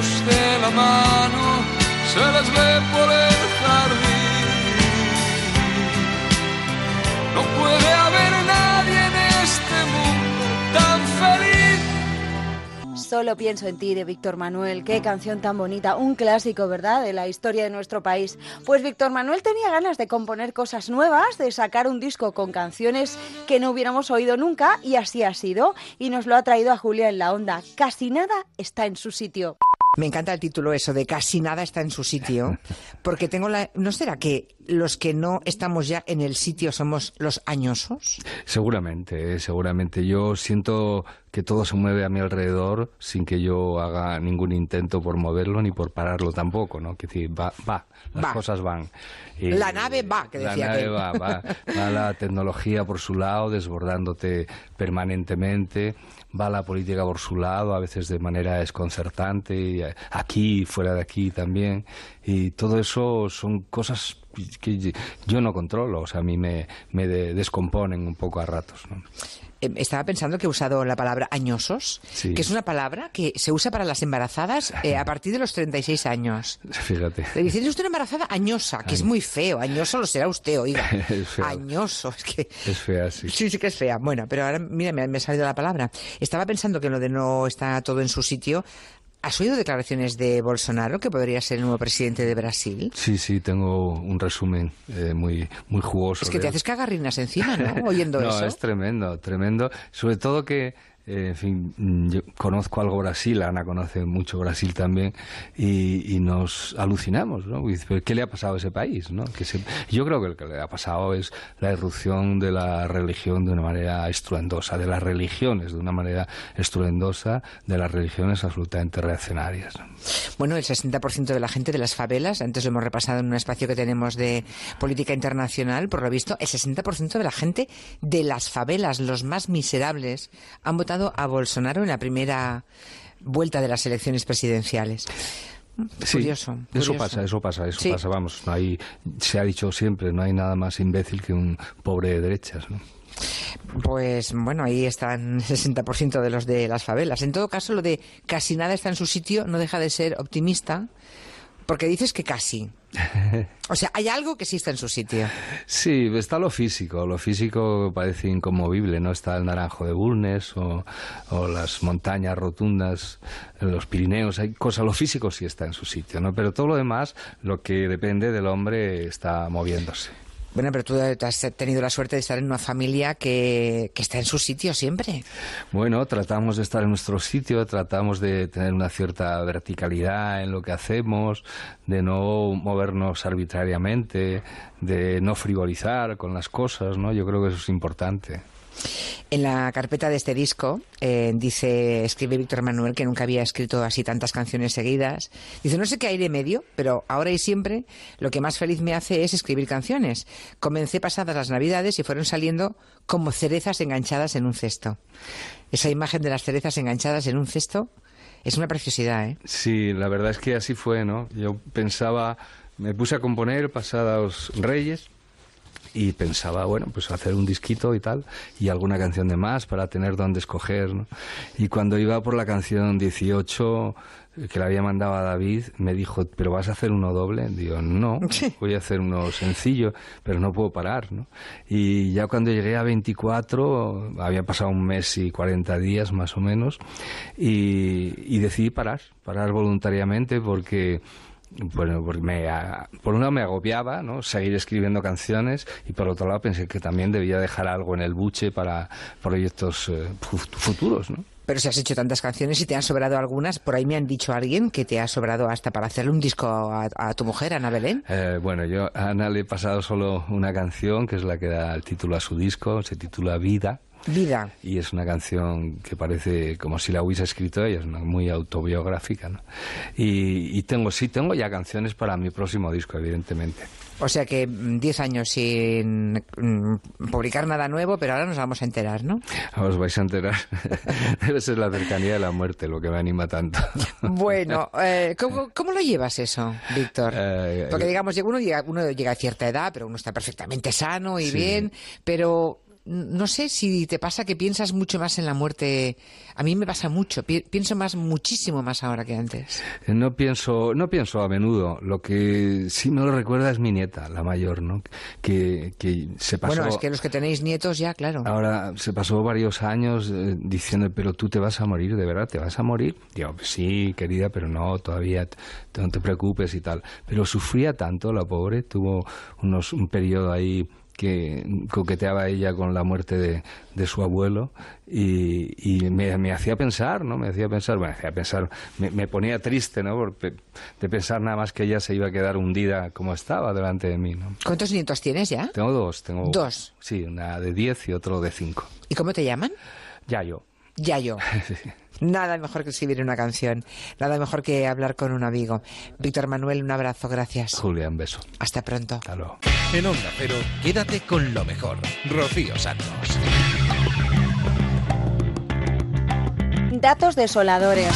De la mano se les ve por el jardín. No puede haber nadie en este mundo tan feliz. Solo pienso en ti de Víctor Manuel. Qué canción tan bonita. Un clásico, ¿verdad? De la historia de nuestro país. Pues Víctor Manuel tenía ganas de componer cosas nuevas, de sacar un disco con canciones que no hubiéramos oído nunca y así ha sido. Y nos lo ha traído a Julia en la onda. Casi nada está en su sitio. Me encanta el título eso de casi nada está en su sitio, porque tengo la... ¿No será que los que no estamos ya en el sitio somos los añosos? Seguramente, eh, seguramente. Yo siento que todo se mueve a mi alrededor sin que yo haga ningún intento por moverlo ni por pararlo tampoco, ¿no? Que decir, va, va, las Va. cosas van. La nave va, que la decía nave aquel. va, va, va la tecnología por su lado, desbordándote permanentemente, va la política por su lado, a veces de manera desconcertante, eh, aquí, fuera de aquí también, y todo eso son cosas que yo no controlo, o sea, a mí me, me de- descomponen un poco a ratos. Eh, Estaba pensando que he usado la palabra añosos, Sí. que es una palabra que se usa para las embarazadas eh, a partir de los 36 años. Fíjate. Le dicen, es usted una embarazada añosa, que es muy feo. Añoso lo será usted, oiga. Es feo. Añoso, es que... Es fea, sí. Sí, sí que es fea. Bueno, pero ahora, mira, me, me ha salido la palabra. Estaba pensando que lo de no está todo en su sitio. ¿Has oído declaraciones de Bolsonaro, que podría ser el nuevo presidente de Brasil? Sí, sí, tengo un resumen eh, muy, muy jugoso. Es que te haces cagarrinas encima, ¿no? Oyendo no, eso. es tremendo, tremendo. Sobre todo que, eh, en fin, mm, yo conozco algo Brasil, Ana conoce mucho Brasil también, y, nos alucinamos, ¿no? Y dice, "¿Pero ¿Qué le ha pasado a ese país? ¿no? Que se- yo creo que lo que le ha pasado es la irrupción de la religión de una manera estruendosa, de las religiones de una manera estruendosa, de las religiones absolutamente reaccionarias. ¿no? Bueno, el 60% de la gente de las favelas, antes lo hemos repasado en un espacio que tenemos de política internacional, por lo visto, el 60% de la gente de las favelas, los más miserables, han votado a Bolsonaro en la primera vuelta de las elecciones presidenciales. Sí, Curioso, Eso pasa, eso pasa, eso Sí. pasa, vamos, no hay, se ha dicho siempre, no hay nada más imbécil que un pobre de derechas, ¿no? Pues bueno, ahí están el 60% de los de las favelas. En todo caso, lo de casi nada está en su sitio no deja de ser optimista, porque dices que casi. O sea, hay algo que sí está en su sitio. Sí, está lo físico, lo físico parece inconmovible, ¿no? Está el naranjo de Bulnes o, las montañas rotundas, los Pirineos, hay cosas, lo físico sí está en su sitio, ¿no? Pero todo lo demás, lo que depende del hombre, está moviéndose. Bueno, pero tú has tenido la suerte de estar en una familia que, que está en su sitio siempre. Bueno, tratamos de estar en nuestro sitio, tratamos de tener una cierta verticalidad en lo que hacemos, de no movernos arbitrariamente, de no frivolizar con las cosas, ¿no? Yo creo que eso es importante. En la carpeta de este disco eh, dice, escribe Víctor Manuel que nunca había escrito así tantas canciones seguidas. Dice, no sé qué aire medio, pero ahora y siempre lo que más feliz me hace es escribir canciones. Comencé pasadas las navidades y fueron saliendo como cerezas enganchadas en un cesto. Esa imagen de las cerezas enganchadas en un cesto es una preciosidad, ¿eh? Sí, la verdad es que así fue, ¿no? Yo pensaba, me puse a componer pasados Reyes y pensaba, bueno, pues hacer un disquito y tal, y alguna canción de más para tener dónde escoger, ¿no? Y cuando iba por la canción 18, eh, que la había mandado a David, me dijo, ¿pero vas a hacer uno doble? Digo, no, voy a hacer uno sencillo, pero no puedo parar, ¿no? Y ya cuando llegué a 24, había pasado un mes y 40 días más o menos, y, y decidí parar, parar voluntariamente porque bueno, porque me, por un lado me agobiaba, ¿no? Seguir escribiendo canciones y por otro lado pensé que también debía dejar algo en el buche para proyectos eh, fu- futuros, ¿no? Pero si has hecho tantas canciones y te han sobrado algunas, por ahí me han dicho alguien que te ha sobrado hasta para hacerle un disco a, a tu mujer, Ana Belén. Eh, bueno, yo a Ana le he pasado solo una canción, que es la que da el título a su disco, se titula Vida. Vida. Y es una canción que parece como si la hubiese escrito ella, es una muy autobiográfica, ¿no? Y, y tengo, sí, tengo ya canciones para mi próximo disco, evidentemente. O sea que mm, 10 años sin mm, publicar nada nuevo, pero ahora nos vamos a enterar, ¿no? Os vais a enterar. Debe ser la cercanía de la muerte lo que me anima tanto. Bueno, eh, ¿cómo, cómo lo llevas eso, Víctor? Eh, Porque digamos, uno llega, uno llega a cierta edad, pero uno está perfectamente sano y Sí. bien, pero no sé si te pasa que piensas mucho más en la muerte. A mí me pasa mucho, pi- pienso más, muchísimo más ahora que antes. No pienso, no pienso a menudo. Lo que sí me lo recuerda es mi nieta, la mayor, ¿no? Que, que se pasó. Bueno, es que los que tenéis nietos ya, claro. Ahora se pasó varios años eh, diciendo, pero tú te vas a morir, ¿de verdad? ¿Te vas a morir? Digo, "Pues sí, querida, pero no, todavía no te preocupes y tal. Pero sufría tanto la pobre, tuvo unos, un periodo ahí que coqueteaba ella con la muerte de, de su abuelo y, y me, me hacía pensar, ¿no? Me hacía pensar, bueno, me hacía pensar, me, me ponía triste, ¿no? Por de pensar nada más que ella se iba a quedar hundida como estaba delante de mí, ¿no? ¿Cuántos nietos tienes ya? Tengo dos, tengo... Dos. Sí, una de 10 y otro de 5. ¿Y cómo te llaman? Ya yo. Yayo. Nada mejor que escribir una canción, nada mejor que hablar con un amigo. Víctor Manuel, un abrazo, gracias. Julia, un beso. Hasta pronto. Hasta luego. En Onda Cero, quédate con lo mejor. Rocío Santos. Datos desoladores.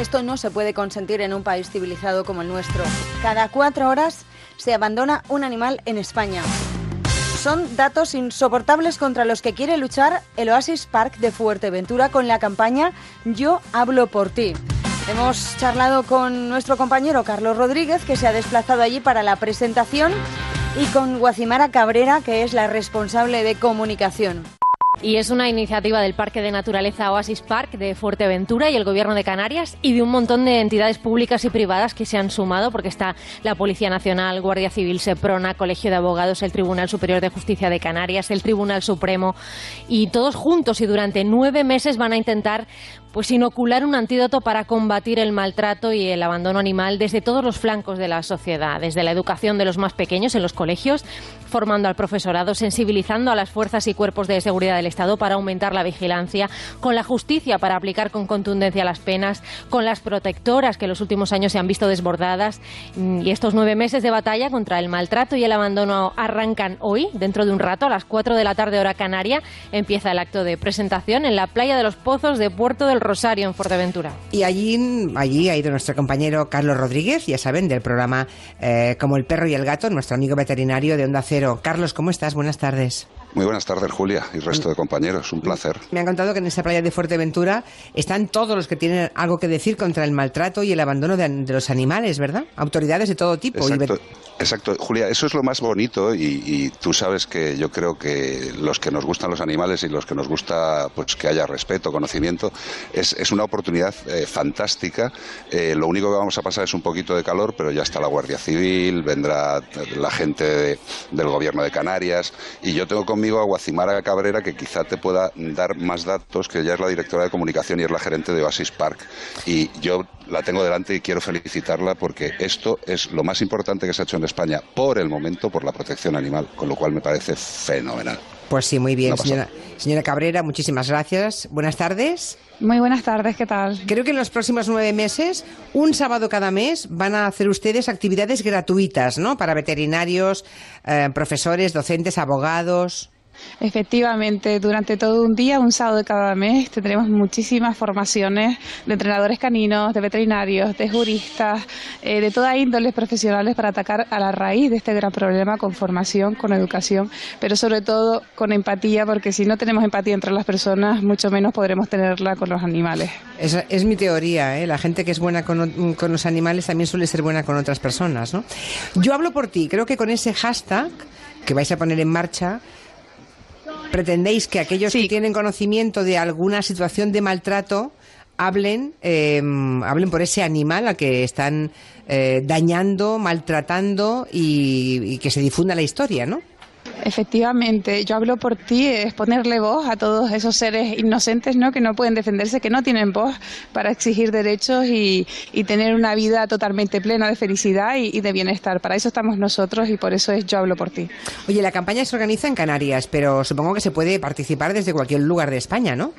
Esto no se puede consentir en un país civilizado como el nuestro. Cada cuatro horas se abandona un animal en España. Son datos insoportables contra los que quiere luchar el Oasis Park de Fuerteventura con la campaña Yo hablo por ti. Hemos charlado con nuestro compañero Carlos Rodríguez, que se ha desplazado allí para la presentación, y con Guacimara Cabrera, que es la responsable de comunicación. Y es una iniciativa del Parque de Naturaleza Oasis Park de Fuerteventura y el Gobierno de Canarias y de un montón de entidades públicas y privadas que se han sumado, porque está la Policía Nacional, Guardia Civil, Seprona, Colegio de Abogados, el Tribunal Superior de Justicia de Canarias, el Tribunal Supremo, y todos juntos y durante nueve meses van a intentar pues inocular un antídoto para combatir el maltrato y el abandono animal desde todos los flancos de la sociedad, desde la educación de los más pequeños en los colegios, formando al profesorado, sensibilizando a las fuerzas y cuerpos de seguridad del Estado para aumentar la vigilancia, con la justicia para aplicar con contundencia las penas, con las protectoras que en los últimos años se han visto desbordadas. Mm, Y estos nueve meses de batalla contra el maltrato y el abandono arrancan hoy, dentro de un rato, a las 4 de la tarde hora canaria, empieza el acto de presentación en la playa de los Pozos de Puerto del Rosario, en Fuerteventura. Y allí, allí ha ido nuestro compañero Carlos Rodríguez, ya saben, del programa eh, Como el perro y el gato, nuestro amigo veterinario de Onda Cero. Carlos, ¿cómo estás? Buenas tardes. Muy buenas tardes, Julia, y resto de compañeros. Un placer. Me han contado que en esa playa de Fuerteventura están todos los que tienen algo que decir contra el maltrato y el abandono de, de los animales, ¿verdad? Autoridades de todo tipo. Exacto. Julia, eso es lo más bonito y, y tú sabes que yo creo que los que nos gustan los animales y los que nos gusta pues que haya respeto, conocimiento, es, es una oportunidad eh, fantástica. Eh, lo único que vamos a pasar es un poquito de calor, pero ya está la Guardia Civil, vendrá la gente de- del Gobierno de Canarias y yo tengo conmigo a Guacimara Cabrera que quizá te pueda dar más datos, que ella es la directora de comunicación y es la gerente de Oasis Park. Y yo la tengo delante y quiero felicitarla porque esto es lo más importante que se ha hecho en España por el momento por la protección animal, con lo cual me parece fenomenal. Pues sí, muy bien, señora, señora Cabrera, muchísimas gracias. Buenas tardes. Muy buenas tardes, ¿qué tal? Creo que en los próximos nueve meses, un sábado cada mes, van a hacer ustedes actividades gratuitas, ¿no? Para veterinarios, eh, profesores, docentes, abogados. Efectivamente, durante todo un día, un sábado de cada mes, tendremos muchísimas formaciones de entrenadores caninos, de veterinarios, de juristas, eh, de toda índole profesionales para atacar a la raíz de este gran problema con formación, con educación, pero sobre todo con empatía, porque si no tenemos empatía entre las personas, mucho menos podremos tenerla con los animales. Esa es mi teoría, ¿eh? La gente que es buena con, con los animales también suele ser buena con otras personas, ¿no? Yo hablo por ti. Creo que con ese hashtag que vais a poner en marcha, pretendéis que aquellos que tienen conocimiento de alguna situación de maltrato hablen, eh, hablen por ese animal al que están eh, dañando, maltratando y, y que se difunda la historia, ¿no? Efectivamente, yo hablo por ti, es ponerle voz a todos esos seres inocentes ¿no? que no pueden defenderse, que no tienen voz para exigir derechos y, y tener una vida totalmente plena de felicidad y, y de bienestar. Para eso estamos nosotros y por eso es yo hablo por ti. Oye, la campaña se organiza en Canarias, pero supongo que se puede participar desde cualquier lugar de España, ¿no?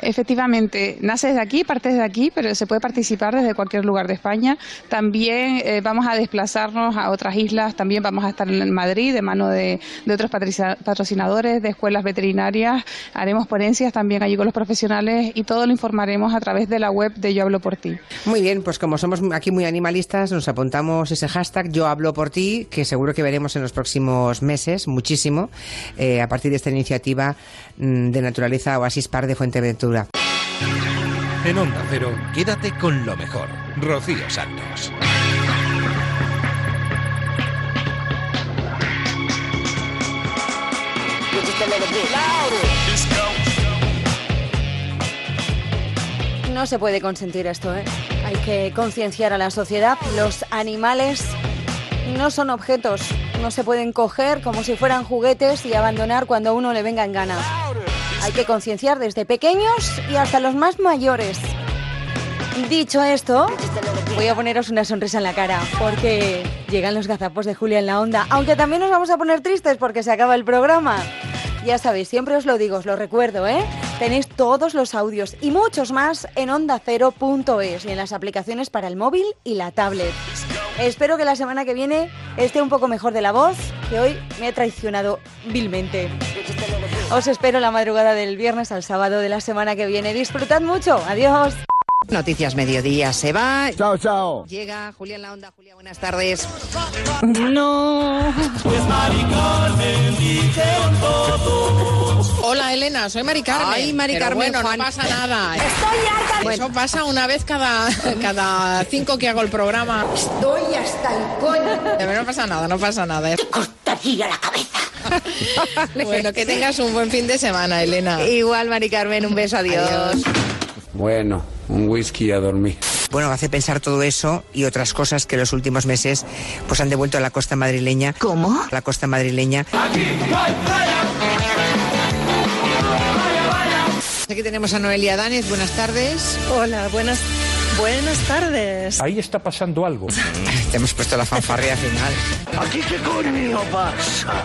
Efectivamente, nace desde aquí, parte desde aquí, pero se puede participar desde cualquier lugar de España. También eh, vamos a desplazarnos a otras islas, también vamos a estar en Madrid de mano de, de otros patrocinadores, de escuelas veterinarias. Haremos ponencias también allí con los profesionales y todo lo informaremos a través de la web de Yo Hablo por Ti. Muy bien, pues como somos aquí muy animalistas, nos apuntamos ese hashtag Yo hablo por ti, que seguro que veremos en los próximos meses, muchísimo, eh, a partir de esta iniciativa mm, de naturaleza Oasis Park de Fuenteventura. En Onda Cero, quédate con lo mejor. Rocío Santos. No se puede consentir esto, ¿eh? Hay que concienciar a la sociedad. Los animales no son objetos, no se pueden coger como si fueran juguetes y abandonar cuando a uno le venga en gana. Hay que concienciar desde pequeños y hasta los más mayores. Dicho esto, voy a poneros una sonrisa en la cara porque llegan los gazapos de Julia en la onda, aunque también nos vamos a poner tristes porque se acaba el programa. Ya sabéis, siempre os lo digo, os lo recuerdo, ¿eh? Tenéis todos los audios y muchos más en ondacero.es y en las aplicaciones para el móvil y la tablet. Espero que la semana que viene esté un poco mejor de la voz, que hoy me he traicionado vilmente. Os espero la madrugada del viernes al sábado de la semana que viene. Disfrutad mucho. Adiós. Noticias Mediodía se va. Chao, chao. Llega Julia en la onda. Julia, buenas tardes. No. Hola Elena, soy Mari Carmen. Ay, Mari Pero Carmen, bueno, Juan. no pasa nada. Estoy harta. Eso pasa una vez cada, cada cinco que hago el programa. Estoy hasta el coño. No pasa nada, no pasa nada. Cortaría la cabeza. bueno, que tengas un buen fin de semana, Elena. Igual, Mari Carmen, un beso, adiós. Bueno, un whisky a dormir. Bueno, hace pensar todo eso y otras cosas que los últimos meses pues han devuelto a la costa madrileña. ¿Cómo? La costa madrileña. Aquí tenemos a Noelia Danes. Buenas tardes. Hola, buenas, buenas tardes. Ahí está pasando algo. Te hemos puesto la fanfarria final. ¿Aquí qué coño pasa?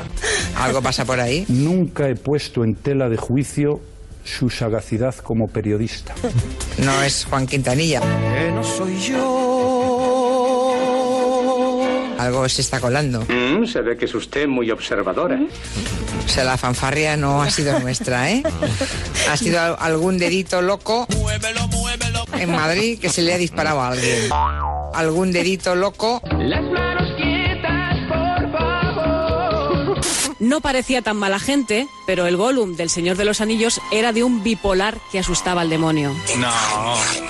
¿Algo pasa por ahí? Nunca he puesto en tela de juicio su sagacidad como periodista. No es Juan Quintanilla. Que no soy yo. Algo se está colando. Mm, se ve que es usted muy observadora. O sea, la fanfarria no ha sido nuestra, ¿eh? Ha sido al- algún dedito loco en Madrid que se le ha disparado a alguien. Algún dedito loco. Las manos No parecía tan mala gente, pero el Gollum del Señor de los Anillos era de un bipolar que asustaba al demonio. No.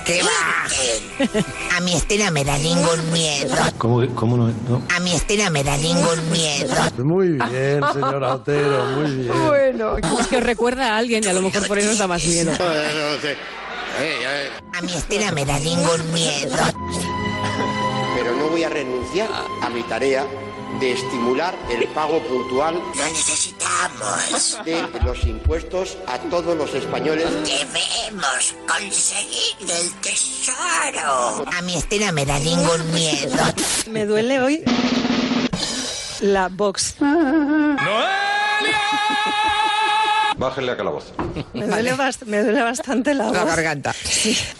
¿Qué va? A mi escena me da ningún miedo. ¿Cómo, cómo no, no? A mi escena me da ningún miedo. Muy bien, señor Otero, muy bien. Bueno, es que os recuerda a alguien y a lo mejor por eso os da más miedo. A mi escena me da ningún miedo. Pero no voy a renunciar a mi tarea de estimular el pago puntual Lo necesitamos. de los impuestos a todos los españoles. Debemos conseguir el tesoro. A mi escena me da ningún miedo. Me duele hoy la box. Bájenle a calabozo. Me duele, me duele bastante la voz. La garganta.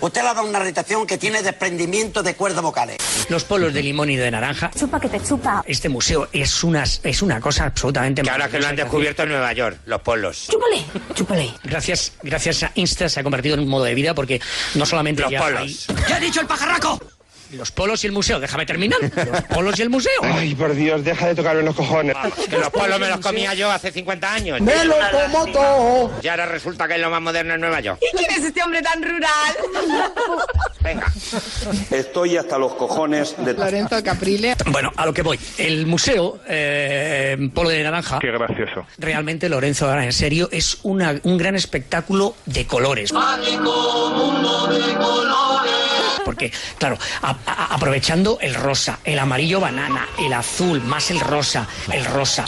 Usted le ha dado una irritación que tiene desprendimiento de cuerdas vocales. Los polos de limón y de naranja. Chupa que te chupa. Este museo es una, es una cosa absolutamente Que ahora que lo han descubierto en Nueva York, los polos. Chúpale, chúpale. Gracias, gracias a Insta se ha convertido en un modo de vida porque no solamente Los ya polos. hay- ¡Ya ha dicho el pajarraco! Los polos y el museo, déjame terminar. Los polos y el museo. Ay, por Dios, deja de tocarme los cojones. Que los polos me los comía yo hace 50 años. ¡Me lo como todo! Y ahora resulta que es lo más moderno en Nueva York. ¿Y quién es este hombre tan rural? Venga. Estoy hasta los cojones de... Lorenzo Caprile. Bueno, a lo que voy. El museo, eh, Polo de Naranja. Qué gracioso. Realmente, Lorenzo, ahora en serio, es una- un gran espectáculo de colores. Porque, claro, a- a- aprovechando el rosa, el amarillo banana, el azul, más el rosa, el rosa.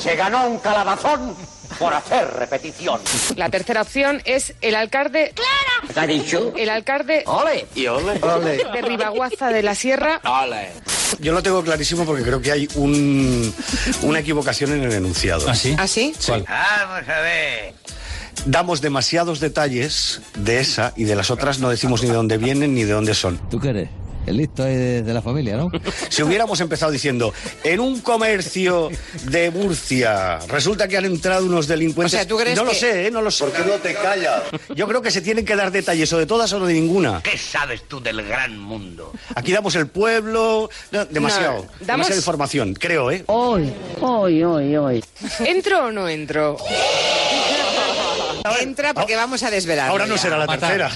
Se ganó un calabazón por hacer repetición. La tercera opción es el alcalde. ¡Clara! ¿Qué ha dicho? El alcalde Ole. Y ole. de Ribaguaza de la Sierra. Ole. Yo lo tengo clarísimo porque creo que hay un, una equivocación en el enunciado. ¿Ah, sí? ¿Ah, sí? Vamos a ver. Damos demasiados detalles de esa y de las otras no decimos ni de dónde vienen ni de dónde son. ¿Tú qué eres? El listo es de la familia, ¿no? Si hubiéramos empezado diciendo, en un comercio de Murcia, resulta que han entrado unos delincuentes. O sea, ¿tú crees no lo sé, ¿eh? No lo sé. ¿Por qué no te callas? Yo creo que se tienen que dar detalles, o de todas o de ninguna. ¿Qué sabes tú del gran mundo? Aquí damos el pueblo. no, demasiado. No, damos- Demasiada información, creo, ¿eh? Hoy, hoy, hoy, hoy. ¿Entro o no entro? Entra porque vamos a desvelar. Ahora no será la tercera.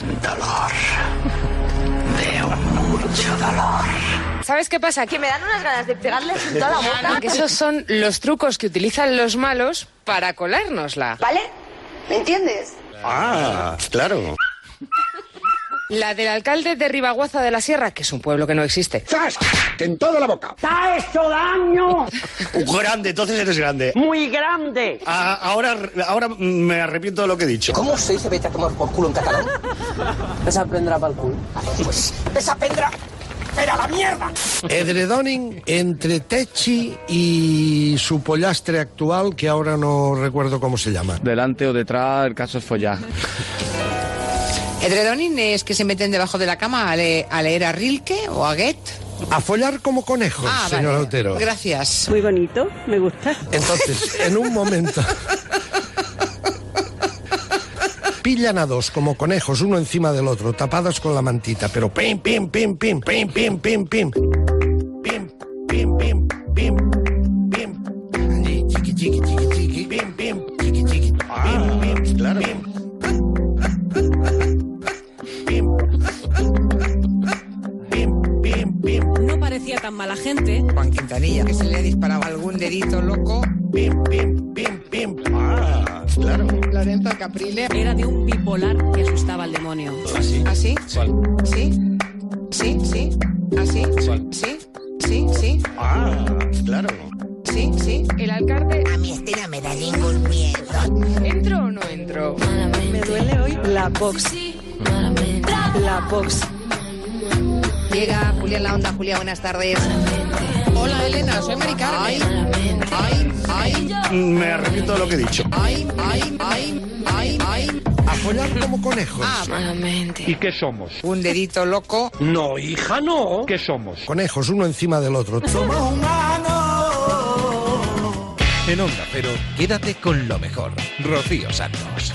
¿Sabes qué pasa? Que me dan unas ganas de pegarles en toda la boca. Que esos son los trucos que utilizan los malos para colárnosla. ¿Vale? ¿Me entiendes? Ah, claro. La del alcalde de Ribaguaza de la Sierra, que es un pueblo que no existe. ¡Zas! En toda la boca. ¡Te ha hecho daño! Grande, entonces eres grande. ¡Muy grande! Ah, ahora, ahora me arrepiento de lo que he dicho. ¿Cómo se dice vete a tomar por culo en catalán? Desaprendrá para el culo. Pues, desaprendrá. ¡Pero a la mierda! Edredoning entre Techi y su pollastre actual, que ahora no recuerdo cómo se llama. Delante o detrás, el caso es follar. ¿Edredoning es que se meten debajo de la cama a, le- a leer a Rilke o a Goethe? A follar como conejos, Ah, señor vale. Otero. Gracias. Muy bonito, me gusta. Entonces, en un momento... Pillan a dos como conejos, uno encima del otro, tapados con la mantita, pero pim, pim, pim, pim, pim, pim, pim, pim. Pim, pim, pim, pim, pim. No parecía tan mala gente. Juan Quintanilla, que se le ha disparado algún dedito loco. Pim, pim, pim, pim. Ah, claro. Lorenzo Caprile. Era de un bipolar que asustaba al demonio. ¿Así? ¿Así? ¿Sí? ¿Sí? ¿Sí? ¿Así? ¿Sí? ¿Sí? ¿Sí? Ah, claro. ¿Sí? ¿Sí? El alcalde. A mí este no me da ningún miedo. ¿Entro o no entro? Me duele hoy la box. La box. Llega Julián La Onda. Julia, buenas tardes. Hola Elena, soy Mari Carmen. Ay, ay, Me arrepiento de lo que he dicho. ay, ay, ay, ay, ay. A follar como conejos. Ah, ¿Y qué somos? un dedito loco. No, hija, no. ¿Qué somos? Conejos, uno encima del otro. En Onda Cero, quédate con lo mejor. Rocío Santos.